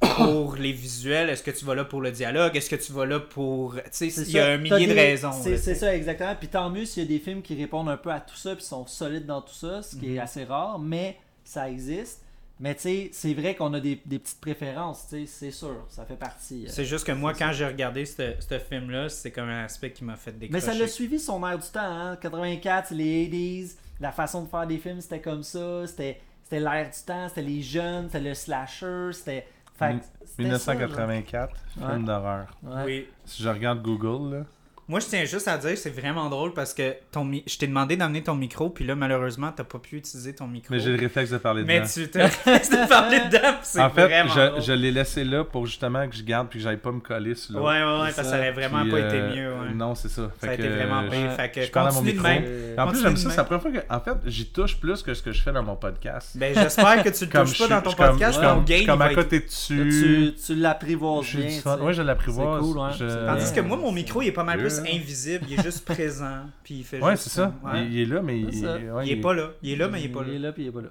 pour les visuels? Est-ce que tu vas là pour le dialogue? Est-ce que tu vas là pour. Tu sais, il y a un millier de raisons. C'est ça, exactement. Puis tant mieux s'il y a des films qui répondent un peu à tout ça, puis sont solides dans tout ça, ce qui Mhm. est assez rare, mais ça existe. Mais tu sais, c'est vrai qu'on a des, des petites préférences, tu sais, c'est sûr, ça fait partie. euh. C'est juste que moi, quand j'ai regardé ce ce film-là, c'est comme un aspect qui m'a fait Mais décrocher. ça l'a suivi son air du temps, hein. 84, c'est les 80s, la façon de faire des films, c'était comme ça, c'était c'était l'air du temps, c'était les jeunes, c'était le slasher, c'était... fait que c'était 1984, Ouais. film d'horreur. ça. Ouais. Oui. Si je regarde Google, là. Moi, je tiens juste à dire, c'est vraiment drôle parce que ton mi- je t'ai demandé d'amener ton micro, puis là, malheureusement, t'as pas pu utiliser ton micro. Mais j'ai le réflexe de parler Mais dedans. tu te <laughs> de parler dedans, puis c'est En fait, vraiment je, drôle. je l'ai laissé là pour justement que je garde puis que j'aille pas me coller sur l'autre. Ouais, ouais, ouais, parce que ça aurait vraiment Puis, pas été euh, mieux. Ouais. Non, c'est ça. ça Fait a que, été vraiment euh, pire. je- Fait que je parle à mon continue de même. Euh, En plus, j'aime ça. C'est la première fois que, en fait, j'y touche plus que ce que je fais dans mon podcast. Ben, j'espère que tu le <laughs> touches pas dans ton podcast, comme- à côté dessus. tu, l'apprivoises bien. Ouais, je l'apprivoise. Tandis que moi, mon micro, il est pas mal plus Yeah. invisible. Il est juste présent. Puis il fait Ouais, juste c'est ça. Ouais. Il, il est là, mais il, ouais, est pas là. Il est là, mais il est pas Il est là. là, puis il est pas là.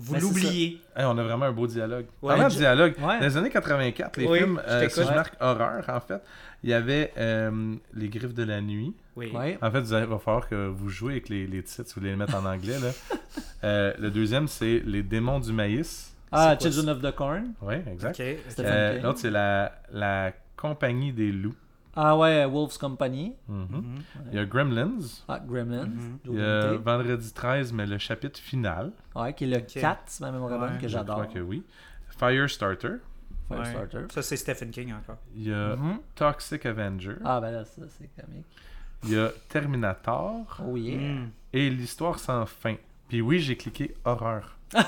Vous c'est l'oubliez. Hey, on a vraiment un beau dialogue. Ouais. Parlant de dialogue, Ouais. dans les années 84, les Oui, films, euh, si je marque horreur, en fait, il y avait euh, Les Griffes de la Nuit. Oui. Ouais. En fait, vous allez- il va falloir que vous jouez avec les, les titres, si vous voulez les mettre en anglais. Là. <laughs> Euh, le deuxième, c'est Les Démons du Maïs. Ah, Children of the Corn. Oui, exact. Euh. L'autre, c'est la, la Compagnie des loups. Ah ouais, Wolves Company. Mhm. Mhm. Il y a Gremlins. Ah, Gremlins. Mhm. Il y a. Vendredi 13, mais le chapitre final. Ouais, qui est le Ok. 4, si ma mémoire Ouais, que Je j'adore. crois que oui. Firestarter. Ouais. Firestarter. Ça, c'est Stephen King encore. Il y a. Toxic Avenger. Ah ben là, ça c'est comique. Il y a Terminator. Oh yeah. Mm. Et l'histoire sans fin. Puis oui, j'ai cliqué horreur. <laughs>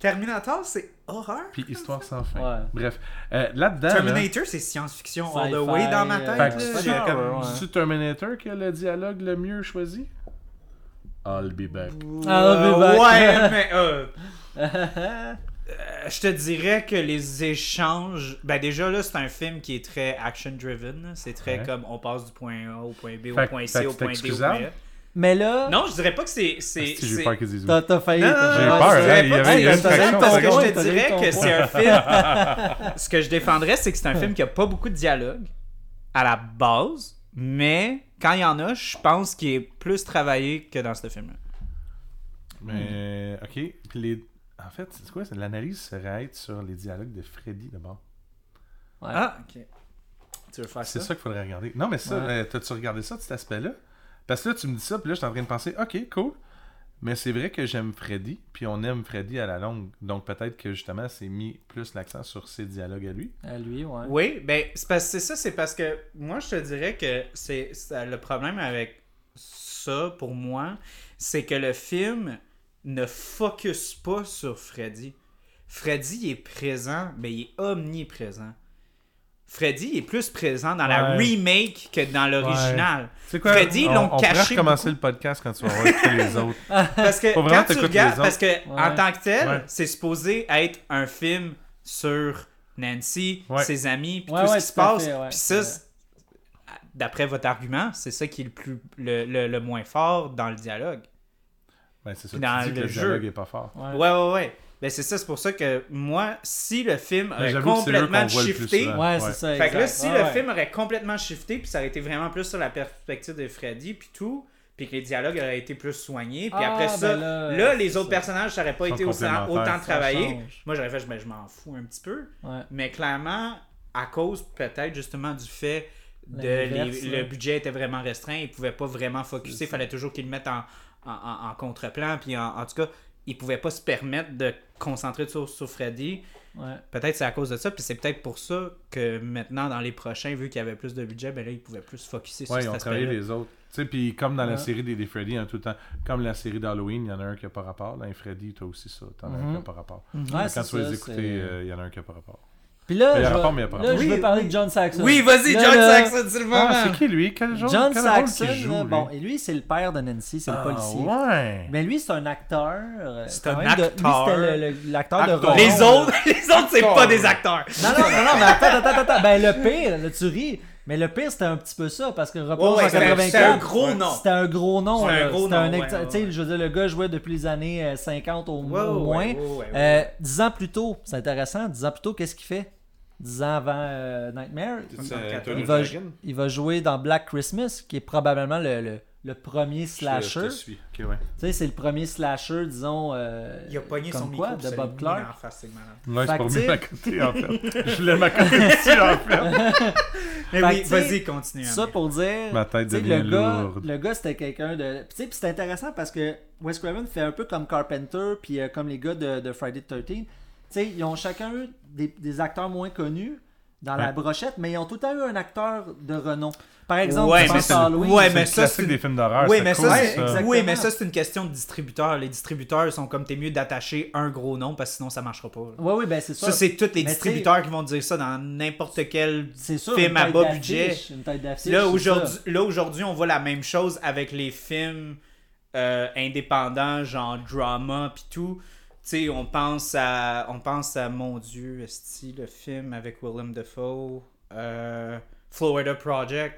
Terminator, c'est horreur. Puis histoire sans fin. Ouais. Bref, euh, là-dedans. là, Terminator, c'est science-fiction all the way dans ma euh, tête. Que là. comme- grave, ouais. C'est Terminator qui a le dialogue le mieux choisi? I'll be back. I'll be Euh, back. Ouais, <laughs> mais euh, euh, je te dirais que les échanges. Ben, déjà, là, c'est un film qui est très action-driven. C'est très Ouais. comme on passe du point A au point B, au point C, au point D, au point E. Mais là, Non, je dirais pas que c'est. c'est, Asti, J'ai c'est- peur qu'ils disent t'as t'as failli. Non, t'as- non, J'ai peur, je hein, dirais il y pas avait- il y c'est une parce que je te dirais que c'est un film. <laughs> Ce que je défendrais, c'est que c'est un film qui a pas beaucoup de dialogue à la base, mais quand il y en a, je pense qu'il est plus travaillé que dans ce film-là. Mais, ok. Puis les... En fait, c'est quoi c'est- L'analyse serait être sur les dialogues de Freddy d'abord. Ouais. Ah, ok. Tu veux faire C'est ça? ça qu'il faudrait regarder. Non, mais ça, Ouais. euh, t'as-tu regardé ça, cet aspect-là? Parce que là, tu me dis ça, puis là, je suis en train de penser, ok, cool. Mais c'est vrai que j'aime Freddy, puis on aime Freddy à la longue. Donc peut-être que justement, c'est mis plus l'accent sur ses dialogues à lui. À lui, ouais. Oui, ben, c'est parce- c'est ça, c'est parce que moi, je te dirais que c'est c'est- le problème avec ça, pour moi, c'est que le film ne focus pas sur Freddy. Freddy il est présent, mais il est omniprésent. Freddy est plus présent dans la Ouais. remake que dans l'original. Quoi? Freddy, ils on, l'ont on pourrait caché recommencer le podcast quand tu vas voir écouter les <laughs> autres. Parce que Faut quand tu regardes, parce que en Ouais. tant que tel, Ouais. c'est supposé être un film sur Nancy, Ouais. ses amis, puis Ouais, tout ouais, ce qui se passe. ouais. Puis ça, Ouais. d'après votre argument, c'est ça qui est le, plus, le, le- le moins fort dans le dialogue. Ben, c'est ça. Dans tu dis que le le jeu. dialogue est pas fort. Ouais. Ouais, ouais, ouais. Ben, c'est ça, c'est pour ça que moi, si le film Mais aurait complètement shifté, souvent. Ouais, Ouais. c'est ça. Fait que là, si Ouais, le ouais. film aurait complètement shifté, puis ça aurait été vraiment plus sur la perspective de Freddy, puis tout, puis que les dialogues auraient été plus soignés, puis Ah, après ben ça, là, là, les autres ça. personnages, ça aurait pas été autant Ça travaillé. Moi, j'aurais fait, je, ben, je m'en fous un petit peu. Ouais. Mais clairement, à cause peut-être justement du fait de L'inverse, les- ouais. le budget était vraiment restreint, ils pouvaient pas vraiment focuser, il fallait toujours qu'ils le mettent en, en, en- en contre-plan, puis en, en tout cas, ils pouvaient pas se permettre de concentrer sur, sur Freddy. Ouais. Peut-être c'est à cause de ça, puis c'est peut-être pour ça que maintenant, dans les prochains, vu qu'il y avait plus de budget, ben là, ils pouvaient plus se focuser sur Ouais, ils cet ont travaillé aspect-là. les autres. Tu sais, puis comme dans la série des, des Freddy, il a tout le temps. Comme la série d'Halloween, il y en a un qui n'a pas rapport. Dans les Freddy, toi aussi ça. T'en as un qui Mhm. n'a pas rapport. Ouais, Quand tu vas les écouter, euh, il y en a un qui n'a pas rapport. Puis là, je, vais- là, veux parler oui. de John Saxon. Oui, vas-y, John là, Saxon, c'est le moment. Ah, c'est qui lui? Quel genre John quel rôle Saxon, qu'il joue, là, lui? bon, et lui, c'est le père de Nancy, c'est le Ah, policier. Ouais. Mais lui, c'est un acteur. euh, C'est un acteur. lui, c'était le- le- l'acteur de. Ron. Les autres, <laughs> les autres, c'est pas des acteurs. Non, non, non, non, mais attends, attends, attends. Ben, le pire, là, tu ris. Mais le pire, c'était un petit peu ça, parce que Repose Ouais, ouais, en c'était un- 84, c'était un gros nom. C'était un gros nom. C'était un gros nom, ouais, ouais, je veux dire, le gars jouait depuis les années euh, 50 au, Ouais, au moins. ouais, ouais, ouais, Euh, ouais. Dix ans plus tôt, c'est intéressant. Dix ans plus tôt, qu'est-ce qu'il fait? Dix ans avant euh, Nightmare, Il va, Dragon? il va jouer dans Black Christmas, qui est probablement le, le, le premier slasher. je te suis. Ok, ouais. Tu sais, c'est le premier slasher, disons. euh, Il a pogné son comme micro quoi, puis de Bob Clark. en face. Ouais, c'est pour mieux à côté, en fait. Je voulais ma côté <laughs> dessus, en fait. Mais Fait oui, vas-y, continue. Ça pour dire. Ma tête devient le gars, lourde. le gars c'était quelqu'un de. Tu sais, puis c'est intéressant parce que Wes Craven fait un peu comme Carpenter, puis euh, comme les gars de, de Friday the 13 Tu sais, ils ont chacun eu des, des acteurs moins connus dans la brochette, mais ils ont tout temps eu un acteur de renom. Par exemple, Ouais, mais à Halloween. ouais, mais ça, c'est- des films d'horreur. Oui, mais cool, ça, Ouais, c'est... exactement. oui, mais ça, c'est une question de distributeur. Les distributeurs sont comme t'es mieux d'attacher un gros nom parce que sinon ça marchera pas. Ouais, oui, ben c'est ça. Ça, c'est tous les Mais distributeurs qui vont dire ça dans n'importe quel. sûr, film à bas budget. Une. Là aujourd'hui, aujourd'hui, on voit la même chose avec les films euh, indépendants, genre drama puis tout. On pense à, on pense à mon Dieu, est le film avec Willem Dafoe, euh, Florida Project.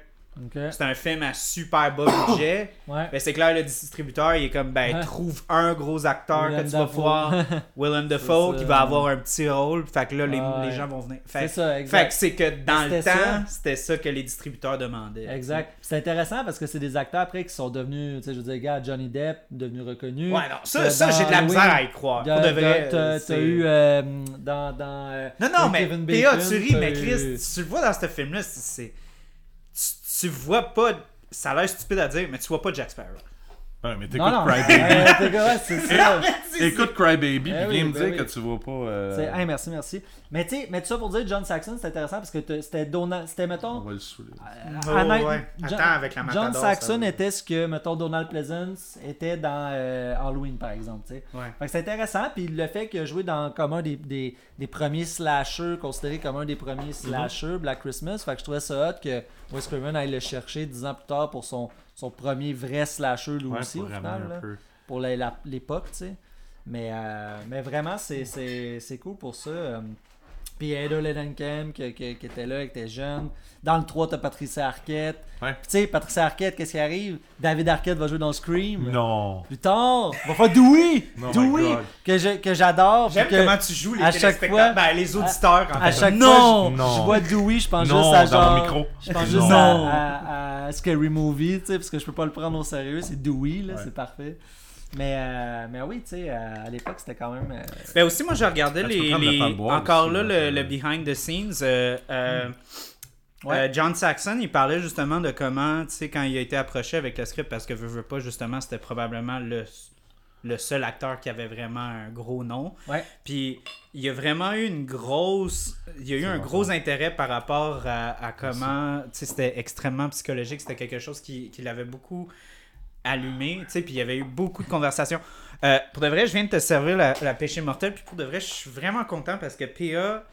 C'est un film à super bas budget. <coughs> Ouais. Ben, c'est clair, le distributeur, il est comme, ben, <laughs> trouve un gros acteur que tu vas pouvoir. <laughs> Willem Dafoe, qui va avoir un petit rôle. Fait que là, les, Ah, les gens vont venir. C'est Fait, ça, fait exact. que c'est que dans le temps, c'était ça que les distributeurs demandaient. Exact. C'est intéressant parce que c'est des acteurs après qui sont devenus, tu sais, je veux dire, gars, Johnny Depp, devenu reconnu. Ouais, non, ça, Euh, ça j'ai de la misère à y croire. Pour T'as- de vrai. eu euh, dans. dans euh, Non, non, mais Kevin P.A., Bacon, tu ris, mais Chris, tu le vois dans ce film-là, c'est. Tu, vois pas. Ça a l'air stupide à dire, mais tu vois pas Jack Sparrow. Ouais, mais Non, t'écoutes non, Crybaby. euh, t'es correct, c'est <laughs> ça. Écoute Crybaby, Eh puis oui, viens me ben dire oui. que tu vois pas. euh, C'est- hey, merci, merci. Mais tu sais, mais ça pour dire, John Saxon, c'est intéressant parce que c'était Donald. C'était, On mettons. va le saouler. Oh, ouais. John- Attends, avec la John ça Saxon était ce que, mettons, Donald Pleasance était dans euh, Halloween, par exemple. Ouais. Fait que c'est intéressant. Puis le fait qu'il a joué dans comme un des, des, des premiers slashers, considéré comme un des premiers Mhm. slashers, Black Christmas. Fait que je trouvais ça hot que Wes Craven aille le chercher dix ans plus tard pour son, son premier vrai slasher, lui Ouais, aussi, au final. là, pour l'époque, tu sais. Mais, euh, mais vraiment, c'est, cool pour ça. Puis Lenenkamp qui, qui, qui était là, qui était jeune. Dans le 3, t'as Patricia Arquette. Ouais. Tu sais, Patricia Arquette, qu'est-ce qui arrive? David Arquette va jouer dans Scream. Non. Plus tard, il va faire Dewey Oh Dewey que, je, que j'adore. J'aime que comment tu joues les à chaque fois- ben, les auditeurs, en À fait. chaque non! fois, je, Non. je vois Dewey, je pense Non, juste à dans genre. mon micro. Je pense Non. juste à, à- à Scary Movie, tu sais, parce que je peux pas le prendre au sérieux. C'est Dewey, là, Ouais. c'est parfait. Mais, euh, mais oui, tu sais, euh, à l'époque, c'était quand même. euh, Ben aussi, moi, je regardais les, le les- boire encore aussi, là, le, behind the scenes. euh, euh, Ouais. euh, John Saxon, il parlait justement de comment, tu sais, quand il a été approché avec le script, parce que veux, veux pas, justement, c'était probablement le, le seul acteur qui avait vraiment un gros nom. Ouais. Puis il y a vraiment eu une grosse. Il y a eu un gros intérêt par rapport à, à comment. Tu sais, c'était extrêmement psychologique. C'était quelque chose qui, qui l'avait beaucoup allumé. Tu sais, puis il y avait eu beaucoup de conversations. Euh, pour de vrai, je viens de te servir la, la péché mortel. Puis pour de vrai, je suis vraiment content parce que PA.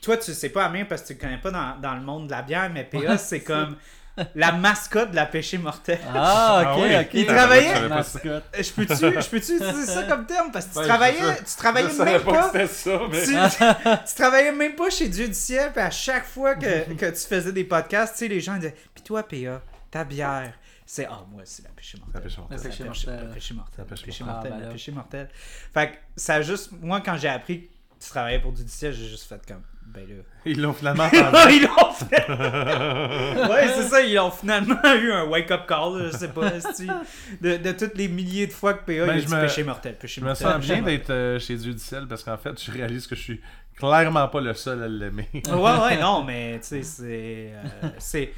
Toi, tu sais pas, Amir, parce que tu le connais pas dans, dans le monde de la bière, mais PA, c'est comme. <laughs> la mascotte de la péché mortelle. Ah, Ah ok, oui. ok. Il travaillait- Je. Mascotte. Je peux-tu je peux-tu utiliser ça comme terme? Parce que tu Ben, travaillais, je- tu travaillais Je même pas que pas. c'était ça, mais. Tu, tu travaillais même pas chez Dieu du ciel, puis à chaque fois que, <laughs> que tu faisais des podcasts, tu sais, les gens disaient Puis toi, PA, ta bière, c'est. Ah, moi, c'est la péché mortelle. La péché La péché- mortelle. la péché mortelle. La péché mortelle. Ah, La péché mortelle. Fait que ça a juste. Moi, quand j'ai appris que tu travaillais pour Dieu du ciel, j'ai juste fait comme. Ben là. <laughs> Ils l'ont finalement <laughs> entendu. ils l'ont fait! <laughs> ouais, c'est ça, ils ont finalement eu un wake-up call, là, je sais pas, de, de toutes les milliers de fois que PA Ben, il a je dit me- péché mortel, péché Je me mortel. sens péché bien d'être euh, chez Dieu du ciel parce qu'en fait, je réalise que je suis clairement pas le seul à l'aimer. Ouais, ouais, non, mais tu sais, c'est. euh, c'est.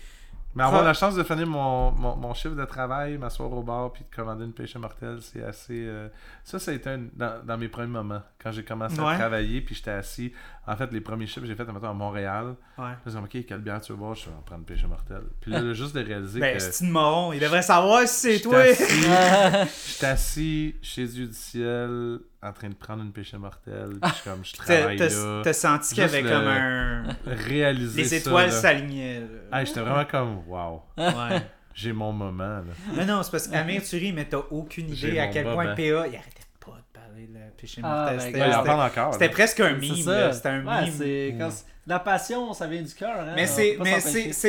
Mais avoir la chance de finir mon, mon, mon chiffre de travail, m'asseoir au bar puis de commander une péché mortelle, c'est assez. euh, Ça, ça a été un- dans, dans mes premiers moments. Quand j'ai commencé Ouais. à travailler puis j'étais assis. En fait, les premiers chiffres que j'ai fait à Montréal. Ouais. Je me suis dit, OK, quelle bière tu veux boire Je vais en prendre une péché mortelle. Puis là, <laughs> juste de réaliser Ben, que. c'est une moron, il devrait savoir si c'est toi. assis- J'étais <laughs> assis chez Dieu du ciel en train de prendre une péché mortelle. Puis je suis comme, je T'as travaille t'as- là. t'as senti qu'il y avait comme un. Réaliser Les étoiles s'alignaient. Ah, j'étais vraiment comme, wow, Ouais. j'ai mon moment. Là. Non, non, c'est parce qu'Amir, tu ris, mais t'as aucune idée à quel point. PA, il arrêtait parler de la péché Ah, ben, C'était- Ouais, il en c'était- parle encore. C'était là. presque un là. C'était un Ouais, quand La passion, ça vient du cœur. Hein? Mais c'est mais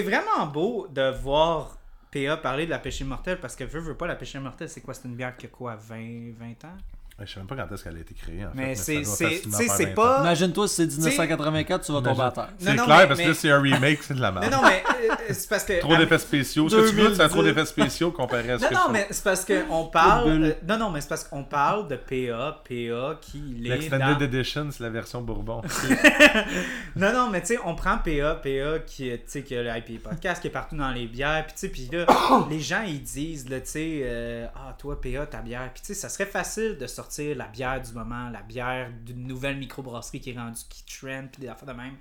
vraiment beau de voir PA parler de la péché mortelle parce que veut veut pas la péché mortelle c'est quoi? C'est une bière qui a quoi? 20 20 ans? Je sais même pas quand est-ce qu'elle a été créée. En mais c'est doit c'est facilement tu sais faire c'est 20 ans. pas Imagine-toi si c'est 1984, tu vas tomber à terre. C'est clair mais- parce que mais- là, c'est un remake, c'est de la merde. non non mais euh, c'est parce que Trop d'effets spéciaux. Ce que tu ça a trop 2010. d'effets spéciaux comparé à ce non que non mais c'est parce que on parle euh, non non mais c'est parce qu'on parle de PA PA qui est L'Extended dans... Edition, c'est la version Bourbon. <laughs> Non, non, mais tu sais, on prend PA, PA qui, est- tu sais, qui a le IP podcast, qui est partout dans les bières, puis tu sais, puis là, <coughs> les gens, ils disent, tu sais, euh, ah, toi, PA, ta bière, puis tu sais, ça serait facile de sortir la bière du moment, la bière d'une nouvelle microbrasserie qui est rendue, qui trend, puis des affaires de même.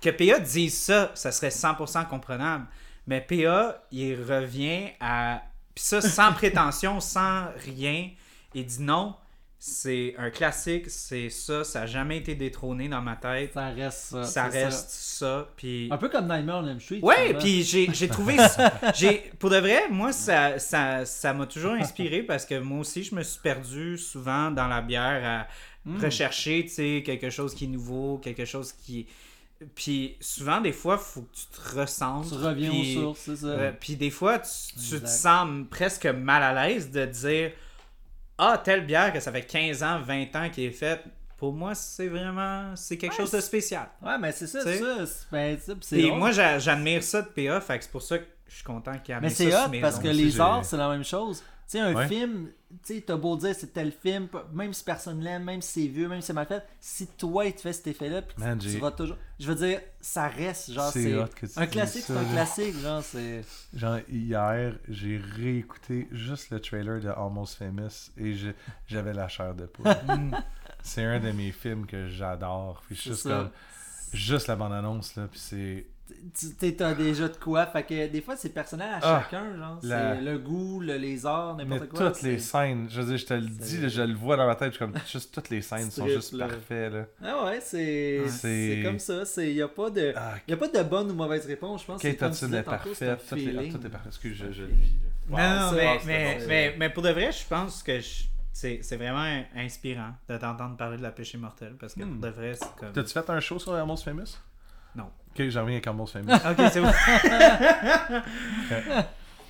Que PA dise ça, ça serait 100% comprenable, mais PA, il revient à, puis ça, sans <laughs> prétention, sans rien, il dit non, c'est un classique, c'est ça, ça n'a jamais été détrôné dans ma tête Ça reste ça. ça reste ça. Puis... Un peu comme Nightmare on Elm Street. Ouais, puis j'ai trouvé. <laughs> j'ai Pour de vrai, moi, ça ça ça m'a toujours inspiré parce que moi aussi, je me suis perdu souvent dans la bière à Hmm. rechercher, quelque chose qui est nouveau, quelque chose qui. Puis souvent, des fois, faut que tu te ressentes. Tu reviens puis- aux sources, c'est ça. euh, puis des fois, tu, tu te sens presque mal à l'aise de dire Ah, telle bière que ça fait 15 ans, 20 ans qu'elle est faite. Pour moi, c'est vraiment. C'est quelque Ouais, chose de spécial. Ouais, mais c'est ça, c'est- Ben, ça, Et drôle. moi, j'a- j'admire ça de PA, fait que c'est pour ça que je suis content qu'il y ait Mais amené c'est ça hot sur mes parce que les arts, c'est la même chose. Tu sais, un Ouais. film, tu sais, t'as beau dire c'est tel film, même si personne l'aime, même si c'est vieux, même si c'est mal fait, si toi, il te fait cet effet-là, puis Man, tu vas toujours. Je veux dire, ça reste, genre, C'est tu Un classique, c'est un classique, genre, c'est. Genre, hier, j'ai réécouté juste le trailer de Almost Famous et je- j'avais la chair de poule. <laughs> c'est un de mes films que j'adore. Puis juste, comme- juste la bande-annonce, là, puis c'est... Tu t'as déjà de quoi, fait que des fois, c'est personnel à Ah, chacun, genre. la- C'est le goût, le lézard, Mais n'importe quoi. toutes les c'est- scènes, je veux dire, je te le c'est- dis, là, je le vois dans ma tête, je suis comme, juste toutes les scènes sont juste là. parfaites, là. Ah ouais, c'est. C'est- C'est comme ça. Il n'y a pas de. Ah, Y a pas de bonne ou mauvaise réponse, je pense. Kate Hudson est parfaite, tout est, feeling. ah, tout est parfait, excuse, je, je le vis, là. Non, Wow, non, mais, mais, bon, mais, mais pour de vrai, je pense que je- c'est c'est vraiment inspirant de t'entendre parler de la péché mortelle parce que Hmm. pour de vrai, c'est comme. T'as-tu fait un show sur Almost Famous? Non. Ok, j'en reviens avec Almost Famous. Ok, c'est bon. <laughs>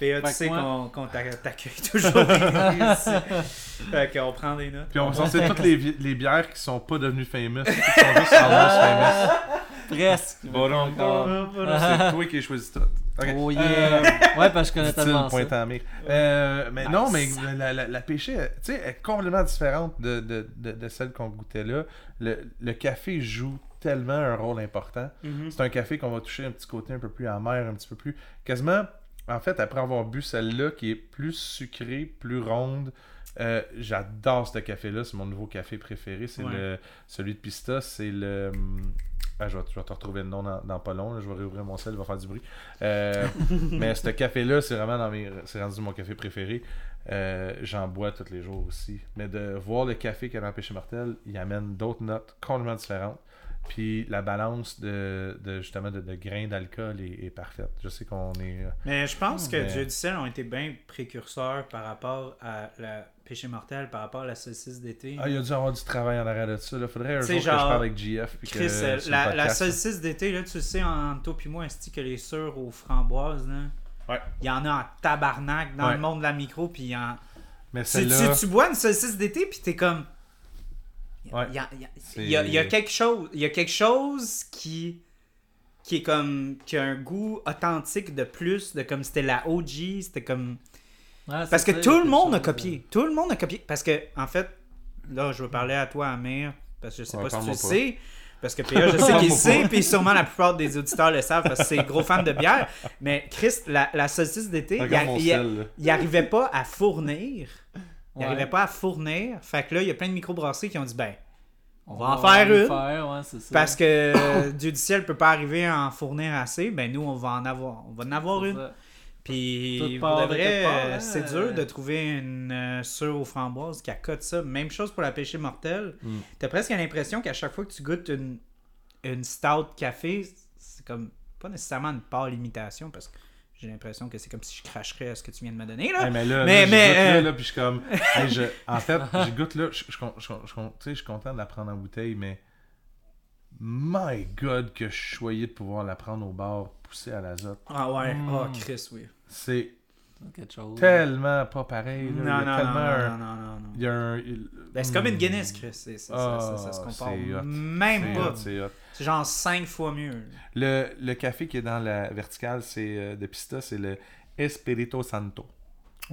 PA, tu sais qu'on qu'on t'a- t'accueille toujours ici. <laughs> Fait qu'on prend des notes. Puis on va sortir toutes les, bières qui sont pas devenues famous, qui sont juste Almost Famous. Presque. Bon, donc, c'est toi qui as choisi tout. Ok. Oh Euh, yeah. ouais, parce que je connais tellement ça. pointant à Mick. Euh, mais Nice. non, mais la, la, la pêchée, euh, tu sais, est complètement différente de, de, de, de celle qu'on goûtait là. Le, le café joue tellement un rôle important. Mhm. C'est un café qu'on va toucher un petit côté un peu plus amer, un petit peu plus. Quasiment, en fait, après avoir bu celle-là qui est plus sucrée, plus ronde, euh, j'adore ce café-là. C'est mon nouveau café préféré. C'est Ouais. le celui de Pista. C'est le. Ah, je, vais, je vais te retrouver le nom dans, dans pas long. là. Je vais réouvrir mon sel, il va faire du bruit. Euh, <laughs> mais ce café-là, c'est vraiment dans mes. C'est rendu mon café préféré. Euh, J'en bois tous les jours aussi. Mais de voir le café qu'il y a dans Péché Mortel, il amène d'autres notes complètement différentes. Puis la balance de, de justement de, de grains d'alcool est, est parfaite. Je sais qu'on est. euh, Mais je pense que Mais- Dieu du ciel ont été bien précurseurs par rapport à la péché mortel, par rapport à la saucisse d'été. Ah, il y a dû avoir du travail en arrière de ça. Il faudrait un jour que je parle avec GF. Puis Chris, euh, la, podcast, saucisse d'été, là, tu le sais, en toi puis moi, est que les sœurs aux framboises, là, Ouais. il y en a en tabarnak dans Ouais. le monde de la micro, puis en... Mais Tu, tu, tu bois une saucisse d'été, puis t'es comme... Il y a- quelque chose, il y a quelque chose qui qui est comme qui a un goût authentique de plus de comme c'était la OG c'était comme Ouais, parce que tout le monde a copié. Tout le monde a copié. Parce que en fait là je veux parler à toi Amir parce que je sais Ouais, pas si tu le sais parce que PA je sais qu'il sait puis sûrement la plupart des auditeurs le savent parce que c'est gros fan de bière. Mais Chris la, la saucisse d'été il, Regarde a- mon il a- sel, là. il arrivait pas à fournir il Ouais. arrivait pas à fournir fait que là il y a plein de microbrasseries qui ont dit ben on va en faire une. faire, ouais, c'est ça. parce que euh, <coughs> Dieu du ciel peut pas arriver à en fournir assez, ben nous on va en avoir, on va en avoir une. ça. Puis pour de vrai, euh, c'est dur de trouver une euh, sœur aux framboises qui accote ça. Même chose pour la péché mortelle. Mm. T'as presque l'impression qu'à chaque fois que tu goûtes une, une stout café, c'est comme pas nécessairement une pâle imitation parce que j'ai l'impression que c'est comme si je cracherais à ce que tu viens de me donner là. Hey, mais là, Mais- là, mais, j'y goûte là, euh, là, puis je suis comme. <laughs> hey, je- en fait, j'y goûte là, je, je, je, je- je- tu sais, je suis content de la prendre en bouteille, mais. My God, que je suis choyé de pouvoir la prendre au bar, poussée à l'azote. Ah ouais, Mm. oh Chris oui. C'est Quelque chose. tellement pas pareil. Non, Là. non, il y a non, tellement non, un- non, non, non, non. Il y a un. il- Ben, c'est comme une Hmm. Guinness, Chris. C'est, c'est- ça, ça, ça se Ah, compare c'est hot. même C'est pas. hot, c'est hot. C'est genre 5 fois mieux. Le, le café qui est dans la verticale c'est euh, de Pista, c'est le Espirito Santo,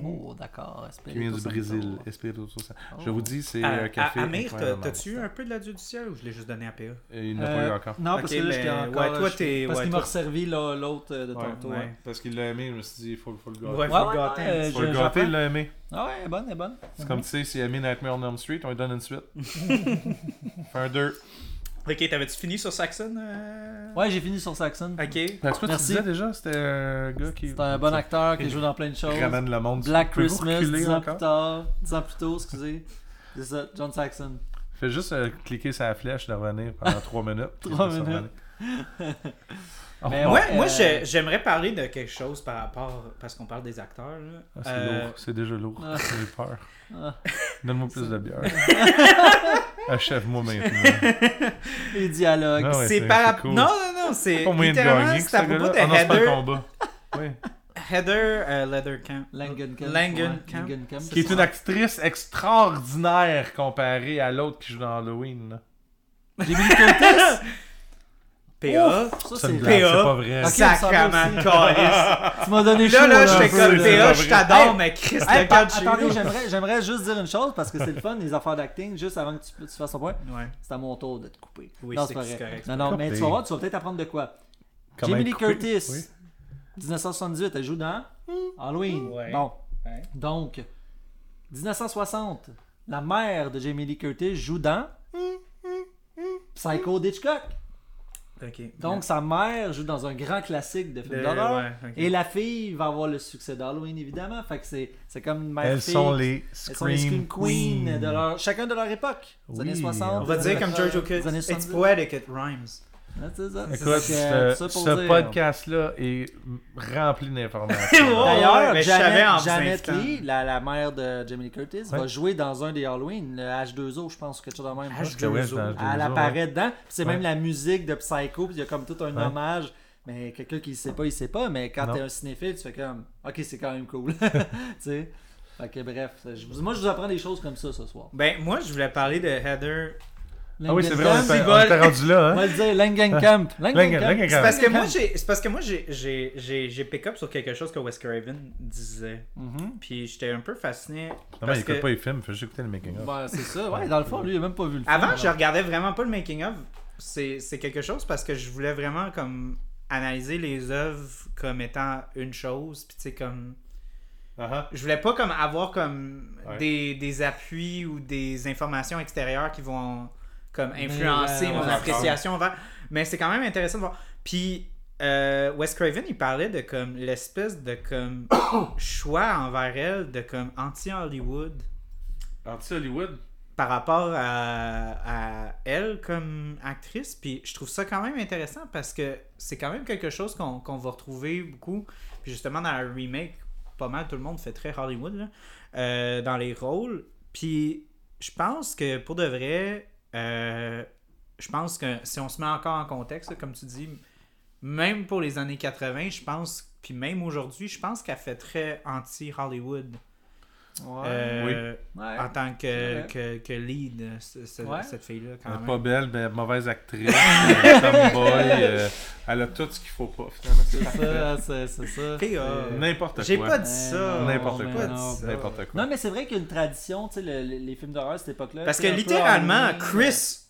Oh, d'accord. qui vient du Brésil. Espirito Santo. Oh. Je vous dis, c'est À- un café. à- Amir, t'as-tu eu un peu de la Dieu du ciel ou je l'ai juste donné à PA bon. Il n'a pas Euh, eu encore. Non, parce Ok, que là, j'étais mais- encore. ouais, toi, t'es- Parce ouais, qu'il m'a resservi l'autre euh, de Ouais, tantôt. ouais. ouais. Parce qu'il l'a aimé, je me suis dit, il faut, faut le gâter. Ouais, faut le gâter. un Faut le gâter, il l'a aimé. Ah ouais, elle est bonne, elle est bonne. C'est comme tu sais, s'il a aimé Nightmare on Elm Street, on lui donne une suite. <laughs> Fait un 2. Ok, t'avais-tu fini sur Saxon euh? Ouais, j'ai fini sur Saxon. Ok. Fait que toi, tu disais déjà, c'était un gars qui. C'est un bon acteur qui joue dans plein de choses. ramène le monde. Black Christmas, reculer 10 ans plus tard. 10 ans plus tôt, excusez. C'est ça, John Saxon. Fais juste euh, cliquer sur la flèche de revenir pendant 3 minutes. <laughs> puis Trois ça va minutes. aller. Oh, Mais Moi, ouais, moi euh, j'ai- j'aimerais parler de quelque chose par rapport. Parce qu'on parle des acteurs. Là. ah, c'est Euh, lourd, c'est déjà lourd. Ah. J'ai peur. Ah. Donne-moi plus de bière. <laughs> Achève-moi <laughs> maintenant. Les dialogues. Ah ouais, c'est par cool. Non, non, non, c'est. Pas moyen de littéralement, c'est à propos de Ah Heather. combat. Oui. Heather euh, Leathercamp. Langenkamp. Langenkamp. Langenkamp. Qui est une actrice extraordinaire comparée à l'autre qui joue dans Halloween. Jamie Curtis? <laughs> PA. Ça, C'est pas vrai. Sacrament calice. Tu m'as donné chaud. Là, là, j'étais peu, comme. PA, je t'adore, mais Chris, Hey, le attendez, j'aimerais, j'aimerais juste dire une chose parce que c'est le fun, les affaires d'acting, juste avant que tu, tu fasses ton point. Ouais. C'est à mon tour de te couper. Oui, c'est correct. Non, non, mais tu vas voir, tu vas peut-être apprendre de quoi. Jamie Lee? Curtis, Oui. 1978, elle joue dans Halloween. Bon, donc, 1960, la mère de Jamie Lee Curtis joue dans Psycho d'Hitchcock. Donc, sa mère joue dans un grand classique de film Le- d'horreur. ouais. Et la fille va avoir le succès d'Halloween, évidemment. Fait que c'est, c'est comme une mère Elles fille. sont les Elles sont les Scream Scream Queens Queens. de leur, chacun de leur époque. Des Oui. années 60. On va dire années comme 80, George O'Kit. It's 70. poetic, it rhymes. C'est ça. Écoute, C'est ce, ce podcast-là est rempli d'informations. <laughs> D'ailleurs, mais je savais en Janet, Janet. Lee, la, la mère de Jamie Lee Curtis, va jouer dans un des Halloween, le H2O, je pense, quelque chose de même. H2O. Que ouais, c'est dans Elle H2O, apparaît ouais. dedans. C'est Ouais. même la musique de Psycho, puis il y a comme tout un Ouais. hommage. Mais quelqu'un qui ne sait pas, il sait pas. Mais quand Non. t'es un cinéphile, tu fais comme Ok, c'est quand même cool. <laughs> <laughs> tu sais. Fait que bref, je moi je vous apprends des choses comme ça ce soir. Ben, moi, je voulais parler de Heather. Ah oui, c'est vrai, on était- on rendu là. On Hein? va le dire, Langenkamp. <laughs> Langen- Langenkamp. C'est parce que moi, j'ai, c'est parce que moi, j'ai, j'ai, j'ai, j'ai pick up sur quelque chose que Wes Craven disait. Mhm. Puis j'étais un peu fasciné. Non, mais parce il écoute que pas les films, il fait juste écouter le making-of. Ben, c'est ça. Ouais, dans le fond, lui, il a même pas vu le film. Avant, alors. je regardais vraiment pas le making of. C'est, c'est quelque chose parce que je voulais vraiment comme analyser les œuvres comme étant une chose. Puis tu sais comme Ah je voulais pas comme avoir comme Ouais. des, des appuis ou des informations extérieures qui vont comme influencer euh, mon ouais, appréciation envers. Mais c'est quand même intéressant de voir. Puis euh, Wes Craven, il parlait de comme l'espèce de comme <coughs> choix envers elle de comme anti-Hollywood. Anti-Hollywood? par rapport à, à elle comme actrice. Puis je trouve ça quand même intéressant parce que c'est quand même quelque chose qu'on qu'on va retrouver beaucoup. Puis justement, dans le remake, pas mal tout le monde fait très Hollywood là, euh, dans les rôles. Puis je pense que pour de vrai, euh, je pense que si on se met encore en contexte, comme tu dis, même pour les années 80, je pense, puis même aujourd'hui, je pense qu'elle fait très anti-Hollywood. Ouais. Euh, Ouais. en tant que, que, que lead, euh, ce- ce- Ouais. cette fille-là, quand Elle même. pas belle, mais mauvaise actrice, euh, <laughs> tomboy, euh, elle a tout ce qu'il faut pas, finalement. C'est ça, c'est ça. Euh, N'importe quoi. J'ai pas dit ça. N'importe quoi. N'importe quoi. Non, mais c'est vrai qu'il y a une tradition, tu sais, le- le- les films d'horreur à cette époque-là. Parce que littéralement, Chris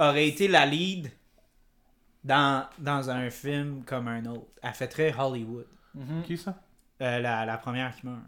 aurait été la lead dans, dans un film comme un autre. Elle fait très Hollywood. euh, mhm. Qui ça? Euh, la, la première qui meurt.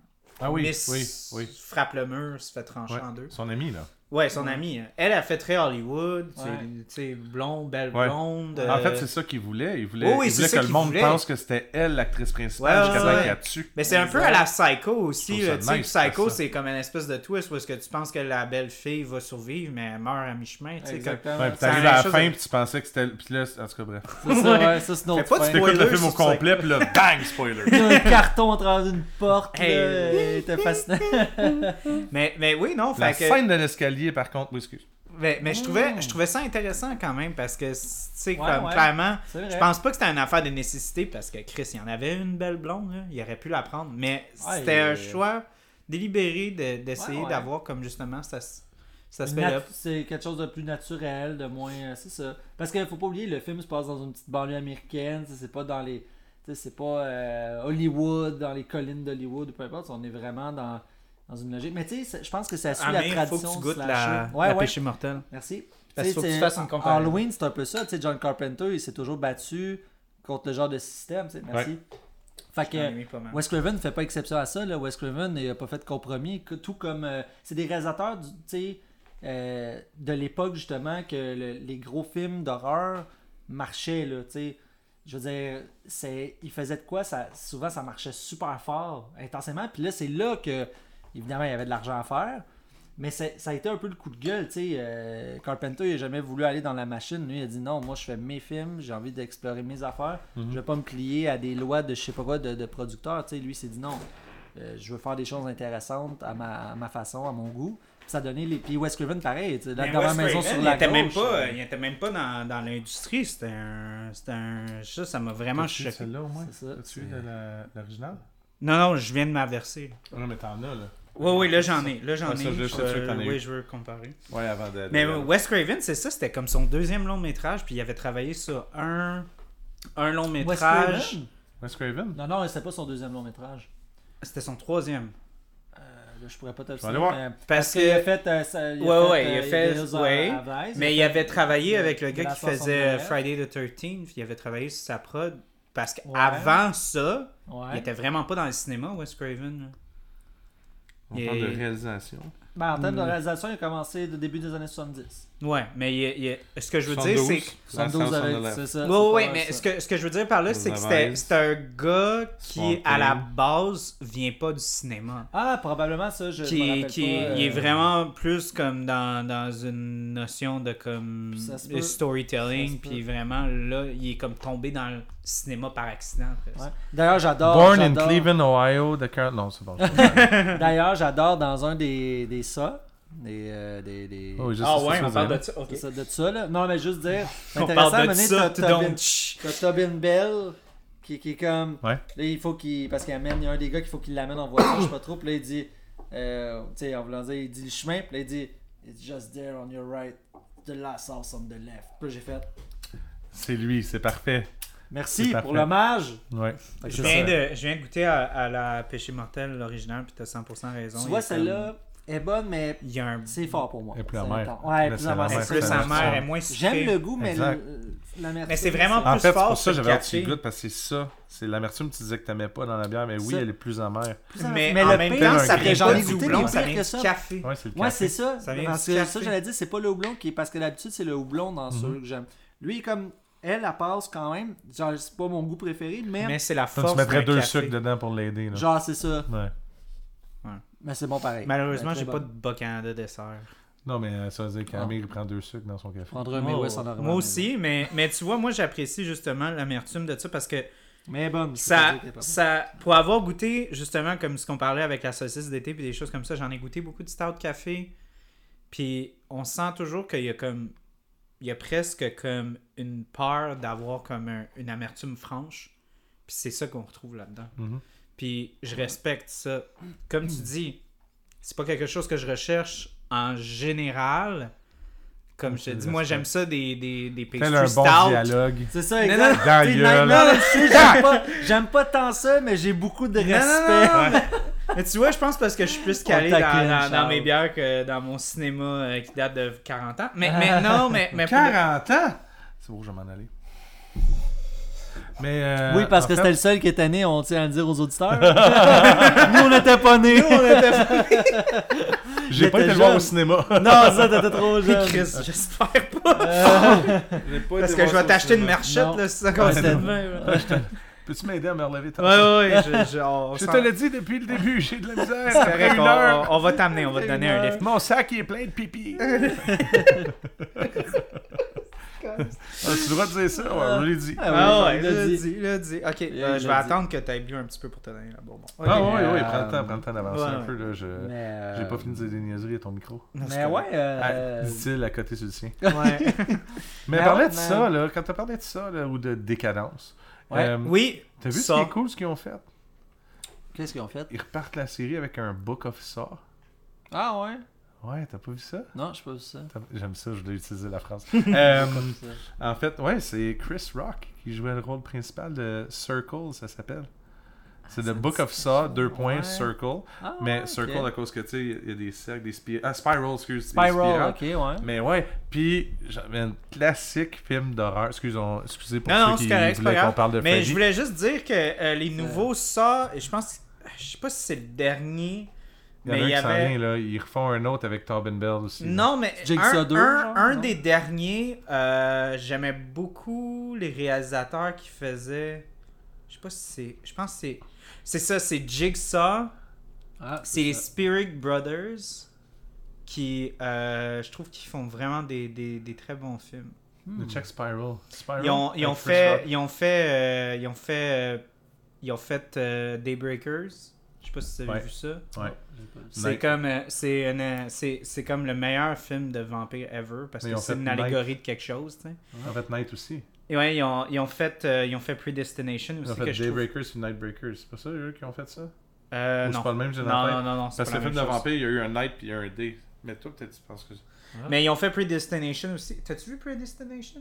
Ah oui, Miss oui, oui. frappe le mur, se fait trancher Ouais. en deux. Son ami, là. Ouais, son amie. hein. Elle a fait très Hollywood. tu sais, Ouais. Tu sais, blonde, belle Ouais. blonde. En fait, euh, c'est ça qu'il voulait. Il voulait, Oui, il que le qu'il monde voulait. pense que c'était elle l'actrice principale Ouais, jusqu'à ouais, temps qu'elle tue. Mais c'est un peu à la Psycho aussi. Tu nice, Psycho, c'est comme une espèce de twist où est-ce que tu penses que la belle fille va survivre, mais elle meurt à mi-chemin. tu sais, comme- Exactement. Ouais, puis la t'arrives à la fin, puis tu pensais que c'était. Puis là, en tout cas, bref. C'est ça, ouais, ça c'est notre fin. T'écoutes le film au complet, puis là, <laughs> bang, spoiler. Il y a un carton à travers une porte, Hey. là, il était fascinant. <laughs> Mais, mais oui, non, La fait que- scène de l'escalier, par contre, oui, excuse. Mais, mais je, trouvais, je trouvais ça intéressant quand même parce que, tu sais, Ouais, comme ouais. clairement, je pense pas que c'était une affaire de nécessité parce que Chris, il y en avait une belle blonde, là, il aurait pu la prendre, mais Ouais, c'était un choix délibéré de- d'essayer Ouais, ouais. d'avoir comme justement cet Nat- aspect-là. C'est quelque chose de plus naturel, de moins. euh, C'est ça. Parce qu'il faut pas oublier, le film se passe dans une petite banlieue américaine. C'est pas dans les. C'est pas euh, Hollywood, dans les collines d'Hollywood, ou peu importe. On est vraiment dans, dans une logique. Mais tu sais, je pense que ça suit la tradition. faut que tu goûtes la, Ouais, la ouais. péché mortel. Merci. Parce qu'il faut que tu fasses une comparaison. Halloween, c'est un peu ça. Tu sais, John Carpenter, il s'est toujours battu contre le genre de système. Merci. Fait que. Wes Craven ne fait pas exception à ça. Là. Wes Craven n'a pas fait de compromis. Tout comme. euh, c'est des réalisateurs du, tu sais, euh, de l'époque, justement, que le- les gros films d'horreur marchaient. Là. Je veux dire, c'est, ils faisaient de quoi ça, Souvent, ça marchait super fort, intensément. Puis là, c'est là que, évidemment, il y avait de l'argent à faire. Mais ça a été un peu le coup de gueule, tu sais. euh, Carpenter, il a jamais voulu aller dans la machine. Lui, il a dit non, moi, je fais mes films, j'ai envie d'explorer mes affaires. Je vais pas me plier à des lois de je sais pas quoi de, de producteurs. Tu sais, lui, il s'est dit non, euh, je veux faire des choses intéressantes à ma, à ma façon, à mon goût. Puis ça a donné les. Puis Wes Craven, pareil, tu sais, là, dans maison sur il la était gauche. même pas, euh, il était même pas dans, dans l'industrie. C'était un, c'était un. Ça, ça m'a vraiment choqué. celle-là au moins? C'est ça. As-tu l'original? Non, non, je viens de m'averser. Ah Non, mais t'en as, là. Oui, oui, là j'en ai. Là j'en Ouais, ça, ai. je t'en as oui, eu. je veux comparer. Ouais, avant de. Mais de- Wes Craven, c'est ça, c'était comme son deuxième long métrage, puis il avait travaillé sur un, un long Wes métrage. Craven? Wes Craven? Non, non, c'était pas son deuxième long métrage. C'était son troisième. Euh, là, je pourrais pas te le voir. mais- Parce qu'il a que. fait. euh, ça- il a Ouais, fait, ouais, il a euh, fait- of ouais, Mais il a avait fait, travaillé euh, avec le gars qui faisait Friday the 13th, puis il avait travaillé sur sa prod. Parce Ouais. qu'avant ça, Ouais. il était vraiment pas dans le cinéma, Wes Craven. Il- parle de réalisation. Ben, en termes de Hmm. réalisation, il a commencé au début des années 70. Ouais, mais il- il- ce que je veux dire, c'est. 72 avec, c'est ça. Oui, oui, mais ça. ce que, ce que je veux dire par là, c'est que c'est un gars qui, à la base, vient pas du cinéma. Ah, probablement ça, je me qui, rappelle qui pas, est, il est euh, vraiment plus comme dans, dans une notion de comme Ça se de peut. storytelling Ça se puis vraiment là il est comme tombé dans le cinéma par accident ouais. D'ailleurs, j'adore. Born in j'adore- Cleveland, Ohio, de Non, c'est bon. <laughs> D'ailleurs, j'adore dans un des, des ça. Des, euh, des, des... Oh, Ah que ouais, on parle de ça. OK. c'est ça, de ça, là. Non, mais juste dire. C'est <laughs> On intéressant, parle de mener, ça, t'as Tobin- Tobin Bell qui, qui est comme. Ouais. Là, il faut qu'il. Parce qu'il amène. Il y a un des gars qu'il faut qu'il l'amène en voiture, je sais pas trop. Puis là, il dit. Euh, tu sais, en voulant dire, il dit le chemin. Puis là, il dit It's just there on your right. The last house on the left. Puis là, j'ai fait C'est lui, c'est parfait. Merci pour parfait. l'hommage. Ouais. Je viens, de, je viens de goûter à, à la Péché Mortel, l'original, puis t'as 100% raison. Tu vois, celle-là est bonne, mais un. c'est fort pour moi. Elle est plus C'est amère. Ouais, est plus amère. est plus ça. amère, est moins sucrée. J'aime le goût, mais l'amertume. Mais c'est vraiment En plus fait, c'est fort pour ça que j'avais hâte que tu café. goûtes parce que c'est ça. C'est l'amertume que tu disais que t'aimais pas dans la bière, mais oui, elle est plus amère. Plus amère. Mais, Mais en le même temps, ça que vient ai du houblon, ça vient que du ça. café. Ouais, c'est ça. Ça vient parce du que café. ça, j'allais dire, c'est pas le houblon qui est. Parce que d'habitude, c'est le houblon dans Mhm. ceux que j'aime. Lui, comme elle, elle passe quand même. Genre, c'est pas mon goût préféré, mais. Mais c'est la force tu mettrais deux café. sucres dedans pour l'aider. Genre, c'est ça. Ouais. Mais c'est bon pareil. Malheureusement, j'ai pas bon. de Bas-Canada dessert. Non, mais euh, ça veut dire qu'Amir il prend deux sucres dans son café. Prendre un Oh, en moi aussi, mais, mais tu vois, moi j'apprécie justement l'amertume de ça parce que Mais peux ça, ça, pour avoir goûté justement comme ce qu'on parlait avec la saucisse d'été puis des choses comme ça, j'en ai goûté beaucoup de stout café. Puis on sent toujours qu'il y a comme, il y a presque comme une peur d'avoir comme un- une amertume franche. Puis c'est ça qu'on retrouve là-dedans. Mhm. Puis je respecte ça. Comme tu dis, c'est pas quelque chose que je recherche en général. Comme je te dis, moi j'aime ça des, des, des pastry un bon stout. dialogue. C'est ça, Non, exact. non, dans T'sais, gueule. non, je sais, j'aime pas, j'aime pas tant ça, mais j'ai beaucoup de Non, non, respect. non, non, mais, mais tu vois, je pense parce que je suis plus calé dans, mes bières que dans mon cinéma euh, qui date de 40 ans. Mais, mais non, mais, mais pour le- 40 ans! C'est beau, je vais m'en aller. Mais. euh, Oui, parce que fait, c'était le seul qui était né, on tient à le dire aux auditeurs. <laughs> Nous, on n'était pas nés. <laughs> J'ai pas été le voir au cinéma. <laughs> non, ça, t'étais trop jeune. Chris, j'espère pas. Pas Parce que je vais t'acheter une Non. là, si ça continue. Peux-tu m'aider à me relever ta Ouais, ouais, ouais. Je, je- on Je s'en- te l'ai dit depuis le début, j'ai de la misère. C'est on, on- on va t'amener, on va te donner un lift. Mon sac il est plein de pipi. Ah, tu as le droit de dire ça? Ouais, on l'a dit. Ah, oui, Ah ouais, il l'a dit. l'a dit. Ok, euh, je vais dit. attendre que tu aies bu un petit peu pour te donner la bonbon. Ok. Ah oui, oui, euh, prends le temps, prends le temps d'avancer ouais, un ouais. peu. Là, je... Euh, J'ai pas fini de dire des niaiseries à ton micro. Non, Mais ouais, euh, Ah, Dit-il à côté sur le sien. <laughs> Ouais. Mais Mais ouais, de mais- ça, là, quand t'as parlé de ça, là, ou de décadence, Ouais. euh, Oui, t'as vu ça. ce qui est cool, ce qu'ils ont fait? Qu'est-ce qu'ils ont fait? Ils repartent la série avec un book of Saw. Ah ouais? Ouais, t'as pas vu ça? Non, je pas vu ça. J'aime ça, je voulais utiliser la phrase. <laughs> Euh, en fait, ouais, c'est Chris Rock qui jouait le rôle principal de Circle, ça s'appelle. C'est ça The Book of Saw, deux points, ouais. Circle. Ah, Mais. Circle à cause que, tu sais, il y a des cercles, des spirales. Ah, Spiral, excuse. Spiral, ok, ouais. Mais ouais, puis j'avais un classique film d'horreur. Excusez, excusez pour Non, non, ceux c'est qui c'est voulaient qu'on grave. parle de Mais Freddy. je voulais juste dire que euh, les nouveaux ça, je pense, je sais pas si c'est le dernier, Il y en a mais y qui s'en avait. vient, là. Ils refont un autre avec Tobin Bell aussi. Non, mais Jigsaw un, 2, un, genre, un non? des derniers, euh, j'aimais beaucoup les réalisateurs qui faisaient. Je sais pas si c'est. Je pense que c'est. C'est ça, c'est Jigsaw. Ah, C'est les. Spirit Brothers qui, euh, je trouve qu'ils font vraiment des, des, des très bons films. Hmm. Le Check Spiral. Spiral. Ils ont, ils ont fait, ils ont fait, euh, ils ont fait, euh, ils ont fait euh, Daybreakers. Je sais pas si vous avez Ouais. vu ça. Ouais. C'est comme, euh, c'est, une, euh, c'est, c'est comme le meilleur film de vampire ever parce Mais que ils c'est une Night. allégorie de quelque chose. En fait, Night aussi. Et ouais, ils ont, ils ont fait, euh, ils ont fait Predestination Ils aussi ont fait trouve. Et Nightbreakers. C'est pas ça, eux, qui ont fait ça? Euh, Ou non. c'est pas le même, j'ai non, non, non, non, c'est Parce que le film de vampire, il y a eu un Night puis il y a un Day. Mais toi, peut-être tu penses que Mais ils ont fait Predestination aussi. T'as-tu vu Predestination?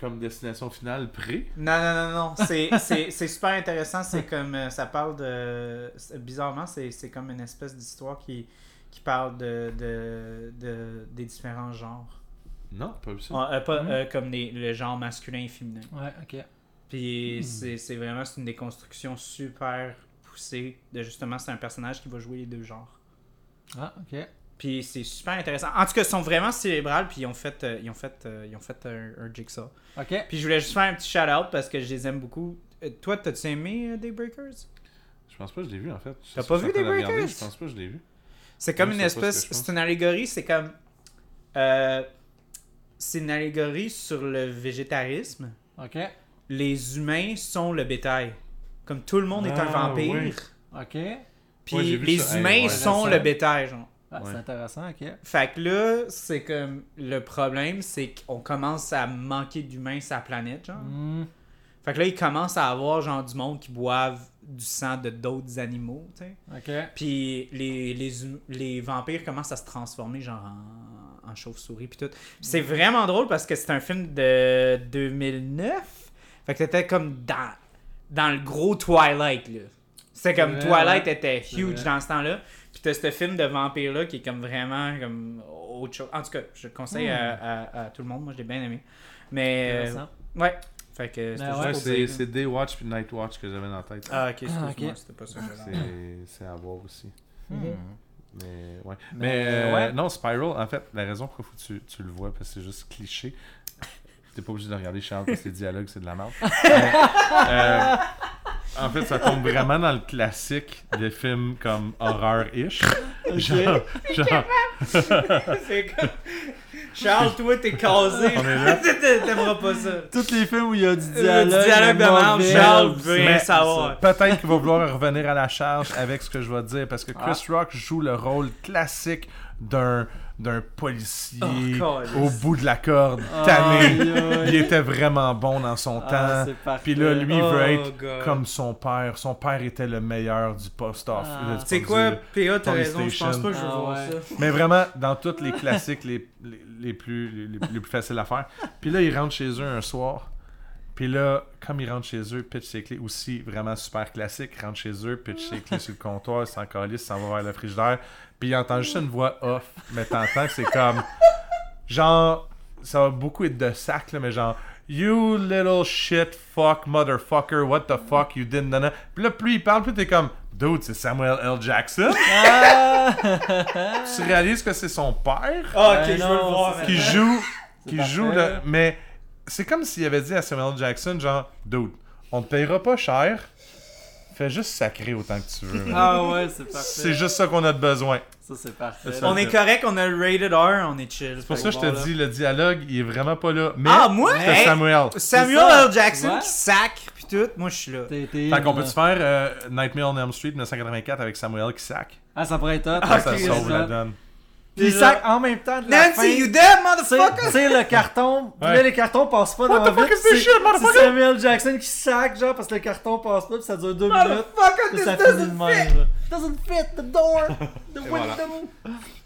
comme destination finale pré? Non, non, non, non. C'est, <laughs> c'est, c'est super intéressant. C'est comme. euh, ça parle de. Bizarrement, c'est, c'est comme une espèce d'histoire qui, qui parle de, de, de- des différents genres. Non, pas ça. Ah, euh, pas Mhm. euh, comme des- le genre masculin et féminin. Ouais, ok. Puis c'est, c'est vraiment c'est une déconstruction super poussée de justement, c'est un personnage qui va jouer les deux genres. Ah, ok. Puis c'est super intéressant. En tout cas, ils sont vraiment cérébrales, puis ils ont fait, euh, ils ont fait, euh, ils ont fait un, un jigsaw. Ok. Puis je voulais juste faire un petit shout-out parce que je les aime beaucoup. Euh, toi, t'as-tu aimé euh, Daybreakers? Je pense pas que je l'ai vu en fait. T'as pas vu Daybreakers? regarder, Je pense pas que je l'ai vu. C'est comme une c'est ce espèce. C'est une allégorie, c'est comme. euh, c'est une allégorie sur le végétarisme. Ok. Les humains sont le bétail. Comme tout le monde est un Ah, vampire. Ok. Puis Ouais, les ça. Hey, humains ouais, sont le bétail, genre. Ah, c'est intéressant, ok. Fait que là, c'est comme. Le problème, c'est qu'on commence à manquer d'humains la planète, genre. Hmm. Fait que là, ils commencent à avoir, genre, du monde qui boivent du sang de d'autres animaux, tu sais. Ok. Puis les, les, hum- les vampires commencent à se transformer genre en, en chauve-souris puis tout. C'est vraiment drôle parce que c'est un film de 2009. Fait que t'étais comme dans, dans le gros Twilight là. C'est comme Twilight ouais. était huge dans ce temps-là. Puis t'as ce film de vampire là qui est comme vraiment comme autre chose. En tout cas, je le conseille Hmm. à, à- à tout le monde. Moi, je l'ai bien aimé. Mais euh, Intéressant. ouais. Fait que c'était Ben pour c'est Day Watch puis Night Watch que j'avais dans la tête. Ah ok, excuse-moi, ok. c'était pas ça. que C'est à voir aussi. Hmm. Mais ouais. Mais, Mais euh, ouais. non, Spiral, en fait, la raison pourquoi faut que tu, tu le vois, parce que c'est juste cliché. <laughs> T'es pas obligé de regarder Charles parce que les dialogues, c'est de la merde. <laughs> Mais, euh, en fait, ça tombe vraiment dans le classique des films comme horreur-ish. Genre, genre <laughs> C'est comme... Charles, toi, t'es casé. <laughs> T'aimeras pas ça. Tous les films où il y a du Du dialogue. dialogue de merde, Charles veut savoir. Peut-être qu'il va vouloir revenir à la charge avec ce que je vais dire parce que Chris Ah. Rock joue le rôle classique d'un d'un policier Oh, au bout de la corde, tanné. Il était vraiment bon dans son Ah, temps. Puis là, lui, il Oh, veut être God. comme son père. Son père était le meilleur du post-off. Ah. Tu sais quoi, PA, t'as raison, je pense pas que je veux Ah, voir ouais. ça. Mais vraiment, dans <laughs> tous les classiques les, les, les plus, les, les plus faciles à faire. Puis là, ils rentrent chez eux un soir. Puis là, comme ils rentrent chez eux, pitch ses clés aussi, vraiment super classique. Rentre chez eux, pitch ses clés sur le comptoir, s'en calisse, s'en va vers le frigidaire. Puis il entend juste une voix off, mais t'entends que c'est comme. Genre, ça va beaucoup être de sac, là, mais genre. You little shit fuck motherfucker, what the fuck you did, nana. Puis là, plus il parle, plus t'es comme. Dude, c'est Samuel L. Jackson. Ah! tu réalises que c'est son père? Ah, ok, Ben je veux le voir. qui joue qui parfait. joue le mais c'est comme s'il avait dit à Samuel Jackson genre dude on te payera pas cher fais juste sacrer autant que tu veux man. Ah ouais, c'est parfait. c'est juste ça qu'on a de besoin Ça, c'est parfait. Ça. On est correct, on a le rated R, on est chill. c'est pour ça que je te dis le dialogue il est vraiment pas là mais Ah, moi? c'est Hey! Samuel Samuel ça, L. Jackson ouais. qui sacre, pis tout, moi je suis là. Fait qu'on peut-tu faire euh, Nightmare on Elm Street 1984 avec Samuel qui sac? Ah, ça pourrait être hot. Ah, ça ok, sauve la donne Puis sac en même temps de la fin. Nancy, you dead, motherfucker? tu sais, le carton, <laughs> Ouais. là, les cartons passent pas dans the fuck vite. is this c'est- shit, motherfucker? C'est Samuel Jackson qui sac, genre, parce que le carton passe pas, puis ça dure deux minutes. Motherfucker, this ça doesn't fit! là. Doesn't fit the door, <laughs> the window. voilà.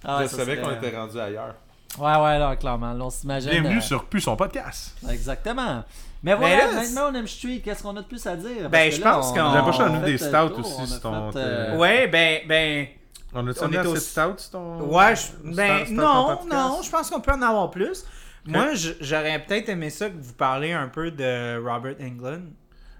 Ah, ouais, je ça savais qu'on était rendu ailleurs Ouais, ouais, là, clairement. Là, on s'imagine. bienvenue euh, sur plus son podcast Exactement. Mais voilà, là, maintenant on aime Street, qu'est-ce qu'on a de plus à dire? Ben, Parce je que là, pense on- qu'on- on J'avais pas choisi des le stouts aussi, sur ton- euh, Ouais, ben, ben. On a-tu est assez au- de stout ton Ouais, je- ben, stout- stout en non, non, je pense qu'on peut en avoir plus. Moi, je- j'aurais peut-être aimé ça que vous parliez un peu de Robert Englund.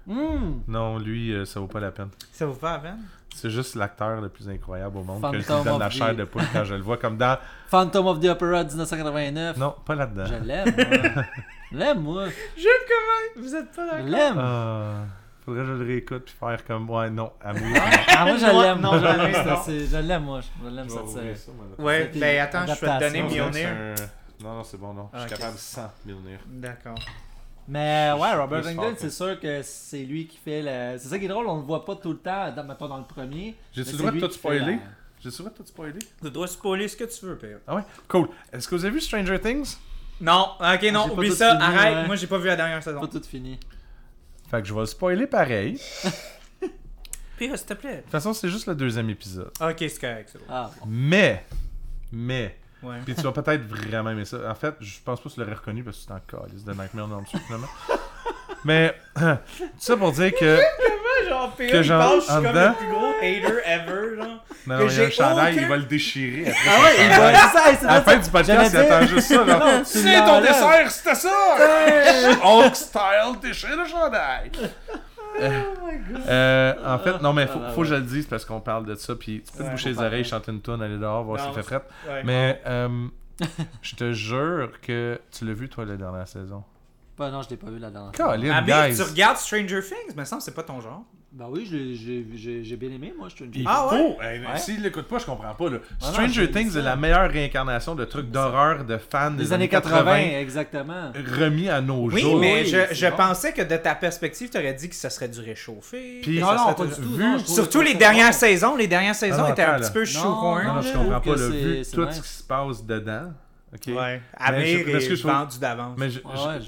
hmm, non lui euh, ça vaut pas la peine Ça vous fait la peine? C'est juste l'acteur le plus incroyable au monde que je Phantom lui donne la of chair the- de poule quand je le vois comme dans... <laughs> Phantom of the Opera 1989. Non, pas là-dedans. Je l'aime, moi. Je <laughs> l'aime, moi. J'aime comment? Vous êtes pas Je d'accord? l'aime. Ah, faudrait que je le réécoute puis faire comme... Ouais, non, amour. Ah, moi, je <laughs> l'aime. non, moi, je l'aime, non. c'est- Je l'aime, moi. Je l'aime, cette série. Ouais, ben attends, je vais te donner. Mjolnir. Non, non, c'est bon, non. Je suis capable sans Mjolnir. D'accord. Mais ouais, Robert fort, c'est sûr que c'est lui qui fait le. C'est ça qui est drôle, on le voit pas tout le temps, dans, mettons dans le premier. J'ai-tu le droit de tout spoiler? J'ai-tu le droit de tout spoiler? Tu dois spoiler ce que tu veux, P.A. Ah ouais? Cool. Est-ce que vous avez vu Stranger Things? Non, ok, J'ai non, oublie ça, fini, arrête. ouais. Moi, j'ai pas vu la dernière saison. Pas tout fini. Fait que je vais le spoiler pareil. <laughs> P.A., s'il te plaît. De toute façon, c'est juste le deuxième épisode. Ok, c'est correct, c'est bon. Ah, bon. Mais, mais, Ouais. Puis tu vas peut-être vraiment aimer ça. En fait, je pense pas que tu l'aurais reconnu parce que c'est en calice de Nightmare on Elm Street, finalement. <laughs> Mais, tout <coughs> ça pour dire que. <laughs> genre. Que genre, je suis comme dedans- le plus gros hater ever, genre? Non, Que non, il y a j'ai un chandail, aucun- il va le déchirer après. Ah ouais, il va. C'est ça, À la fin du podcast, il attend juste ça. Non, tu C'est ton dessert, c'était ça! <laughs> Hulk style, déchire le chandail! Euh, euh, en fait, non, mais faut, Ah, faut que je le dise parce qu'on parle de ça. Puis tu peux te boucher les oreilles, chanter une tune, aller dehors, voir Non, s'il fait fret. Ouais. Mais euh, <laughs> je te jure que tu l'as vu, toi, la dernière saison? Bah non, je l'ai pas vu la dernière fois. Colin, Abby, guys! tu regardes Stranger Things, semble que c'est pas ton genre. Bah oui, je l'ai- j'ai j'ai- j'ai bien aimé, moi, je suis Il une Ah ouais? faut! Hey, Ouais. S'il l'écoute pas, je comprends pas. Là. Ah Stranger dis Things ça. est la meilleure réincarnation de trucs d'horreur de fans des, Des années 80, exactement. remis à nos Oui, jours. mais oui, je, c'est je bon. pensais que de ta perspective, tu aurais dit que ça serait du réchauffé. Puis- que Non, ça non, serait pas du tout. vu- non, je trouve Surtout les dernières bon. saisons. Les dernières saisons non, étaient un attends, petit là. peu Non, shoehorn. Non, non, je je comprends pas. Là, c'est- vu c'est tout nice. ce qui se passe dedans. Ok? Ouais. Mais Amir je- est vendu d'avance. Mais je, Ouais, je- ouais, je.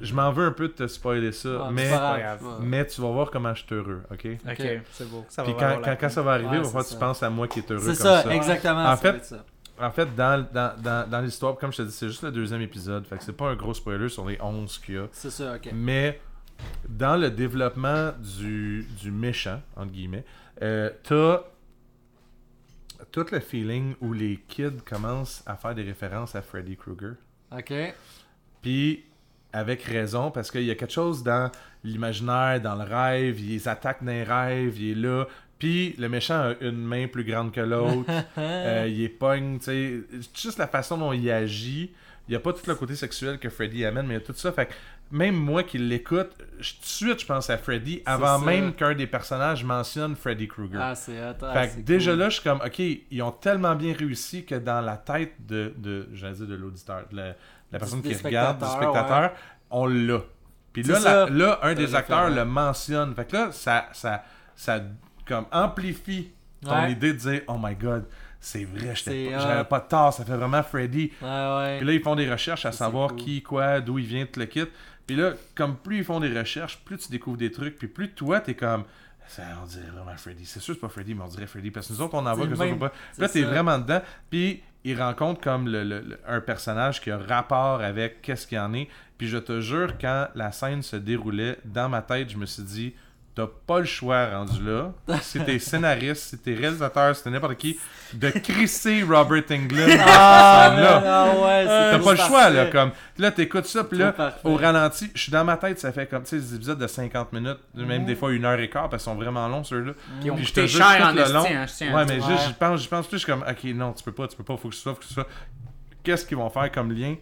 je- je m'en veux un peu de te spoiler ça. Ah, mais, tu vas voir comment je suis heureux. ok? Ok, c'est beau. Ça Puis va quand, quand, ça va arriver, va tu penses à moi qui est heureux C'est comme ça, ça. exactement. En ça fait, ça. En fait, dans, dans, dans, dans l'histoire, comme je te dis, c'est juste le deuxième épisode. Fait que c'est pas un gros spoiler sur les 11 qu'il y a. C'est ça, ok. Mais dans le développement du, du méchant, entre guillemets, euh, t'as tout le feeling où les kids commencent à faire des références à Freddy Krueger. Ok. Puis, avec raison, parce qu'il y a quelque chose dans l'imaginaire, dans le rêve, il les attaque dans les rêves, il est là. Puis, le méchant a une main plus grande que l'autre. <laughs> Euh, il est pogne, tu sais. Juste la façon dont il agit. il y a pas tout le côté sexuel que Freddy amène, mais il y a tout ça. Fait que même moi qui l'écoute, je- tout de suite, je pense à Freddy avant même qu'un des personnages mentionne Freddy Krueger. Ah, c'est ah, Fait que déjà cool. là, je suis comme, ok, ils ont tellement bien réussi que dans la tête de, de j'allais dire de l'auditeur, de la, la personne qui regarde, du spectateur, on l'a. Puis là, la- là, un des acteurs le mentionne. Fait que là, ça, ça, ça comme amplifie ton Ouais. idée de dire, oh my god, c'est vrai, j'étais C'est pas- j'avais pas tort, ça fait vraiment Freddy. Ouais, ouais. Puis là, ils font des recherches à savoir cool. qui, quoi, d'où il vient, tout le kit. Puis là, comme plus ils font des recherches, plus tu découvres des trucs, puis plus toi, t'es comme. Ça, on dirait vraiment Freddy. C'est sûr, c'est pas Freddy, mais on dirait Freddy. Parce que nous autres, on en voit que ça pas. Puis là, t'es vraiment dedans. Puis il rencontre comme le, le- le- un personnage qui a rapport avec qu'est-ce qu'il y en est. Puis je te jure, quand la scène se déroulait, dans ma tête, je me suis dit. T'as pas le choix rendu là. Si t'es <laughs> scénariste, si t'es réalisateur, si t'es n'importe qui, de crisser Robert Englund. Ah, ouais, c'est T'as pas le choix, là. Comme, là, t'écoutes ça, puis là, parfait. au ralenti, je suis dans ma tête, ça fait comme, tu sais, des épisodes de 50 minutes, même des fois une heure et quart, parce qu'ils sont vraiment longs, ceux-là. Puis je te jure, cher en le long- hein, je Ouais, mais Ouais. juste, j'y pense, j'y pense plus, je suis comme, ok, non, tu peux pas, tu peux pas, faut que ce soit, faut que ce soit. Qu'est-ce qu'ils vont faire comme lien?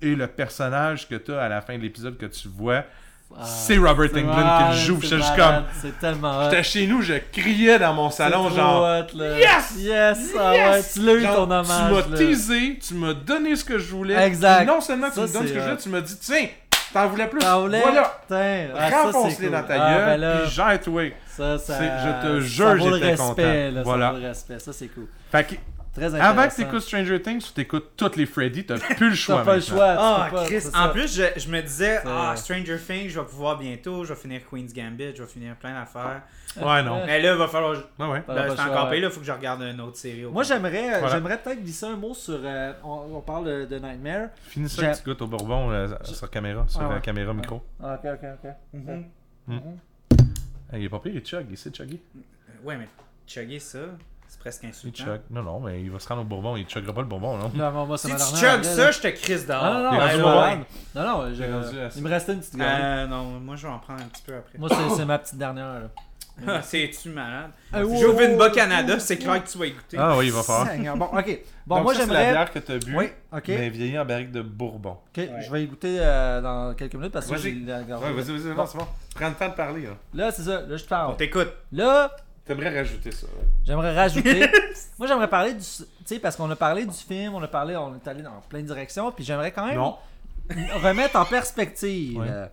Et le personnage que t'as à la fin de l'épisode que tu vois, Ah, c'est Robert Englund qui malade, le joue. c'est J'étais juste comme, C'est tellement j'étais chez nous, je criais dans mon salon, genre, hot. Yes! Yes! Ah Yes! ouais, tu l'as eu ton hommage. Tu m'as là. teasé, tu m'as donné ce que je voulais. Exact. Puis non seulement tu Ça, me donnes ce que je voulais, tu m'as dit, tiens, t'en voulais plus. T'en voulais? Voilà. Ah, Renfonce-les cool. dans ta Ah, gueule, ben là, puis gère-toi. ça, ça, je te jure, j'étais content. Là, Voilà. Ça vaut le respect, ça c'est cool. Fait que, Très intéressant. avant que t'écoutes Stranger Things, tu t'écoutes toutes les Freddy, t'as plus le <laughs> choix T'as pas le choix. Ah, Chris, c'est en plus, je, je me disais, C'est- ah, Stranger Things, je vais pouvoir bientôt, je vais finir Queen's Gambit, je vais finir plein d'affaires. Ouais, non. Mais là, il va falloir. Ouais, ouais. Là, choix, encore payé, là, faut que je regarde une autre série. Moi, j'aimerais euh, Voilà. j'aimerais peut-être glisser un mot sur. euh, on, on parle de, de Nightmare. Finis ça, tu goûtes au bourbon euh, sur caméra, sur Ah ouais. la caméra micro. Ah, ok, ok, ok. Mhm. Hey, il est pas pire, il chug, il sait chugger. Ouais, mais chugger ça, c'est presque Il insultant. chug. Non, non, mais il va se rendre au bourbon, il chuggera pas le bourbon, non? Non, mais moi, c'est Si ma tu là, ça, je te crisse dehors. Non, non, T'es ouais, ouais. Non, non, ça. il me restait une petite gorgée. Euh, non, moi, je vais en prendre un petit peu après. Moi, c'est ma petite dernière. Là. Ah, C'est-tu malade? Ah, wow, J'ouvre une bas Canada, wow, c'est clair que tu vas écouter. Ah oui, il va falloir. Bon, ok. <laughs> Bon, Donc moi, ça, c'est la j'aimerais. bière que t'as bu, Oui, ok. mais vieillie en barrique de bourbon. Ok, je vais y goûter euh, dans quelques minutes parce que j'ai la. Ouais, vas-y, vas-y, non, c'est bon. Prends le temps de parler, là. Là, c'est ça. Là, je te On parle. t'écoute. Là, T'aimerais rajouter ça, ouais. j'aimerais rajouter. <laughs> moi, j'aimerais parler du. Tu sais, parce qu'on a parlé du film, on a parlé, on est allé dans plein de directions, puis j'aimerais quand même Non. remettre en perspective. Ouais. euh,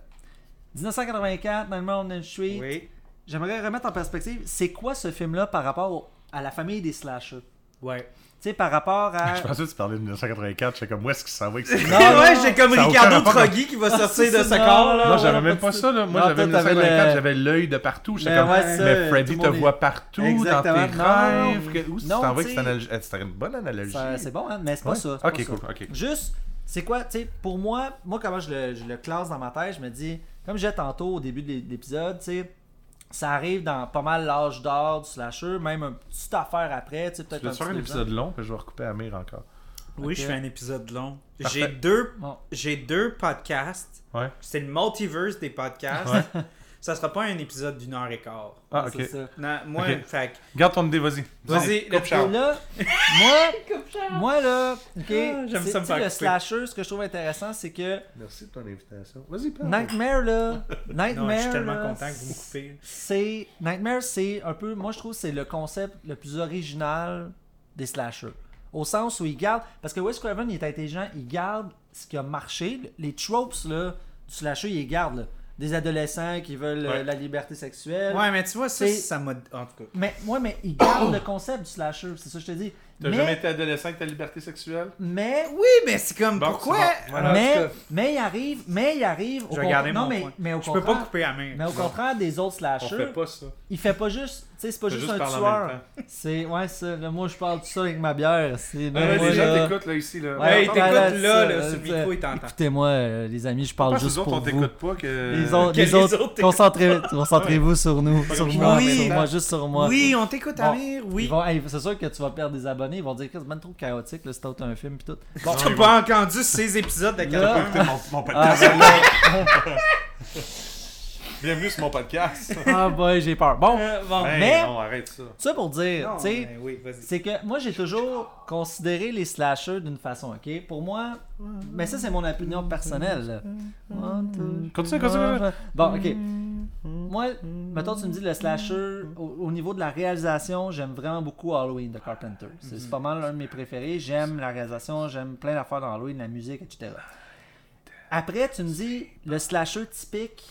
1984, Nightmare on Elm Street. Oui. J'aimerais remettre en perspective, c'est quoi ce film-là par rapport au- à la famille des slashers? Ouais. Tu sais, par rapport à. <laughs> Je pensais que tu parlais de 1984, j'étais comme, où est-ce qu'il s'en va avec ça? Non, ouais, j'ai comme ça Ricardo. Trogui qui va sortir de ce corps. non, là. Non, j'avais même pas ça, là. Moi, j'avais toi, t'avais 1984, le- j'avais l'œil de partout. J'étais Mais comme, ouais, ça, mais Freddy te voit partout, dans tes Non, rêves. Où tu t'en vas C'était une bonne analogie. C'est bon, hein? mais c'est pas ça. Ok, cool, ok. Juste, c'est quoi, tu sais, pour moi, moi, comment je le, je classe dans ma tête, je me dis, comme j'ai tantôt au début de l'épisode, tu sais, ça arrive dans pas mal l'âge d'or du slasher, même une petite affaire après, tu sais, peut-être un faire un épisode long, puis je vais recouper Amir encore. Oui, je fais un épisode long. J'ai deux, Bon. j'ai deux podcasts. Ouais. C'est le multiverse des podcasts. Ouais. <laughs> Ça sera pas un épisode d'une heure et quart. Ah, C'est ok. ça. Non, moi, Ok. fait que- Garde ton idée, vas-y. Vas-y, <laughs> coupe Charles. Là, moi, moi là, ok, Ah, j'aime ça me faire le couper. slasher, ce que je trouve intéressant, c'est que Merci de ton invitation. Vas-y, parle. Nightmare là, <laughs> Nightmare Non, je suis tellement là, content que vous me coupez. c'est Nightmare c'est un peu moi je trouve que c'est le concept le plus original des slashers au sens où il garde parce que Wes Craven il est intelligent il garde ce qui a marché les tropes là du slasher il les garde là. Des adolescents qui veulent euh, Ouais. la liberté sexuelle Ouais, mais tu vois, ça, C'est- ça m'a. En tout cas. mais ouais mais il garde le concept du slasher c'est ça que je te dis T'as mais, jamais été adolescent avec ta liberté sexuelle? mais Oui, mais c'est comme. Bon, pourquoi? Voilà. Mais, mais il arrive mais il arrive au Je vais garder con- non mon mais, point. mais au Je peux pas couper la main. mais au contraire des autres On slashers fait pas ça. il fait pas juste sais c'est pas juste, juste un tueur c'est ouais ça là, moi je parle tout ça avec ma bière c'est là, Ouais, moi, les gens là- t'écoutent là ici là. Ouais, ouais, t'écoutes là, là, là, ça. micro, il t'entend. écoutez-moi euh, les amis je parle Pourquoi juste les autres pour on vous t'écoute pas que. les autres, Que <laughs> les les autres, autres concentrez, <laughs> concentrez-vous sur nous, sur moi, sur moi, juste sur moi. Oui, on t'écoute, Bon. Amir, Ils oui. vont- hey, c'est sûr que tu vas perdre des abonnés, ils vont dire que c'est même trop chaotique, là, si t'as un film pis tout. Bon, T'as pas entendu ces épisodes de. Mon, mon ah, podcast. <laughs> Bienvenue sur mon podcast. <laughs> Ah boy, j'ai peur. Bon, Euh, bon. Hey, Mais- non, arrête ça. ça pour dire, tu sais, oui, vas-y. c'est que moi j'ai toujours considéré les slashers d'une façon, ok? Pour moi, mais ça c'est mon opinion personnelle. Continue, continue. Bon, ok. Moi, mettons, tu me dis le slasher, au, au niveau de la réalisation, j'aime vraiment beaucoup Halloween de Carpenter. C'est c'est pas mal l'un de mes préférés. J'aime la réalisation, j'aime plein d'affaires dans Halloween, la musique, etc. Après, tu me dis, le slasher typique,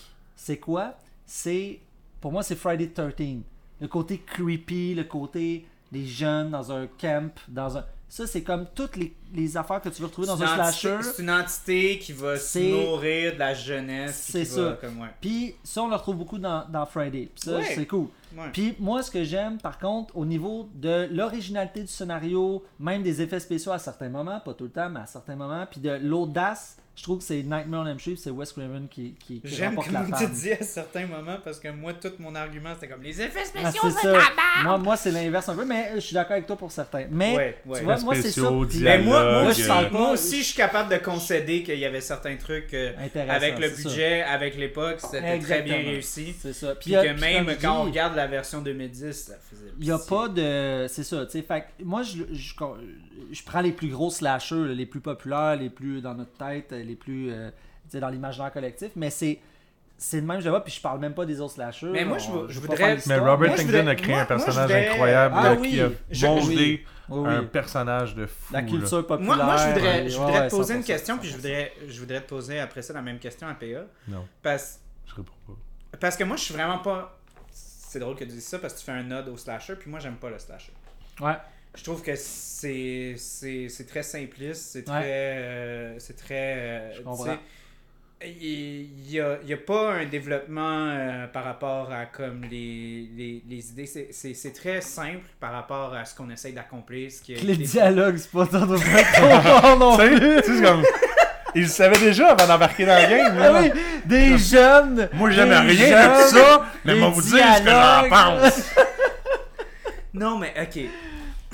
c'est quoi? C'est, pour moi, c'est Friday the 13 Le côté creepy, le côté des jeunes dans un camp, dans un. Ça, c'est comme toutes les, les affaires que tu veux retrouver dans un slasher. C'est une entité qui va se nourrir de la jeunesse. C'est va ça. Comme, ouais. Puis ça, on le retrouve beaucoup dans, dans Friday. Puis ça, Ouais. c'est cool. Ouais. Puis moi, ce que j'aime, par contre, au niveau de l'originalité du scénario, même des effets spéciaux à certains moments, pas tout le temps, mais à certains moments, puis de l'audace, je trouve que c'est Nightmare on Elm Street, c'est Wes Craven qui, qui, qui J'aime remporte la tu dis à certains moments parce que moi, tout mon argument c'était comme les effets Ah, spéciaux, c'est c'est ça. de la merde! Moi, moi c'est l'inverse un peu, mais je suis d'accord avec toi pour certains. Mais Ouais, ouais. tu vois, moi, c'est ça. Mais moi, moi, Dialogue, aussi, euh, moi aussi, je suis capable de concéder qu'il y avait certains trucs euh, avec le ça. budget, avec l'époque, c'était très bien réussi. C'est ça. Puis a- que puis même comme je quand on regarde la version 2010, ça faisait Il n'y a pas de. C'est ça, tu sais. Fait que moi, je, je, je prends les plus gros slashers, les plus populaires, les plus dans notre tête, les plus. euh, dans l'imaginaire collectif, mais c'est. C'est le même je vois, puis je parle même pas des autres slashers. Mais moi, On- je voudrais- Mais. Robert Moi, voudrais- a créé moi- un personnage voudrais- incroyable Ah oui, qui a je- bondé oui, oui. un personnage de fou. La là. culture populaire. Moi, moi, je voudrais, je voudrais ouais, te poser une 100%, question, puis je 100%. voudrais, je voudrais te poser après ça la même question à PA. Non, Parce, je réponds pas. parce que moi, je suis vraiment pas. C'est drôle que tu dises ça parce que tu fais un nod au slasher, puis moi, j'aime pas le slasher. Ouais. Je trouve que c'est c'est c'est très simpliste, c'est très Ouais. euh, c'est très euh, Je tu comprends. sais, il y a, il y a pas un développement euh, par rapport à comme les, les, les idées c'est- c'est c'est très simple par rapport à ce qu'on essaye d'accomplir Les des- dialogues, c'est pas tant de non plus. <laughs> tu sais, c'est comme. Il le savait déjà avant d'embarquer dans le game. Ah oui, des jeunes. Moi, j'aime rien de jeunes, ça, mais moi vous dire ce que j'en pense. non mais ok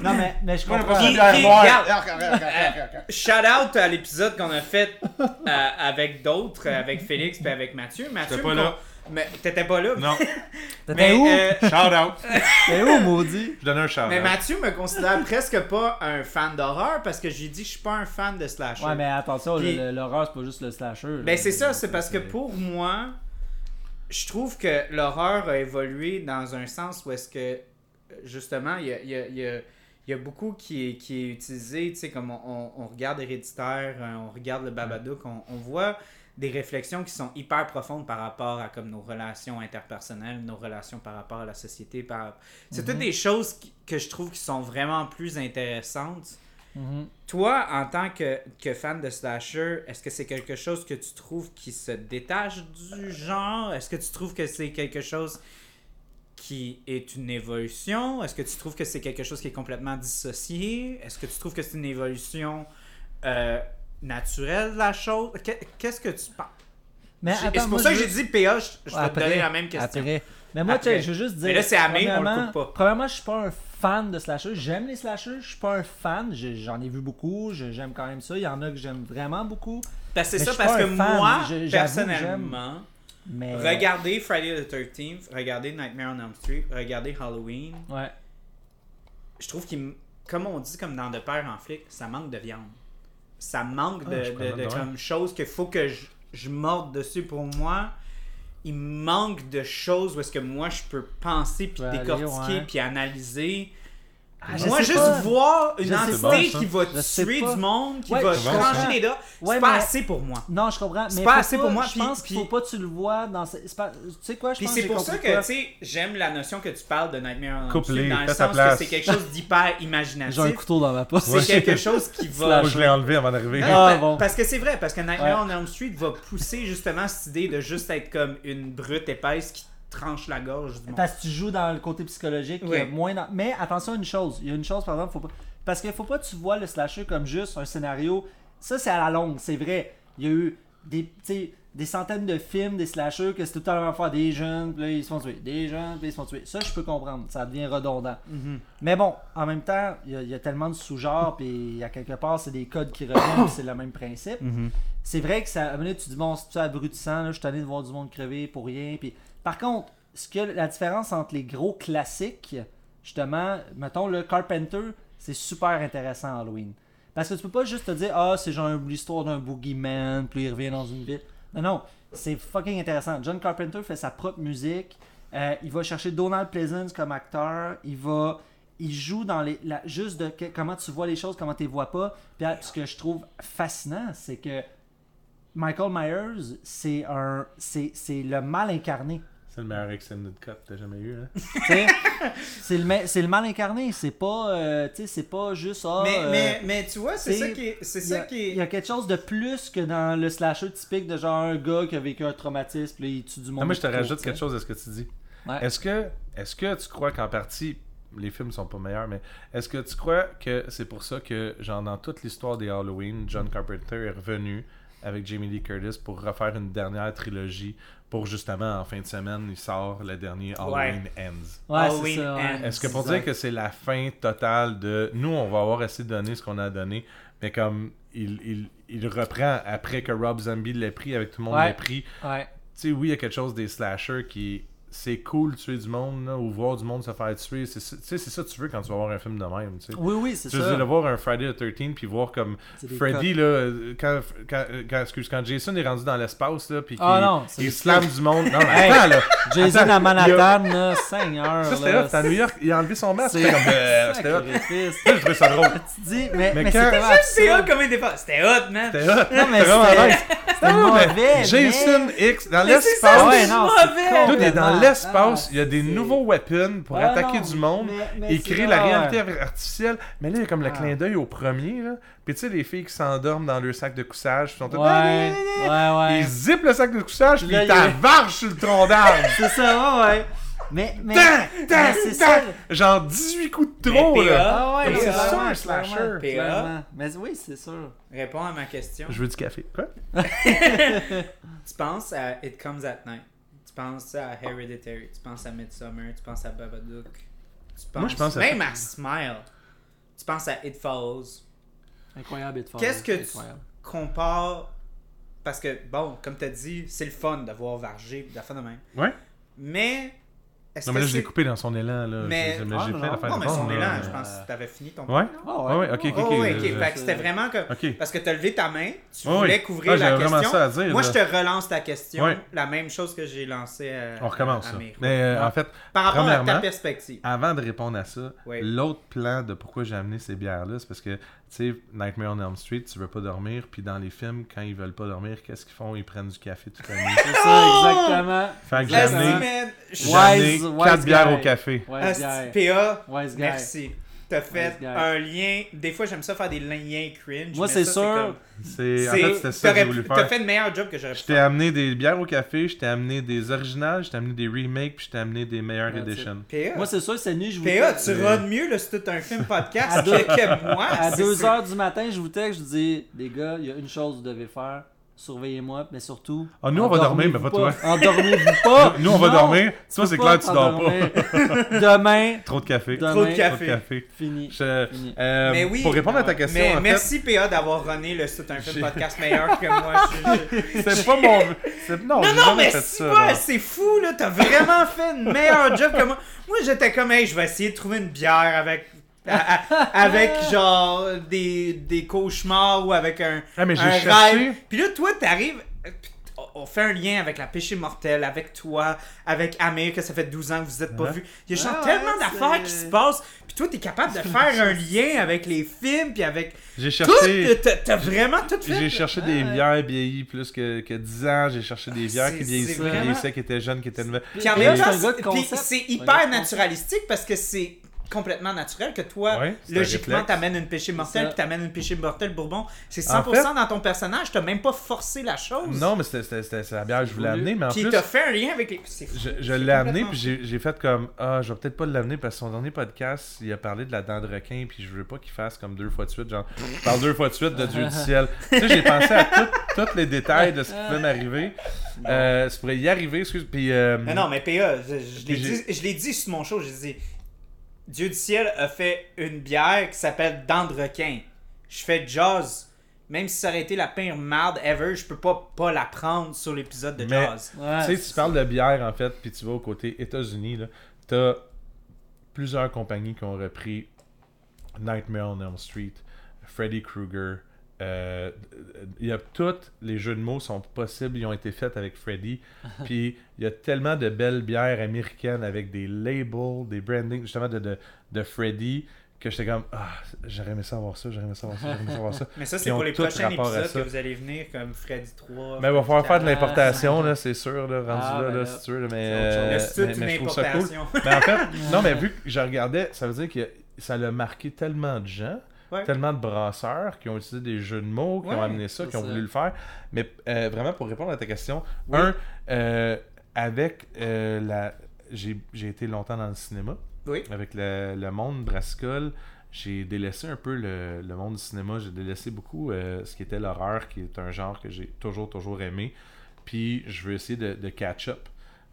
Non, mais, mais je comprends. qui- noire. regarde, euh, shout out à l'épisode qu'on a fait euh, avec d'autres euh, avec Félix puis avec Mathieu Mathieu pas là. mais t'étais pas là Non, <laughs> T'étais mais où? euh, shout out. T'étais où, maudit? Je donne un shout Mais out. Mathieu me considère presque pas un fan d'horreur parce que j'ai dit je suis pas un fan de slasher. Ouais, mais attention, Puis- l'horreur, c'est pas juste le slasher. là. Ben c'est ça, c'est parce que pour moi, je trouve que l'horreur a évolué dans un sens où est-ce que justement il y a, il y a- il y a- il y a beaucoup qui est, qui est utilisé, tu sais, comme on, on- on regarde Héréditaire, euh, on regarde le Babadook, on, on voit des réflexions qui sont hyper profondes par rapport à comme nos relations interpersonnelles, nos relations par rapport à la société. Par... C'est toutes des choses qui- que je trouve qui sont vraiment plus intéressantes. Mhm. Toi, en tant que, que fan de slasher, est-ce que c'est quelque chose que tu trouves qui se détache du genre? Est-ce que tu trouves que c'est quelque chose qui est une évolution? Est-ce que tu trouves que c'est quelque chose qui est complètement dissocié? Est-ce que tu trouves que c'est une évolution euh, naturelle de la chose? Que- Qu'est-ce que tu penses? Mais C'est pour moi, ça que j'ai dit PA, je, je vais te donner la même question. Après. Mais moi, tu sais, je veux juste dire. Mais là, c'est Amé, on le coupe pas. Premièrement, je suis pas un fan de slasher. J'aime les slashers, je suis pas un fan. J'en ai vu beaucoup, j'aime quand même ça. Il y en a que j'aime vraiment beaucoup. Que c'est ça, parce que fan, moi, personnellement, Mais. regardez Friday the 13th, regardez Nightmare on Elm Street, regardez Halloween, Ouais. je trouve qu'il, comme on dit, comme dans De Père en flic, ça manque de viande. Ça manque Ah, de, de, comme choses qu'il faut que je, je morde dessus pour moi. Il manque de choses où est-ce que moi je peux penser puis décortiquer puis analyser. Ah, moi, juste pas. voir une Je entité pas, qui va tuer du monde, qui Ouais, va trancher les dents, Ouais, c'est pas mais- assez pour moi. Non, je comprends. C'est mais pas assez pour moi, Je puis- pense qu'il faut puis- pas que tu le vois dans. ce- pas- Tu sais quoi, je Puis pense c'est pour j'ai ça que, tu sais, j'aime la notion que tu parles de Nightmare on Elm Street, dans le sens que c'est quelque <laughs> chose d'hyper J'ai imaginatif. un couteau dans ma poche. C'est quelque chose qui <laughs> va... Moi, je l'ai enlevé avant d'arriver. Ah. Parce que c'est vrai, parce que Nightmare on Elm Street va pousser justement cette idée de juste être comme une brute épaisse qui tranche la gorge du monde. Parce que tu joues dans le côté psychologique, Oui. moins dans- Mais attention à une chose, il y a une chose par exemple, faut pas... parce qu'il faut pas que tu vois le slasher comme juste un scénario. Ça c'est à la longue, c'est vrai. Il y a eu des, des centaines de films, des slashers, que c'est tout le temps la même des jeunes, puis là ils se font tuer, des jeunes, puis ils se font tuer. Ça, je peux comprendre, ça devient redondant. Mhm. Mais bon, en même temps, il y, a- il y a tellement de sous-genres, puis il y a quelque part, c'est des codes qui reviennent, c'est le même principe. Mhm. C'est vrai que ça, à un moment tu dis, bon, c'est abrutissant, là, je suis tanné de voir du monde crever pour rien. Puis, par contre, ce que la différence entre les gros classiques, justement, mettons le Carpenter, c'est super intéressant Halloween. Parce que tu peux pas juste te dire, ah, c'est genre l'histoire d'un boogeyman, puis il revient dans une ville. Non, non, c'est fucking intéressant. John Carpenter fait sa propre musique. Euh, il va chercher Donald Pleasance comme acteur. Il va. Il joue dans les. la- juste de comment tu vois les choses, comment tu les vois pas. Puis ce que je trouve fascinant, c'est que Michael Myers, c'est un. C'est le mal incarné. C'est le meilleur extended cut que t'as jamais eu, hein? <laughs> C'est le, ma- c'est le mal incarné. C'est pas. euh, c'est pas juste. ah, mais, euh, mais, mais tu vois, c'est ça qui est. C'est il y, ça a, qui est. il y a quelque chose de plus que dans le slasher typique de genre un gars qui a vécu un traumatisme, puis là, il tue du monde. Non, moi, je te rajoute quelque chose à ce que tu dis. Ouais. Est-ce que, est-ce que tu crois qu'en partie, les films sont pas meilleurs, mais est-ce que tu crois que c'est pour ça que, genre, dans toute l'histoire des Halloween, John Carpenter est revenu avec Jamie Lee Curtis pour refaire une dernière trilogie pour justement, en fin de semaine, il sort le dernier Halloween Ends. Ouais, Halloween ça. ouais. Ends. Est-ce que pour Exact. dire que c'est la fin totale de nous, on va avoir assez donné ce qu'on a donné, mais comme il, il, il reprend après que Rob Zombie l'ait pris, avec tout le monde Ouais. l'ait pris, Ouais. tu sais, oui, il y a quelque chose des slashers qui. C'est cool de tuer du monde, là, ou voir du monde se faire tuer. C'est ça- Tu sais, c'est ça que tu veux quand tu vas voir un film de même, tu sais. Oui, oui, c'est Tu veux ça. dire, de voir un Friday the 13 puis voir comme des Freddy, là, quand, quand, quand, excuse, quand Jason est rendu dans l'espace, là, puis qu'il Ah il des slame du monde. Non, mais <laughs> Hey, attends, là. Jason Attends, à Manhattan, là, Seigneur. Ça, c'était là, hot. C'était à New York. Il a enlevé son masque. c'est- C'était comme. euh, C'était hot. Ça, je trouvais ça drôle. <laughs> Tu dis, mais, Mais mais, quand- c'était C'est hot comme défense. C'était hot, man. C'était hot. Non, mais C'était mauvais. Jason X, dans ça, l'espace. ouais, non, mauvais. c'est Tout est dans complètement- l'espace, Ah, il y a des nouveaux weapons pour Ah, attaquer non, du monde mais- mais et créer la ouais. réalité artificielle. Mais là, il y a comme le Ah. clin d'œil au premier. Là. Puis tu sais, les filles qui s'endorment dans leur sac de couchage, ils sont toutes- Ouais, ouais, ouais. Ils zippent le sac de couchage, puis ils il y a- t'avarchent sur le tronc d'arbre. <laughs> C'est ça, ouais. Mais, mais, mais c'est ça. Genre 18 coups de trop, là. Ah ouais, c'est ça, un slasher. clairement. Mais oui, c'est sûr. Réponds à ma question. Je veux du café. Quoi? <laughs> Tu penses à It Comes at Night? Tu penses à Hereditary. Tu penses à Midsummer. Tu penses à Babadook. Tu penses Moi, je pense à- même à Smile. Tu penses à It Follows. Incroyable et de Qu'est-ce que tu Incroyable. compares? Parce que, bon, comme tu as dit, c'est le fun d'avoir Vargé et de la fin de même. Ouais. Mais. Non, mais là, je l'ai coupé dans son élan. Là. Mais- Ah, J'ai non, fait la non. fin Non, de mais son là. élan, je pense que tu avais fini ton Ouais? Ah Ouais, ouais, ok, ok, Oh, euh, c'était vraiment comme. Ok. Parce que tu as levé ta main, tu voulais couvrir Ah, la question. ça à dire, Moi, je te relance ta question. Ouais. La même chose que j'ai lancée à. On recommence à ça. Amir. Mais euh, en fait, Par rapport à ta perspective. avant de répondre à ça, l'autre plan de pourquoi j'ai amené ces bières-là, c'est parce que, sais, Nightmare on Elm Street, tu veux pas dormir, puis dans les films, quand ils veulent pas dormir, qu'est-ce qu'ils font? Ils prennent du café toute la <laughs> nuit. C'est ça, exactement. fait que j'ai amené, man, j'ai je- amené Wise- 4 wise bières au café. Wise guy. PA, Wise guy. merci. T'as fait un lien. Des fois, j'aime ça faire des liens cringe. Moi, c'est ça, sûr. comme- C'est, en c'est- fait, c'était ça que T'as fait le meilleur job que j'aurais pu Je t'ai amené des bières au café, je t'ai amené des originales, je t'ai amené des remakes, puis je t'ai amené des meilleures it. editions. Moi, c'est sûr, cette nuit, je vous PA, tu rodes mieux là, si c'est un film podcast À que, deux- que moi. <laughs> À c'est 2 sûr. heures du matin, je vous texte, je vous dis, les gars, il y a une chose que vous devez faire. Surveillez-moi, mais surtout. Ah, nous, on va dormir, mais pas toi. Endormez-vous <laughs> pas. Nous, on va dormir. Toi, c'est clair, tu dors pas. <laughs> Demain, Trop de café. Demain. Trop de café. Trop de café. fini. Je- Fini. euh, Mais oui. pour répondre à ta question, Mais en fait, merci PA d'avoir runné le C'est un film podcast meilleur que moi. <laughs> C'est pas mon. c'est- Non, Non, non, mais c'est fou, là. T'as vraiment fait une meilleure job que moi. Moi, j'étais comme, hey, je vais essayer de trouver une bière avec. Avec <laughs> genre des, des cauchemars ou avec un, Ah, mais un rêve. Puis là, toi, t'arrives. on- fait un lien avec la péché mortelle, avec toi, avec Amir, que ça fait 12 ans que vous êtes pas Ouais. vus. Il y a genre Ah tellement d'affaires qui se passent. Puis toi, t'es capable de faire un <laughs> lien avec les films, puis avec J'ai cherché. T'as- vraiment tout fait. J'ai cherché des bières vieillies plus que, que 10 ans. J'ai cherché des bières qui vieillissaient, qui vraiment- vieillissaient, qui étaient jeunes, qui étaient nouvelles. Puis en même temps, c'est hyper naturalistique parce que c'est complètement naturel que toi, Ouais, logiquement, t'amènes une péché mortelle, puis t'amènes une péché mortelle bourbon. C'est 100% En fait- dans ton personnage, t'as même pas forcé la chose. Non, mais c'était- c'était c'était- c'est la bière que je voulais amener, mais en Puis plus, t'as fait un lien avec les. c'est fou, je, l'ai amené, puis j'ai j'ai fait comme Ah, je vais peut-être pas l'amener parce que son dernier podcast, il a parlé de la dent de requin, puis je veux pas qu'il fasse comme deux fois de suite, genre, parle deux fois de suite de Dieu du ciel. <laughs> tu sais, j'ai pensé à tous les détails de ce qui pouvait m'arriver. Euh, ça pourrait y arriver, excuse. Puis, euh, Mais non, mais PA, je, je l'ai dit, je l'ai dit sur mon show, j'ai dit Dieu du ciel a fait une bière qui s'appelle Dent de requin. Je fais jazz. Même si ça aurait été la pire merde ever, je peux pas, pas la prendre sur l'épisode de Mais- jazz. Ouais, tu sais, c'est tu parles de bière, en fait, puis tu vas au côté États-Unis, là, t'as plusieurs compagnies qui ont repris Nightmare on Elm Street, Freddy Krueger. Euh, Il y a tous les jeux de mots sont possibles, ils ont été faits avec Freddy. <laughs> Puis il y a tellement de belles bières américaines avec des labels, des brandings justement de, de, de Freddy que j'étais comme ah j'aurais aimé savoir ça, j'aurais aimé savoir ça, j'aurais aimé savoir ça. <laughs> Mais ça, c'est pour les prochains épisodes ça. que vous allez venir, comme Freddy 3. Mais il va falloir faire de l'importation, là, c'est sûr, là, rendu Ah, là, ben là, là, si tu veux, là, mais, euh, Mais mais- je trouve ça cool. Mais en fait, non, mais vu que je regardais, ça veut dire que ça l'a marqué tellement de gens, Ouais. tellement de brasseurs qui ont utilisé des jeux de mots, qui Ouais, ont amené ça, qui ont voulu le faire. Mais euh, vraiment, pour répondre à ta question, Oui. un, euh, avec euh, la. J'ai j'ai été longtemps dans le cinéma. Oui. Avec le, le monde brassicole, j'ai délaissé un peu le, le monde du cinéma. J'ai délaissé beaucoup euh, ce qui était l'horreur, qui est un genre que j'ai toujours, toujours aimé. Puis je veux essayer de, de catch up.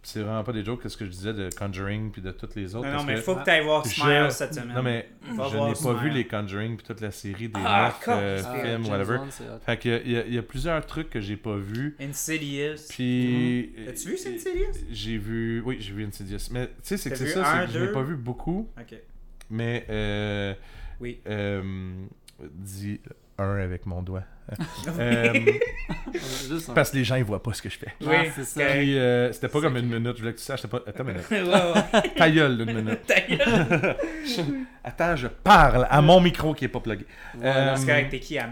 C'est vraiment pas des jokes, ce que je disais de Conjuring puis de toutes les autres. Non, mais que faut que tu ailles voir Smile cette semaine. Non, mais je n'ai pas Smile. vu les Conjuring puis toute la série des Ah, neuf euh, ah, films, James whatever. Hot. Fait qu'il y a- il y, a- il y a plusieurs trucs que j'ai pas vus. Insidious. Puis. Mhm. As-tu vu Insidious? J'ai vu. Oui, j'ai vu Insidious. Mais tu sais, c'est que c'est vu ça, c'est que je n'ai pas vu beaucoup. Ok. Mais. Euh, Oui. euh, dis un avec mon doigt. <laughs> Euh, parce que les gens ils voient pas ce que je fais. Oui, Ah, c'est ça. Puis euh, c'était pas comme une minute, je voulais que tu saches, c'était pas. Attends une minute. <laughs> ouais, ouais. <laughs> Ta gueule, une minute. Ta gueule. Attends, je parle à mon micro qui est pas plugué. Voilà. Euh, C'est correct, t'es qui, ouais,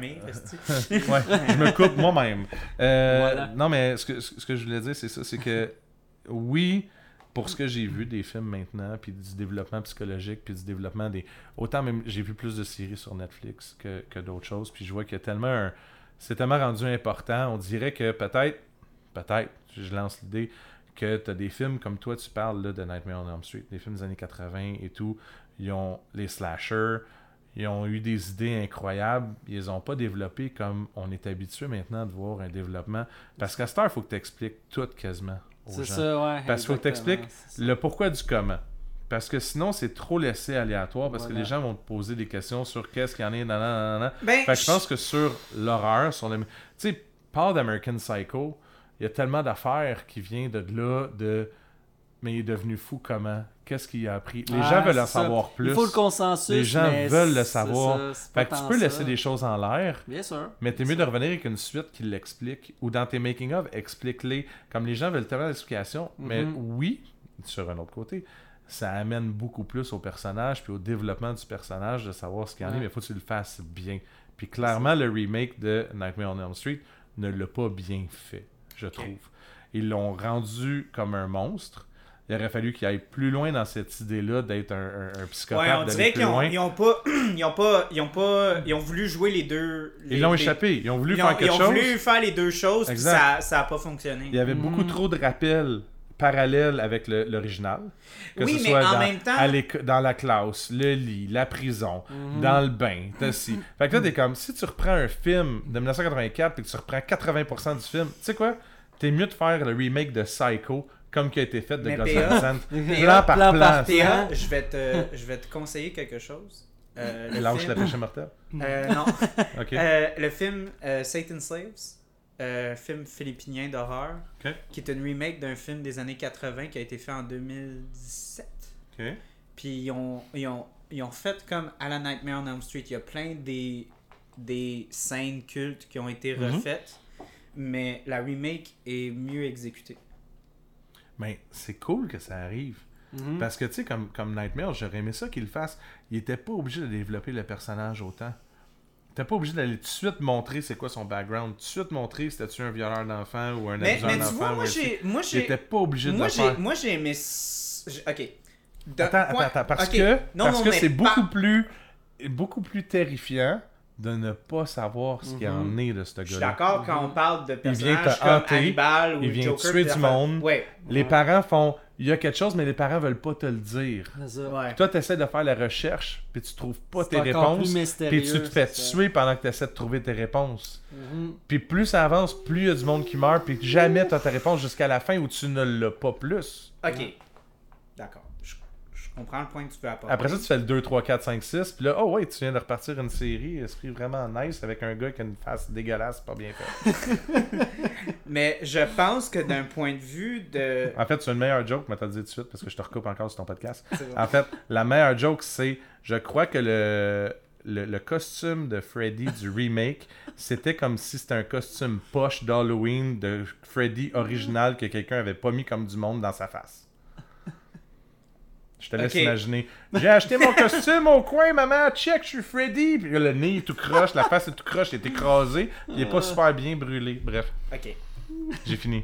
je me coupe moi-même. Euh, Voilà. Non, mais ce que, ce que je voulais dire, c'est ça, c'est que oui, pour ce que j'ai vu des films maintenant, puis du développement psychologique, puis du développement des... Autant même, j'ai vu plus de séries sur Netflix que, d'autres choses, puis je vois qu'il y a tellement. C'est tellement rendu important, on dirait que peut-être, peut-être, je lance l'idée, que tu as des films comme toi, tu parles de Nightmare on Elm Street, des films des années 80 et tout, ils ont les slashers, ils ont eu des idées incroyables, ils les ont pas développées comme on est habitué maintenant de voir un développement. Parce qu'à cette heure, il faut que tu expliques tout quasiment C'est gens. ça, ouais. Parce qu'il faut que t'expliques. Le pourquoi du comment. Parce que sinon, c'est trop laissé aléatoire, parce que les gens vont te poser des questions sur qu'est-ce qu'il y en a, nanana, nanana. Ben, Fait que je pense que sur l'horreur, sur le... Tu sais, parle d'American Psycho, il y a tellement d'affaires qui viennent de là, de... Mais il est devenu fou comment? Qu'est-ce qu'il a appris? Les Ah, gens veulent en ça. savoir plus. Il faut le consensus. Les gens mais veulent le savoir. ça, Fait que tu peux laisser ça. des choses en l'air, Bien sûr. mais t'es mieux de revenir avec une suite qui l'explique. Ou dans tes making-of, explique-les. Comme les gens veulent tellement d'explications. Mais Mhm. oui, sur un autre côté, ça amène beaucoup plus au personnage puis au développement du personnage de savoir ce qu'il y en a, Ouais. mais il faut que tu le fasses bien. Puis clairement, le remake de Nightmare on Elm Street ne l'a pas bien fait, je trouve. Ils l'ont rendu comme un monstre. Il aurait fallu qu'il aille plus loin dans cette idée-là d'être un, un- un psychopathe. Ouais, on dirait qu'ils ont, ils ont pas, <clears throat> ils ont pas, ils ont pas, ils ont voulu jouer les deux. les- Ils l'ont échappé. Ils ont voulu Ils ont, faire quelque ils ont chose. voulu faire les deux choses, puis Exact. ça, ça a pas fonctionné. Il y avait beaucoup Mm. trop de rappels parallèles avec l'original. Que Oui, ce mais soit en dans, même temps- à dans la classe, le lit, la prison, Mhm. dans le bain, t'as ci. Fait que là, t'es comme, si tu reprends un film de 1984 et que tu reprends 80% du film, tu sais quoi? T'es mieux de faire le remake de Psycho comme qui a été fait de Mais Gus PA, Van Sant. PA, Plan par plan plan. par Théa, je vais te, je vais te conseiller quelque chose. Euh, le Lâche film- la pêche mortelle. Euh, non. <laughs> Ok. Euh, le film euh, Satan Slaves, euh, film philippinien d'horreur, qui est une remake d'un film des années 80 qui a été fait en 2017. Ok. Puis ils ont, ils ont, ils ont fait comme à la Nightmare on Elm Street. Il y a plein des, des scènes cultes qui ont été Mhm. refaites, mais la remake est mieux exécutée. Mais c'est cool que ça arrive. Mhm. Parce que, tu sais, comme, comme Nightmare, j'aurais aimé ça qu'il le fasse. Il était pas obligé de développer le personnage autant. T'es pas obligé d'aller tout de suite montrer c'est quoi son background, tout de suite montrer c'était-tu un violeur d'enfant ou un Mais, abuseur d'enfant. moi j'ai, moi Il j'ai, pas obligé de moi faire. moi j'ai aimé. Ok, de- Attends, attends, attends, parce que Non, parce non, que c'est pas- beaucoup plus beaucoup plus terrifiant de ne pas savoir ce qu'il en est de ce Je suis gars-là. d'accord quand on parle de personnages comme hanter, Hannibal ou il vient Joker. tuer du monde. Ouais. Les parents font il y a quelque chose mais les parents veulent pas te le dire. Ouais. Toi tu essaies de faire la recherche puis tu trouves pas tes réponses plus puis mystérieux, tu te fais tuer pendant que tu essaies de trouver tes réponses. Mhm. Puis plus ça avance, plus il y a du monde qui meurt puis jamais tu as ta réponse jusqu'à la fin où tu ne l'as pas plus. Ok. Je, je comprends le point que tu veux apporter. Après ça, tu fais le 2, 3, 4, 5, 6. Puis là, oh ouais, tu viens de repartir une série, esprit vraiment nice, avec un gars qui a une face dégueulasse, pas bien fait. <laughs> Mais je pense que d'un point de vue de. En fait, c'est une meilleure joke, mais t'as dit tout de suite parce que je te recoupe encore sur ton podcast. En fait, la meilleure joke, c'est je crois que le, le, le costume de Freddy du remake, c'était comme si c'était un costume poche d'Halloween de Freddy original que quelqu'un avait pas mis comme du monde dans sa face. Je te laisse imaginer. J'ai acheté mon costume au coin, maman, check, je suis Freddy. Puis le nez est tout croche, la face est tout croche, il est écrasé. Il est pas super bien brûlé. Bref, Ok. j'ai fini.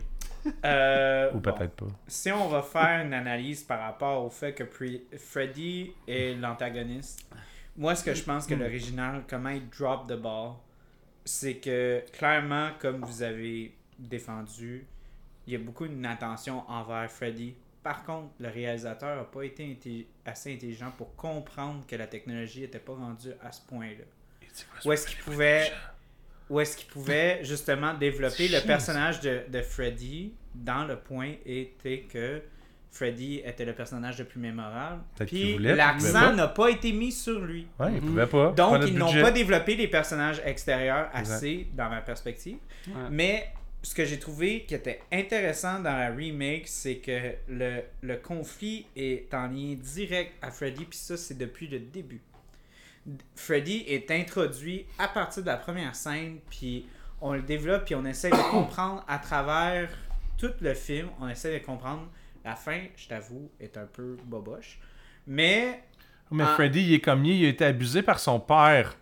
Euh, Ou bon. peut-être pas. Si on va faire une analyse par rapport au fait que Freddy est l'antagoniste, moi ce que je pense que l'original, comment il drop the ball, c'est que clairement, comme vous avez défendu, il y a beaucoup d'inattention envers Freddy. Par contre, le réalisateur n'a pas été inté- assez intelligent pour comprendre que la technologie n'était pas rendue à ce point-là. Où est-ce qu'il pouvait, où est-ce qu'il pouvait justement développer C'est le personnage de, de Freddy dans le point était que Freddy était le personnage le plus mémorable. Puis l'accent n'a pas été mis sur lui. Ouais, il pouvait pas. Donc, ils n'ont pas développé les personnages extérieurs Exact. assez, dans ma perspective. Ouais. Mais ce que j'ai trouvé qui était intéressant dans la remake, c'est que le, le conflit est en lien direct à Freddy, puis ça, c'est depuis le début. Freddy est introduit à partir de la première scène, puis on le développe, puis on essaie de comprendre à travers tout le film, on essaie de comprendre. La fin, je t'avoue, est un peu boboche. Mais Mais. Freddy, il est comme il a été abusé par son père.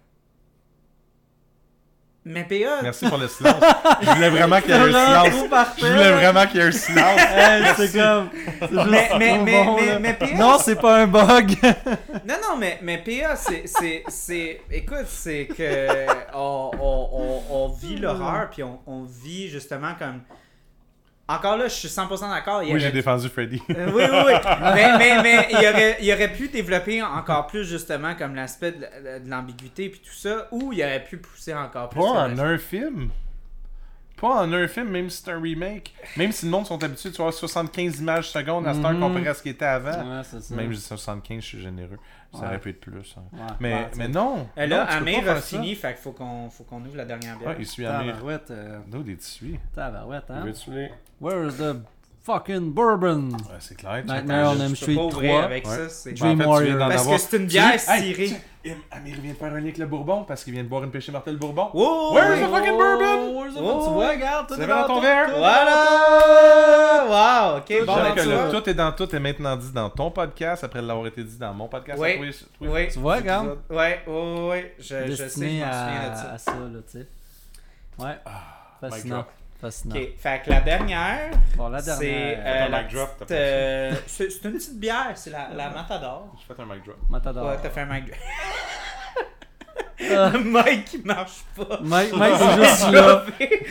Mais PA, Merci pour le silence. Je voulais vraiment qu'il y ait un silence. Je voulais vraiment qu'il y ait un silence. <laughs> Hey, c'est comme. juste mais, mais, trop mais, bon, mais, là. mais PA, Non, c'est pas un bug. <laughs> Non, non, mais, mais PA, c'est, c'est, c'est... Écoute, c'est que on, on, on, on vit l'horreur, puis on, on vit justement comme... Encore là, je suis 100% d'accord. Oui, j'ai défendu Freddy. Euh, oui, oui, oui. <laughs> mais mais, mais il, aurait, il aurait pu développer encore plus justement comme l'aspect de, l'ambiguïté puis tout ça, ou il aurait pu pousser encore plus. Pas en un film. Pas en un film, même si c'est un remake. Même si le monde sont habitués de voir 75 images secondes à cette heure Mhm. comparé à ce qui était avant. Ouais, c'est ça. Même si c'est 75, je suis généreux. Ça Ouais. aurait pu être plus. hein. Ouais. Mais, Ouais, mais non. Euh, Là, non, Amir a faire ça. fini, fait qu'il faut qu'on, faut qu'on ouvre la dernière bière. Il suit Amir. Tabarouette. euh, Nous, des tissus. Tabarouette, hein. Where's the fucking bourbon? Ouais, c'est clair. tu Nightmare on M Street ouvrir 3. avec Ouais. ça. Dream Ben, en fait, Warrior. Parce que c'est une bière Hey, cirée. Im- Amir vient de faire un lien avec le Bourbon parce qu'il vient de boire une péché mortelle Bourbon. Wow! Where's the fucking bourbon? Where's the Oh, Tu vois, regarde, tout C'est est dans ton tout, verre? Voilà! Wow! Ok, bon, tout est dans tout est maintenant dit dans ton podcast après l'avoir été dit dans mon podcast. Oui. Oui. Tu vois, regarde. Ouais, ouais, ouais. Je, sais, je à, souviens de ça. à ça, là, tu sais. Ouais. Fascinant. Fascinant. Ok, fait que la dernière, Bon, la c'est euh, la petite, euh, <laughs> c'est c'est une petite bière, c'est la, la Matador. J'ai fait un mic drop. Matador. Ouais, t'as fait un mic drop. <laughs> Euh, mic qui marche pas. Mike, Mike, <laughs> c'est juste là.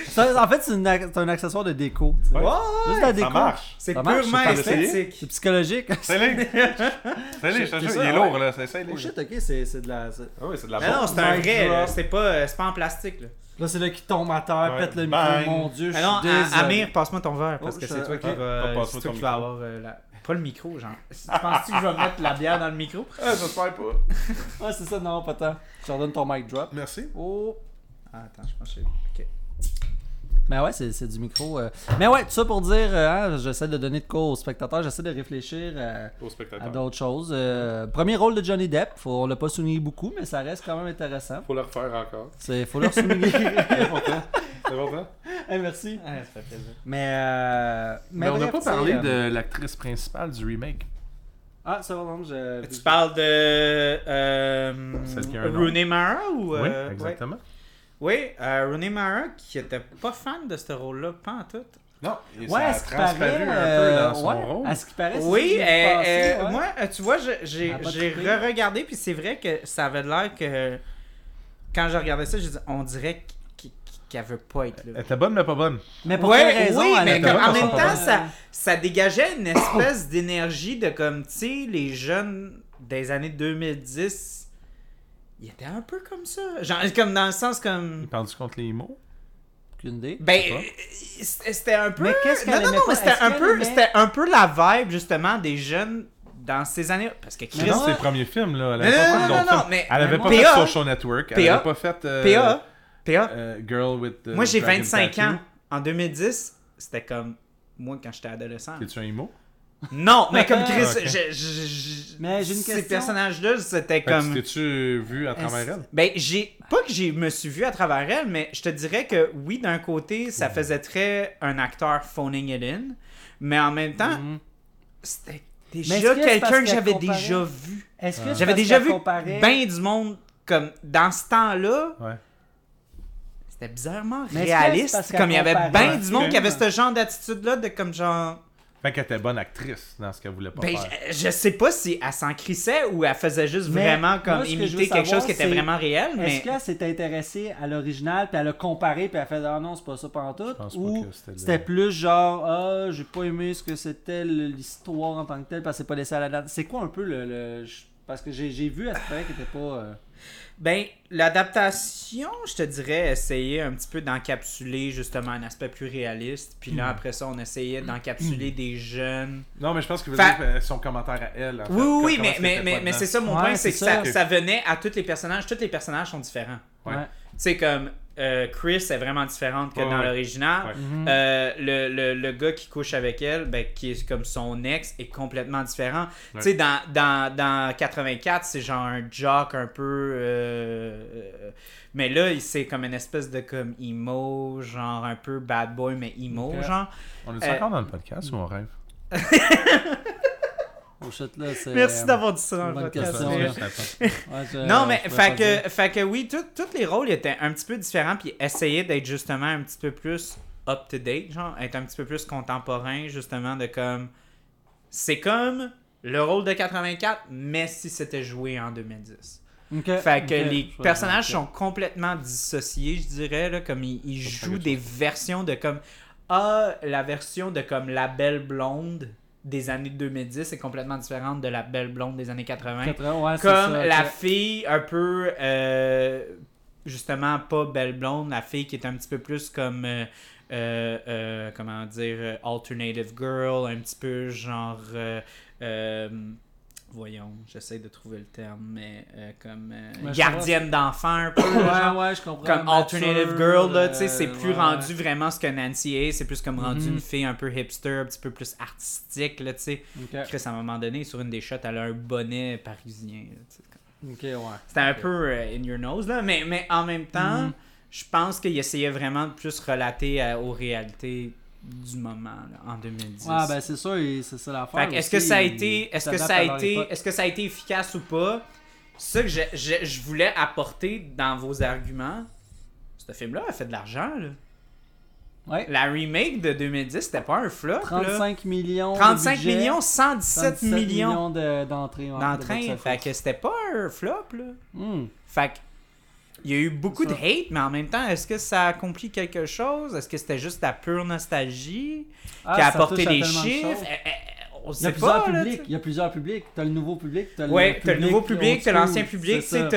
Ça, en fait, c'est c'est un accessoire de déco. Ouais. Ouais, Juste la Ça déco. marche. c'est Ça marche, purement c'est pas esthétique. C'est psychologique. C'est jure, ça, il est ouais. lourd là. C'est ça, Oh shit, ok, c'est c'est de la. c'est- Ah oui, c'est de la Mais non, c'est un vrai, c'est pas, euh, c'est pas en plastique. Là. Là, c'est là qui tombe à terre, Ouais. pète le micro. Mon dieu, je Ah suis non, désolé. Amir, passe-moi ton verre parce Oh, que c'est toi qui c'est toi vas micro. avoir euh, la... Pas le micro, genre. Tu <laughs> penses-tu que je vais mettre la bière dans le micro? <laughs> Ah, j'espère pas. Ouais, <laughs> c'est ça, non, pas tant. Je te redonne ton mic drop. Merci. Oh. Ah, attends, je pense que c'est... Ok. Mais ouais, c'est c'est du micro. euh. Mais ouais, tout ça pour dire, euh, hein, j'essaie de donner de quoi aux spectateurs, j'essaie de réfléchir euh, Au à d'autres choses. Euh, premier rôle de Johnny Depp, faut, on l'a pas souligné beaucoup, mais ça reste quand même intéressant. Faut le refaire encore. C'est faut le souligner. <laughs> C'est important. Hey, merci. Ah, ça fait plaisir. Mais, euh, Mais, on n'a pas parlé euh, de l'actrice principale du remake. Ah, ça va, non, je. Tu parles de euh, Celle qui a un nom. Rooney Mara ou Oui, euh, exactement. ouais. Oui, euh, Rooney Mara qui était pas fan de ce rôle-là, pas en tout. Non, et Ouais, ça a paraît. un peu euh, dans son ouais, rôle. À ce qui paraît, c'est Oui, ce qui euh, passé, euh, ouais. moi, euh, tu vois, j'ai Elle j'ai re-regardé, puis c'est vrai que ça avait l'air que quand je regardais ça, je dis, on dirait qu'- qu'elle veut pas être Elle là. était bonne, mais pas bonne. Mais pour Ouais, quelle raison oui, elle mais comme- en même temps, ça, ça dégageait une <coughs> espèce d'énergie de comme, tu sais, les jeunes des années 2010, ils étaient un peu comme ça. Genre, comme dans le sens comme. Il parle-tu contre les mots? Aucune idée. Ben, c'était un peu. Mais qu'est-ce qu'elle non, non, aimait non, pas? mais c'était Est-ce un, qu'elle peu, aimait- c'était un peu la vibe, justement, des jeunes dans ces années. Parce que Chris. Mais non, c'est le premier film, là. Elle Non, avait pas non, fait non, d'autres non, films. mais- Elle avait mais pas moi- fait PA. Social Network. Elle PA. avait pas fait... euh, PA. PA. euh, Girl with the Moi, j'ai Dragon 25 Tattoo. ans. En 2010, c'était comme moi quand j'étais adolescent. T'es-tu un emo? Non, mais comme Chris, Ah, ok. je- je- je- Mais j'ai une ces question. personnages-là, c'était Fait que comme. T'es-tu vu à travers elle? Ben, j'ai. Pas que j'ai me suis vu à travers elle, mais je te dirais que oui, d'un côté, ça faisait très un acteur phoning it in, mais en même temps, Mhm. c'était Mais déjà est-ce que c'est parce quelqu'un que qu'elle j'avais comparait? déjà vu. Est-ce que c'est J'avais parce déjà qu'elle vu comparait- ben du monde comme dans ce temps-là. Ouais. C'était bizarrement Mais est-ce que c'est réaliste. parce qu'elle Comme il y avait comparait? ben du monde qui avait ce genre d'attitude-là, de comme genre. Fait qu'elle était bonne actrice dans ce qu'elle voulait pas Ben, faire. je, je sais pas si elle s'en crissait ou elle faisait juste Mais vraiment comme moi, ce que imiter quelque savoir, chose qui était vraiment réel, mais. Est-ce qu'elle s'est intéressée à l'original, puis elle a comparé, puis elle a fait Ah non, c'est pas ça pantoute pense pas Ou que c'était le- c'était plus genre Ah, j'ai pas aimé ce que c'était l'histoire en tant que telle, parce que c'est pas laissé à la date. C'est quoi un peu le. le- Parce que j'ai j'ai vu à ce qu'elle était pas. euh, Ben, l'adaptation, je te dirais, essayait un petit peu d'encapsuler justement un aspect plus réaliste. Puis Hmm. là, après ça, on essayait d'encapsuler des jeunes. Non, mais je pense Fa- dire euh, son commentaire à elle. en fait, Oui, oui, mais, mais, mais, c'est ça mon Ouais, point, c'est que c'est ça, ça. ça venait à tous les personnages. Tous les personnages sont différents. Ouais. Ouais. Tu sais, comme euh, Chris est vraiment différente que Ouais, dans ouais. l'original. Ouais. Mhm. Euh, le, le, le gars qui couche avec elle, ben, qui est comme son ex, est complètement différent. Ouais. Tu sais, dans, dans, dans 84, c'est genre un jock un peu. euh, mais là, c'est comme une espèce de comme emo, genre un peu bad boy, mais emo, genre. On est Euh, encore dans le podcast ou on rêve? <laughs> Merci euh, d'avoir dit ça dans le bonne podcast. <laughs> ouais, je- Non, mais fait que, fait que oui, tous les rôles étaient un petit peu différents, puis essayaient d'être justement un petit peu plus up-to-date, genre, être un petit peu plus contemporain, justement, de comme. C'est comme le rôle de 84, mais si c'était joué en 2010. Ok, Fait que les personnages sont complètement dissociés, je dirais, là, comme ils, ils jouent des versions de comme. Ah, la version de comme la belle blonde des années 2010 est complètement différente de la belle blonde des années 80 80, ouais, c'est comme ça, la fille un peu euh, justement pas belle blonde la fille qui est un petit peu plus comme euh, euh, comment dire alternative girl un petit peu genre voyons j'essaie de trouver le terme mais euh, comme euh, Ouais, gardienne d'enfant un peu. Ouais, ouais, je comprends. comme Mature, alternative girl là tu sais euh, c'est plus ouais, rendu vraiment ce que Nancy est c'est plus comme rendu Mhm. une fille un peu hipster un petit peu plus artistique là tu sais Ok, Chris à un moment donné sur une des shots elle a un bonnet parisien là, tu sais. ok, ouais. C'était un peu euh, in your nose, là, mais, mais en même temps, Mhm. je pense qu'il essayait vraiment de plus relater à- aux réalités du moment, là, en 2010. Ouais, ben c'est ça, et c'est ça l'affaire. Est-ce que ça a été, est-ce que ça a été, est-ce que ça a été efficace ou pas? Ça que je, je, je voulais apporter dans vos arguments, ce film-là a fait de l'argent, là. Ouais. La remake de 2010, c'était pas un flop, là. 35 millions. de 35 budget, millions, 117 117 millions de- d'entrées. ouais, de box-office. Fait que c'était pas un flop, là. Hmm. Fait que, il y a eu beaucoup de hate, mais en même temps, est-ce que ça a accompli quelque chose? Est-ce que c'était juste la pure nostalgie Ah, qui a apporté des de chiffres? Eh, eh, on Il y a plusieurs pas, là, publics. Il y a plusieurs publics. T'as le nouveau public. T'as Ouais, le t'as le nouveau public, t'as old l'ancien public, tu C'est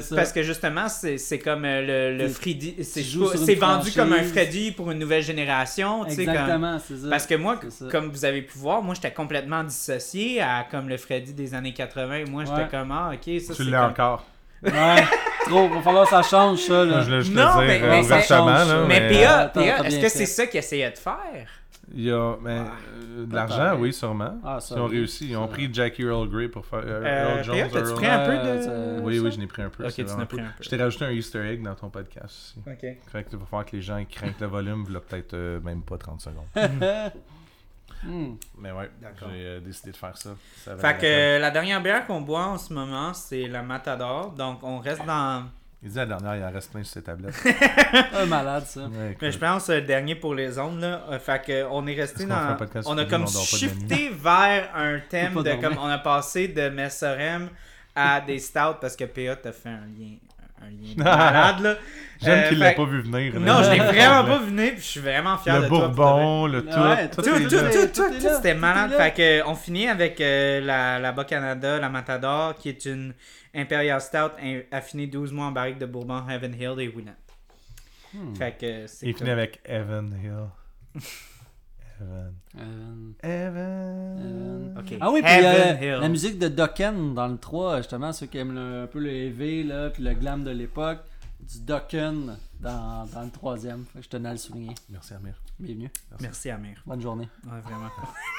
ça. parce que justement, c'est c'est comme euh, le, le Tu- Freddy, c'est tu vendu comme un. Freddy pour une nouvelle génération, tu Exactement, c'est ça. Parce que moi, comme vous avez pu voir, moi j'étais complètement dissocié à comme le Freddy des années 80. Moi j'étais Ouais. comme ah ok ça Tu l'as comme- encore. Ouais, <laughs> trop. Va falloir que ça change, ça, là. Je juste Non, le mais- dire mais euh, ça ouvertement. change, là, Mais mais, PA, est-ce que c'est ça qu'ils essayaient de faire? Il y a mais, Ah. euh, de l'argent, oui, sûrement. Ah, ça, Ils ont oui. réussi. Ils ont Ça. pris Jackie Earl Grey pour faire. euh, Euh, Earl Jones. PA, t'as-tu Earl- pris un peu de. ça- Oui, oui, je n'ai pris un peu. Ok, tu en as vraiment pris cool. un peu. Je t'ai rajouté un Easter egg dans ton podcast aussi. Ok. Fait que tu vas faire que les gens craignent le volume, là, peut-être euh, même pas 30 secondes. <laughs> Hmm. Mais ouais, D'accord. j'ai euh, décidé de faire ça. Fait la que euh, la dernière bière qu'on boit en ce moment, c'est la Matador. Donc on reste dans Il dit la dernière, il en reste plein sur ses tablettes. <laughs> Un malade, ça. Ouais, Mais je pense euh, le dernier pour les ondes, là. euh, fait que on est resté dans. On sur a comme on shifté <laughs> vers un thème de dormir. comme on a passé de Messorem à des stouts parce que PA t'a fait un lien. Un lien de <laughs> malade, là. J'aime Euh, qu'il l'ait fait- pas vu venir. Non, je l'ai vraiment pas venu, puis je suis vraiment fier Le de toi. de vrai. Bourbon, le tout. Ouais, tout Tout, tout, tout, Tout tout, est tout, là, c'était malade. Fait que, on finit avec euh, la, la Bas-Canada, la Matador, qui est une Imperial Stout in- affinée 12 mois en barrique de Bourbon, Heaven Hill et Winnet. Hmm. Fait que c'est Il finit avec Evan Hill. Evan. Evan. Evan. Ok. Ah oui, puis euh, la musique de Dokken dans le 3, justement, ceux qui aiment le- un peu le heavy, là, puis le glam de l'époque, du Dokken dans, dans le troisième. Fait que je tenais à le souligner. Merci Amir. Bienvenue. Merci, Amir. Bonne journée. Ouais, vraiment.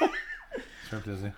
<laughs> Ça fait un plaisir.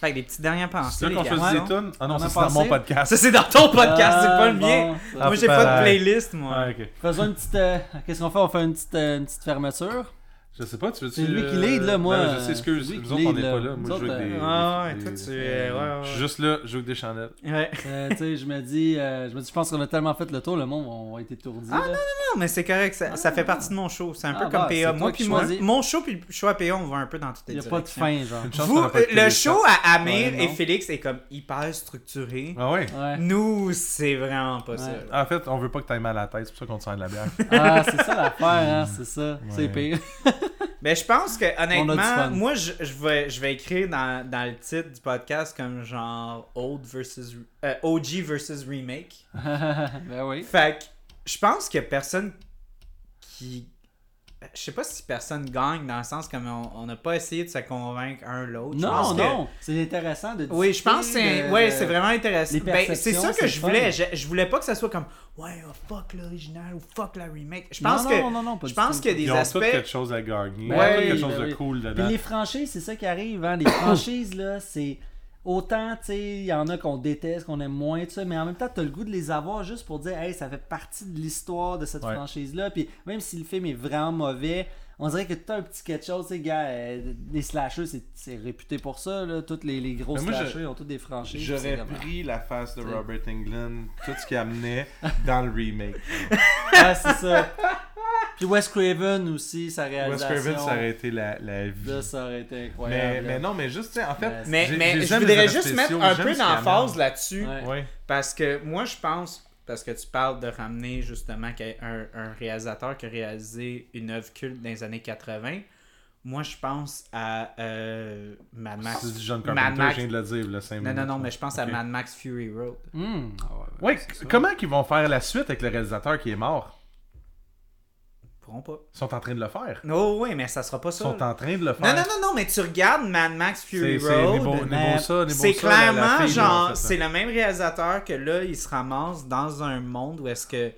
Fait que des petites dernières pensées. C'est là qu'on gars. des tunes? Ah non, On ça c'est dans mon podcast. Ça, c'est dans ton podcast, c'est pas le Ah, mien. Moi, j'ai pas de playlist, moi. Ah. Faisons une petite. euh, Qu'est-ce qu'on fait? On fait une petite, euh, une petite fermeture. Je sais pas, tu veux C'est lui qui lead, là, moi, Ben, je sais, euh, excuse. Nous autres, on n'est pas là. Moi, je joue avec des. Ah ouais, toi, tu. euh, ouais, ouais. Je suis juste là, je joue avec des chandelles. Ouais. Euh, tu sais, je me dis, euh, je me dis, je pense qu'on a tellement fait le tour, le monde on a été étourdi. Ah, là. Non, mais c'est correct, ça, ça fait partie de mon show. C'est un Ah, peu comme bah, c'est PA. Moi, puis moi, mon show puis le show à PA, on va un peu dans toutes les Il n'y a pas de directions. fin, genre. Le show à Amir et non. Félix est comme hyper structuré. Ah ouais? Ouais. Nous, c'est vraiment pas ça. En fait, on veut pas que t'ailles mal à la tête, c'est pour ça qu'on te sert de la bière. Ah, c'est ça l'affaire, hein, c'est ça. <laughs> C'est pire. Mais <laughs> je pense que honnêtement, moi je, je vais je vais écrire dans, dans le titre du podcast comme genre old versus euh, OG versus remake. <laughs> ben oui. Fait que je pense que personne qui je sais pas si personne gagne dans le sens comme on n'a pas essayé de se convaincre un l'autre. Non, que- non, c'est intéressant de Oui, je pense que c'est de- ouais, c'est vraiment intéressant. les Ben, c'est ça que je voulais. Je, je voulais pas que ça soit comme ouais, oh, fuck l'original ou fuck la remake. Je pense non, que non, non, non, pas je du pense tout. qu'il y a des Ils ont aspects quelque chose à gagner. Ben Ouais, quelque chose ben de cool Puis dedans. les franchises, c'est ça qui arrive, hein. Les <coughs> franchises, là, c'est. Autant, tu sais, il y en a qu'on déteste, qu'on aime moins, tout ça, mais en même temps, t'as le goût de les avoir juste pour dire, hey, ça fait partie de l'histoire de cette Ouais. franchise-là. Puis même si le film est vraiment mauvais, on dirait que t'as un petit quelque chose, tu sais, gars, euh, les slashers, c'est- c'est réputé pour ça, là. Tous les, les gros moi, je- slashers, ils ont tous des franchises. J'aurais pris la face de. Robert Englund, tout ce qu'il amenait dans le remake. Ouais, <laughs> c'est ça. Puis Wes Craven aussi, sa Wes réalisation. Craven, ça aurait été la, la vie. Là, ça aurait été Mais, incroyable. mais non, mais juste, tu sais, en fait, Mais- Mais, je voudrais juste mettre un peu d'emphase là-dessus. Ouais. Ouais. Parce que moi, je pense, parce que tu parles de ramener justement qu'un- un, un réalisateur qui a réalisé une œuvre culte dans les années 80, moi, je pense à euh, Mad Max. C'est du John Mad Carpenter, Max. je viens de le dire, le 5 Non, minutes. non, non, mais je pense à. Mad Max Fury Road. Hmm. Ah ouais, ouais, ça. comment qu'ils vont faire la suite avec le réalisateur qui est mort? Ils pourront pas. Ils sont en train de le faire. Oh, oui, mais ça sera pas Ils ça. sont là. en train de le Non, faire. non, non, non, mais tu regardes Mad Max Fury c'est Road. C'est la- la clairement genre, c'est le même réalisateur que là, il se ramasse dans un monde où est-ce que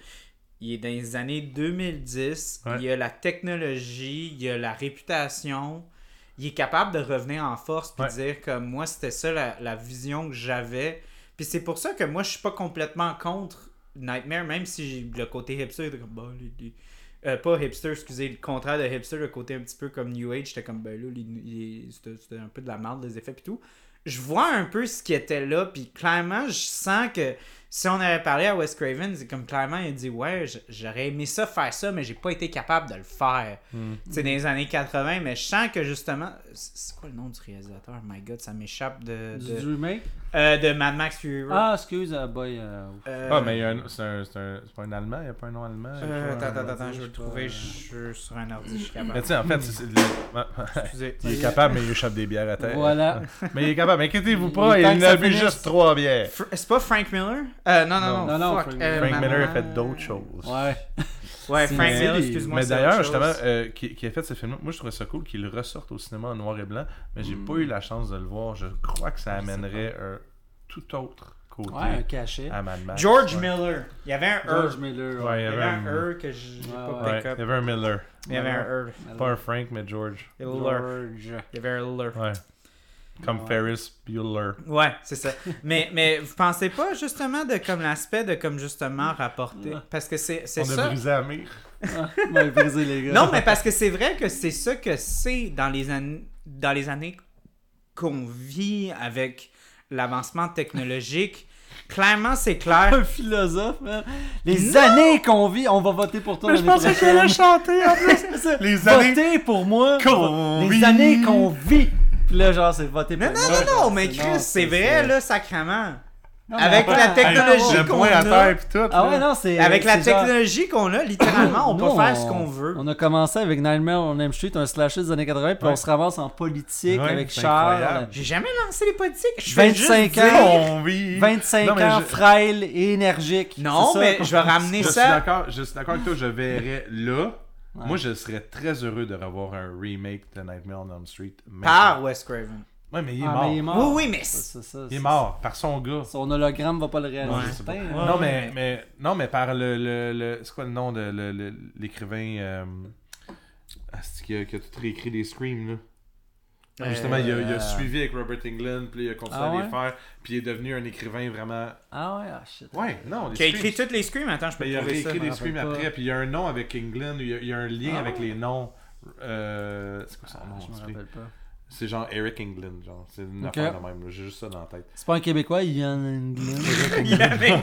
il est dans les années 2010, Ouais. il y a la technologie, il y a la réputation, il est capable de revenir en force puis Ouais. dire que moi c'était ça la, la vision que j'avais. Puis c'est pour ça que moi je suis pas complètement contre Nightmare, même si le côté hipster, de comme, bah, les- les- euh, pas hipster, excusez, le contraire de hipster, le côté un petit peu comme New Age, j'étais comme, ben là, c'était un peu de la merde, les effets, puis tout. Je vois un peu ce qui était là, puis clairement, je sens que si on avait parlé à Wes Craven, c'est comme clairement, il a dit, ouais, j'aurais aimé ça faire ça, mais j'ai pas été capable de le faire. Hmm. Tu sais, dans les années 80, mais je sens que justement. C'est quoi le nom du réalisateur? My God, ça m'échappe de, Du remake euh, de Mad Max Fury Road. Ah, excuse, euh, boy. euh, Euh, Ah, mais il y a un- c'est un- c'est un- c'est pas un Allemand, il n'y a pas un nom allemand? il euh, attends, attends, attends, je vais le trouver sur un ordi, je suis Mais capable. tu sais, en fait, c'est- le- <laughs> Excusez. il est capable, mais il échappe des bières à terre. Voilà. <laughs> Mais il est capable, inquiétez-vous Il pas, il que a bu juste trois bières. Fr- C'est pas Frank Miller? Euh, Non, non, non. Non, Frank euh, Miller a fait d'autres choses. Ouais. Ouais, Frank des- excuse-moi. Mais d'ailleurs, justement, euh, qui, qui a fait ce film-là, moi je trouvais ça cool qu'il ressorte au cinéma en noir et blanc, mais j'ai pas eu la chance de le voir. Je crois que ça amènerait un tout autre côté Ouais, un cachet. à Mad Max. George Ouais. Miller. Il y avait un George E. Miller. Ouais, Il y avait un un- E que j'ai Ouais, pas pick up. il y avait un Miller. Il y avait un E. Pas un Frank, mais George. Il y avait un. George. Il y avait un E. Ouais. Comme Ouais. Ferris Bueller. Ouais, c'est ça. mais, mais vous pensez pas justement de comme l'aspect de comme justement rapporter? Parce que c'est c'est On ça. a brisé Amir. Ah, m'a brisé les gars. Non, mais parce que c'est vrai que c'est ça que c'est dans les années dans les années qu'on vit avec l'avancement technologique. Clairement, c'est clair. Un philosophe. Les années qu'on vit, on va voter pour toi Mais je pensais qu'elle allait chanter en plus. <laughs> Ça. Les années pour moi. qu'on les vit. années qu'on vit. Puis là, genre, c'est voter pour Non, non, non, non, mais Chris, c'est vrai, là, sacrément. Non, Avec la technologie qu'on a. terre pis tout. Ah ouais, non, c'est. Avec la genre- technologie qu'on a, littéralement, on Nous, peut faire ce qu'on veut. On a commencé avec Nightmare on Elm Street, un slasher des années 80, puis Ouais. on se ramasse en politique Ouais, avec Charles. J'ai jamais lancé les politiques. Je fais 25 juste ans. dire- On vit. 25 Non, mais ans, je- frêle et énergique. Non, ça mais je vais ramener Je suis ça. d'accord, je suis d'accord avec toi, je verrais là. Ouais. Moi, je serais très heureux de revoir un remake de Nightmare on Elm Street. Par Wes Craven. Ouais, mais il est, Ah, mort. mais il est mort. Oui, oui, mais Ça, ça, ça, Il est mort par son gars. Son hologramme va pas le réaliser. Ouais. Pas. Ouais. non, mais, mais, non, mais par le. le, le- c'est quoi le nom de le- le- l'écrivain euh, qui, a, qui a tout réécrit des Screams, là? Euh, Justement, il, a, il a euh, suivi avec Robert England, puis il a continué Ah à les ouais? faire, puis il est devenu un écrivain vraiment. Ah ouais, ah shit. Ouais, non, Qui a écrit toutes les screams. Attends, je peux Mais il a réécrit des Screams après, puis il y a un nom avec England, il y a, il y a un lien Ah avec ouais? les noms. Euh, c'est quoi son Ah, nom je me rappelle pas. C'est genre Eric England, genre. C'est une Ok. affaire de même, j'ai juste ça dans la tête. C'est pas un Québécois, Ian England. <laughs> Il avait- <laughs>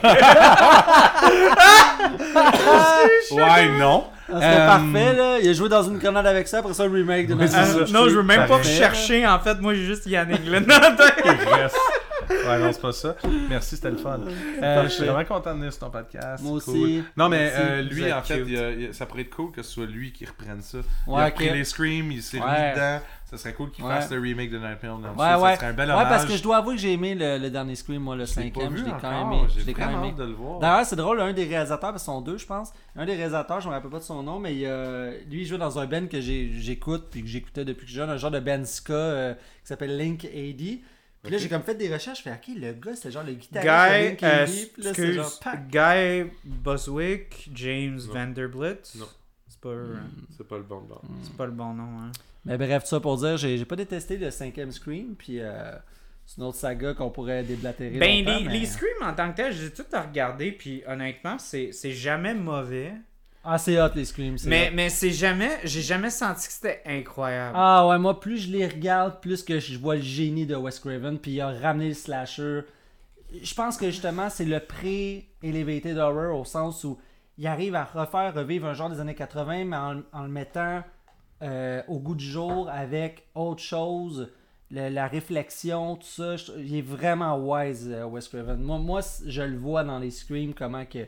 Ouais, non. Ça serait Euh, parfait, là. Il a joué dans une grenade avec ça, après ça, un remake de Oui, non, je veux même pas Parfait. chercher. En fait, moi, j'ai juste Yann Englund dans la tête. <laughs> Ouais, non, c'est pas ça. Merci, c'était le fun. Euh, je suis vraiment content de venir sur ton podcast. Moi aussi. Non, mais euh, lui, en fait, il a- il a- ça pourrait être cool que ce soit lui qui reprenne ça. il Ouais, a ok. pris les Screams, il s'est Ouais. mis dedans. Ça serait cool qu'il Ouais. fasse le remake de Nightmare on Elm Street. Ouais, Ça ouais. serait un bel Ouais, hommage. parce que je dois avouer que j'ai aimé le, le dernier Scream, moi, le Je cinquième. Je l'ai quand même aimé. J'ai quand de le voir. D'ailleurs, c'est drôle, un des réalisateurs, parce qu'ils sont deux, je pense. Un des réalisateurs, je me rappelle pas de son nom, mais il, a- lui, il joue dans un band que j'écoute puis que j'écoutais depuis que jeune, un genre de band ska euh, qui s'appelle Link AD. Puis là, j'ai comme fait des recherches, je fais, ok, le gars, c'est genre le guitariste de Guy, Link euh, AD. Puis là, c'est genre, excuse, pac. Guy Boswick, James Non. Vanderbilt. Non. C'est pas, C'est pas le bon nom. c'est pas le bon nom. Hein. Mais bref, tout ça pour dire, j'ai pas détesté le cinquième Scream, puis euh, c'est une autre saga qu'on pourrait déblatérer. Ben, les, mais- les screams en tant que tel, j'ai tout à regarder, puis honnêtement, c'est c'est jamais mauvais. Ah, c'est hot, les Screams. Mais, hot. mais c'est jamais, j'ai jamais senti que c'était incroyable. Ah ouais, moi, plus je les regarde, plus que je vois le génie de Wes Craven, puis il a ramené le slasher. Je pense que justement, c'est le pré-elevated horror au sens où il arrive à refaire revivre un genre des années 80, mais en, en le mettant euh, au goût du jour avec autre chose, le- la réflexion, tout ça. Je- il est vraiment wise, euh, Wes Craven. Moi, moi, je le vois dans les screams, comment que.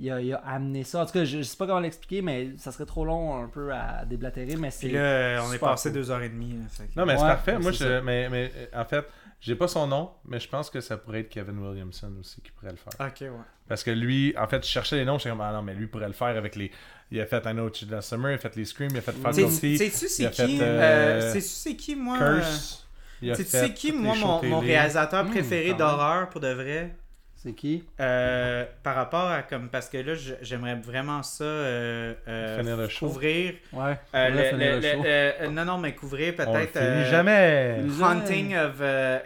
Il a, il a amené ça. En tout cas, je, je sais pas comment l'expliquer, mais ça serait trop long un peu à déblatérer. Mais c'est. Puis là, on est passé cool. deux heures et demie. là, fait que- Non, mais c'est parfait. Moi, je, mais, mais en fait, j'ai pas son nom, mais je pense que ça pourrait être Kevin Williamson aussi qui pourrait le faire. Ok, ouais. Parce que lui, en fait, je cherchais les noms, je suis comme, ah non, mais lui pourrait le faire avec les. Il a fait I Know Children Summer, il a fait les Screams, il a fait Sais- Faculty, Sais-tu il c'est a fait, qui euh, euh, Sais-tu c'est qui, moi Curse. Sais-tu c'est qui, moi, mon, réalisateur Hmm, préféré d'horreur pour de vrai? C'est qui? Euh, Par rapport à comme. Parce que là, j'aimerais vraiment ça. euh, euh, Finir le show. couvrir. Ouais. euh, le- finir le- le show. le- euh, non, non, mais couvrir peut-être. euh, jamais. Haunting of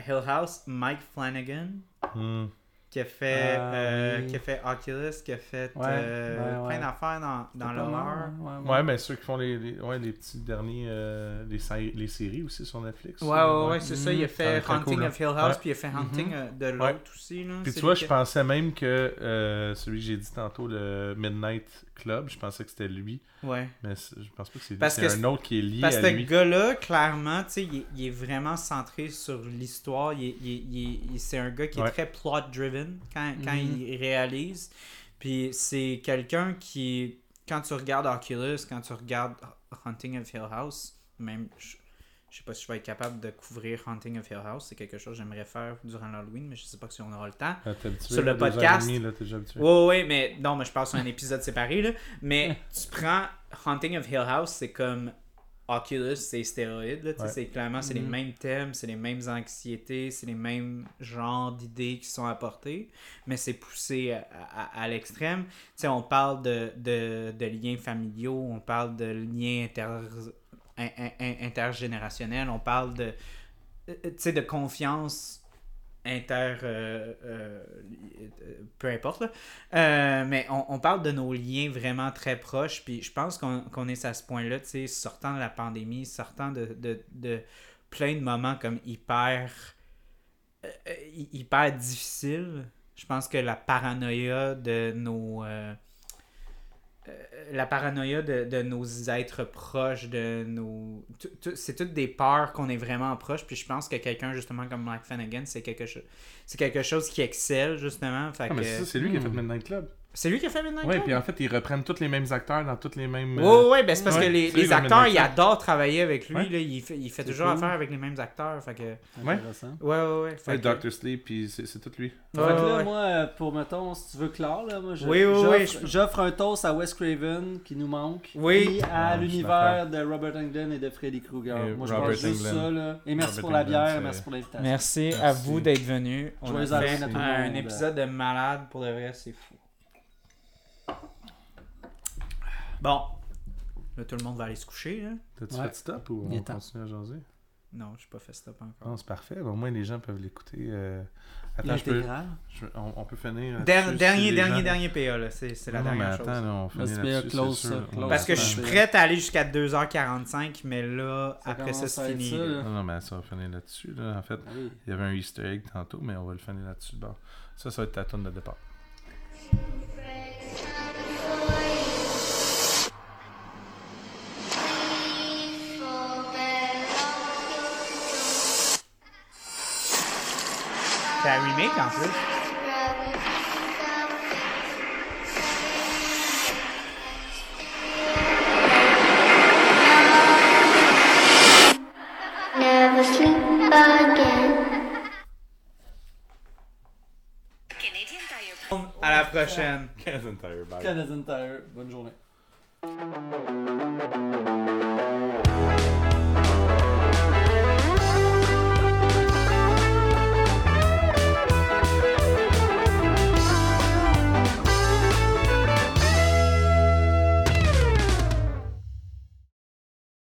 Hill House, Mike Flanagan, Hmm. Qui a fait, Ah, euh, oui. qui a fait Oculus, qui a fait Ouais, euh, ouais, ouais. plein d'affaires dans, dans l'horreur. ouais, ouais. Ouais, mais ceux qui font les, les- ouais, les petits derniers. euh, les, sé- les séries aussi sur Netflix. Ouais, ouais, ouais, c'est ça. Il a Ça fait cool, of Hill House, Ouais. puis il a fait Haunting Mhm. de l'autre aussi. Là. Puis tu vois, je pensais même que euh, celui que j'ai dit tantôt, le Midnight Club, je pensais que c'était lui. Ouais. Mais je pense pas que c'est lui. Parce C'est que un autre qui est lié Parce que à ce lui. gars-là, clairement, tu sais, il, est- il est vraiment centré sur l'histoire. Il il est- il est- il- c'est un gars qui est très plot-driven quand, quand Mhm. il réalise. Puis c'est quelqu'un qui, quand tu regardes Oculus, quand tu regardes Hunting of Hill House, même, je, sais pas si je vais être capable de couvrir Hunting of Hill House. C'est quelque chose que j'aimerais faire durant l'Halloween, mais je sais pas si on aura le temps. Ah, habitué, sur le podcast. demie, là, t'es déjà habitué. Ouais, ouais, mais non, mais je passe sur un <laughs> épisode séparé, là. Mais <laughs> tu prends Haunting of Hill House, c'est comme Oculus, c'est stéroïdes, là. Ouais. C'est clairement, c'est les Mhm. mêmes thèmes, c'est les mêmes anxiétés, c'est les mêmes genres d'idées qui sont apportées, mais c'est poussé à, à- à l'extrême. On parle de, de, de liens familiaux, on parle de liens inter, in- in- in- intergénérationnels, on parle de, euh, de confiance inter euh, euh, peu importe mais on, parle de nos liens vraiment très proches puis je pense qu'on est à ce point là tu sais sortant de la pandémie sortant de, de, plein de moments comme hyper hy- hyper difficiles Je pense que la paranoïa de nos. Euh, la paranoïa de, de nos êtres proches, de nos. C'est toutes des peurs qu'on est vraiment proches. Puis je pense que quelqu'un, justement, comme Mike Flanagan, c'est quelque chose. C'est quelque chose qui excelle, justement. Fait Ah, mais que- c'est ça, c'est lui qui a fait Hmm. Midnight Club. C'est lui qui a fait Midnight Ouais, Club? puis en fait, ils reprennent tous les mêmes acteurs dans tous les mêmes. Ouais, ouais, ouais, ben c'est parce ouais, que les, les acteurs, ils adorent travailler avec lui. Ouais. Là, il fait, il fait toujours cool. affaire avec les mêmes acteurs. Fait que... Ouais. Ouais, ouais, que- Doctor Sleep, puis c'est c'est tout lui. Ouais, fait que là, ouais. moi, pour mettons, si tu veux clore, là, moi, je- Oui, oui, j'offre, oui, un toast à Wes Craven qui nous manque. Oui. Puis à suis l'univers de Robert Englund et de Freddy Krueger. Et Moi, je Robert pense juste ça. Là. Et merci Robert pour la bière, merci pour l'invitation. Merci, à vous d'être venus. On a Joyeux fait un épisode de malade pour de vrai, c'est fou. Bon. Là, tout le monde va aller se coucher. Là. T'as-tu Ouais. fait stop ou on temps. continue à jaser? Non, je pas fait stop encore. Non, c'est parfait. Au moins, les gens peuvent l'écouter. euh, Attends, je peux, L'intégral. je- on, on peut finir. Der- dernier, dernier, gens- dernier PA, là. C'est c'est la Non, non, mais dernière attends, chose. là, on finit close, ça, close. Parce que je suis prête à aller jusqu'à 2h45, mais là, Ça après ça, c'est fini. ça, là. là. Non, non, mais ça va finir là-dessus. Là. En fait, oui. il y avait un Easter egg tantôt, mais on va le finir là-dessus. Bon. Ça, ça va être ta tonne de départ. Un remake en plus. Never sleep again. Canadian Tire À la prochaine. Canadian Tire, bye. Canadian Tire, bonne journée.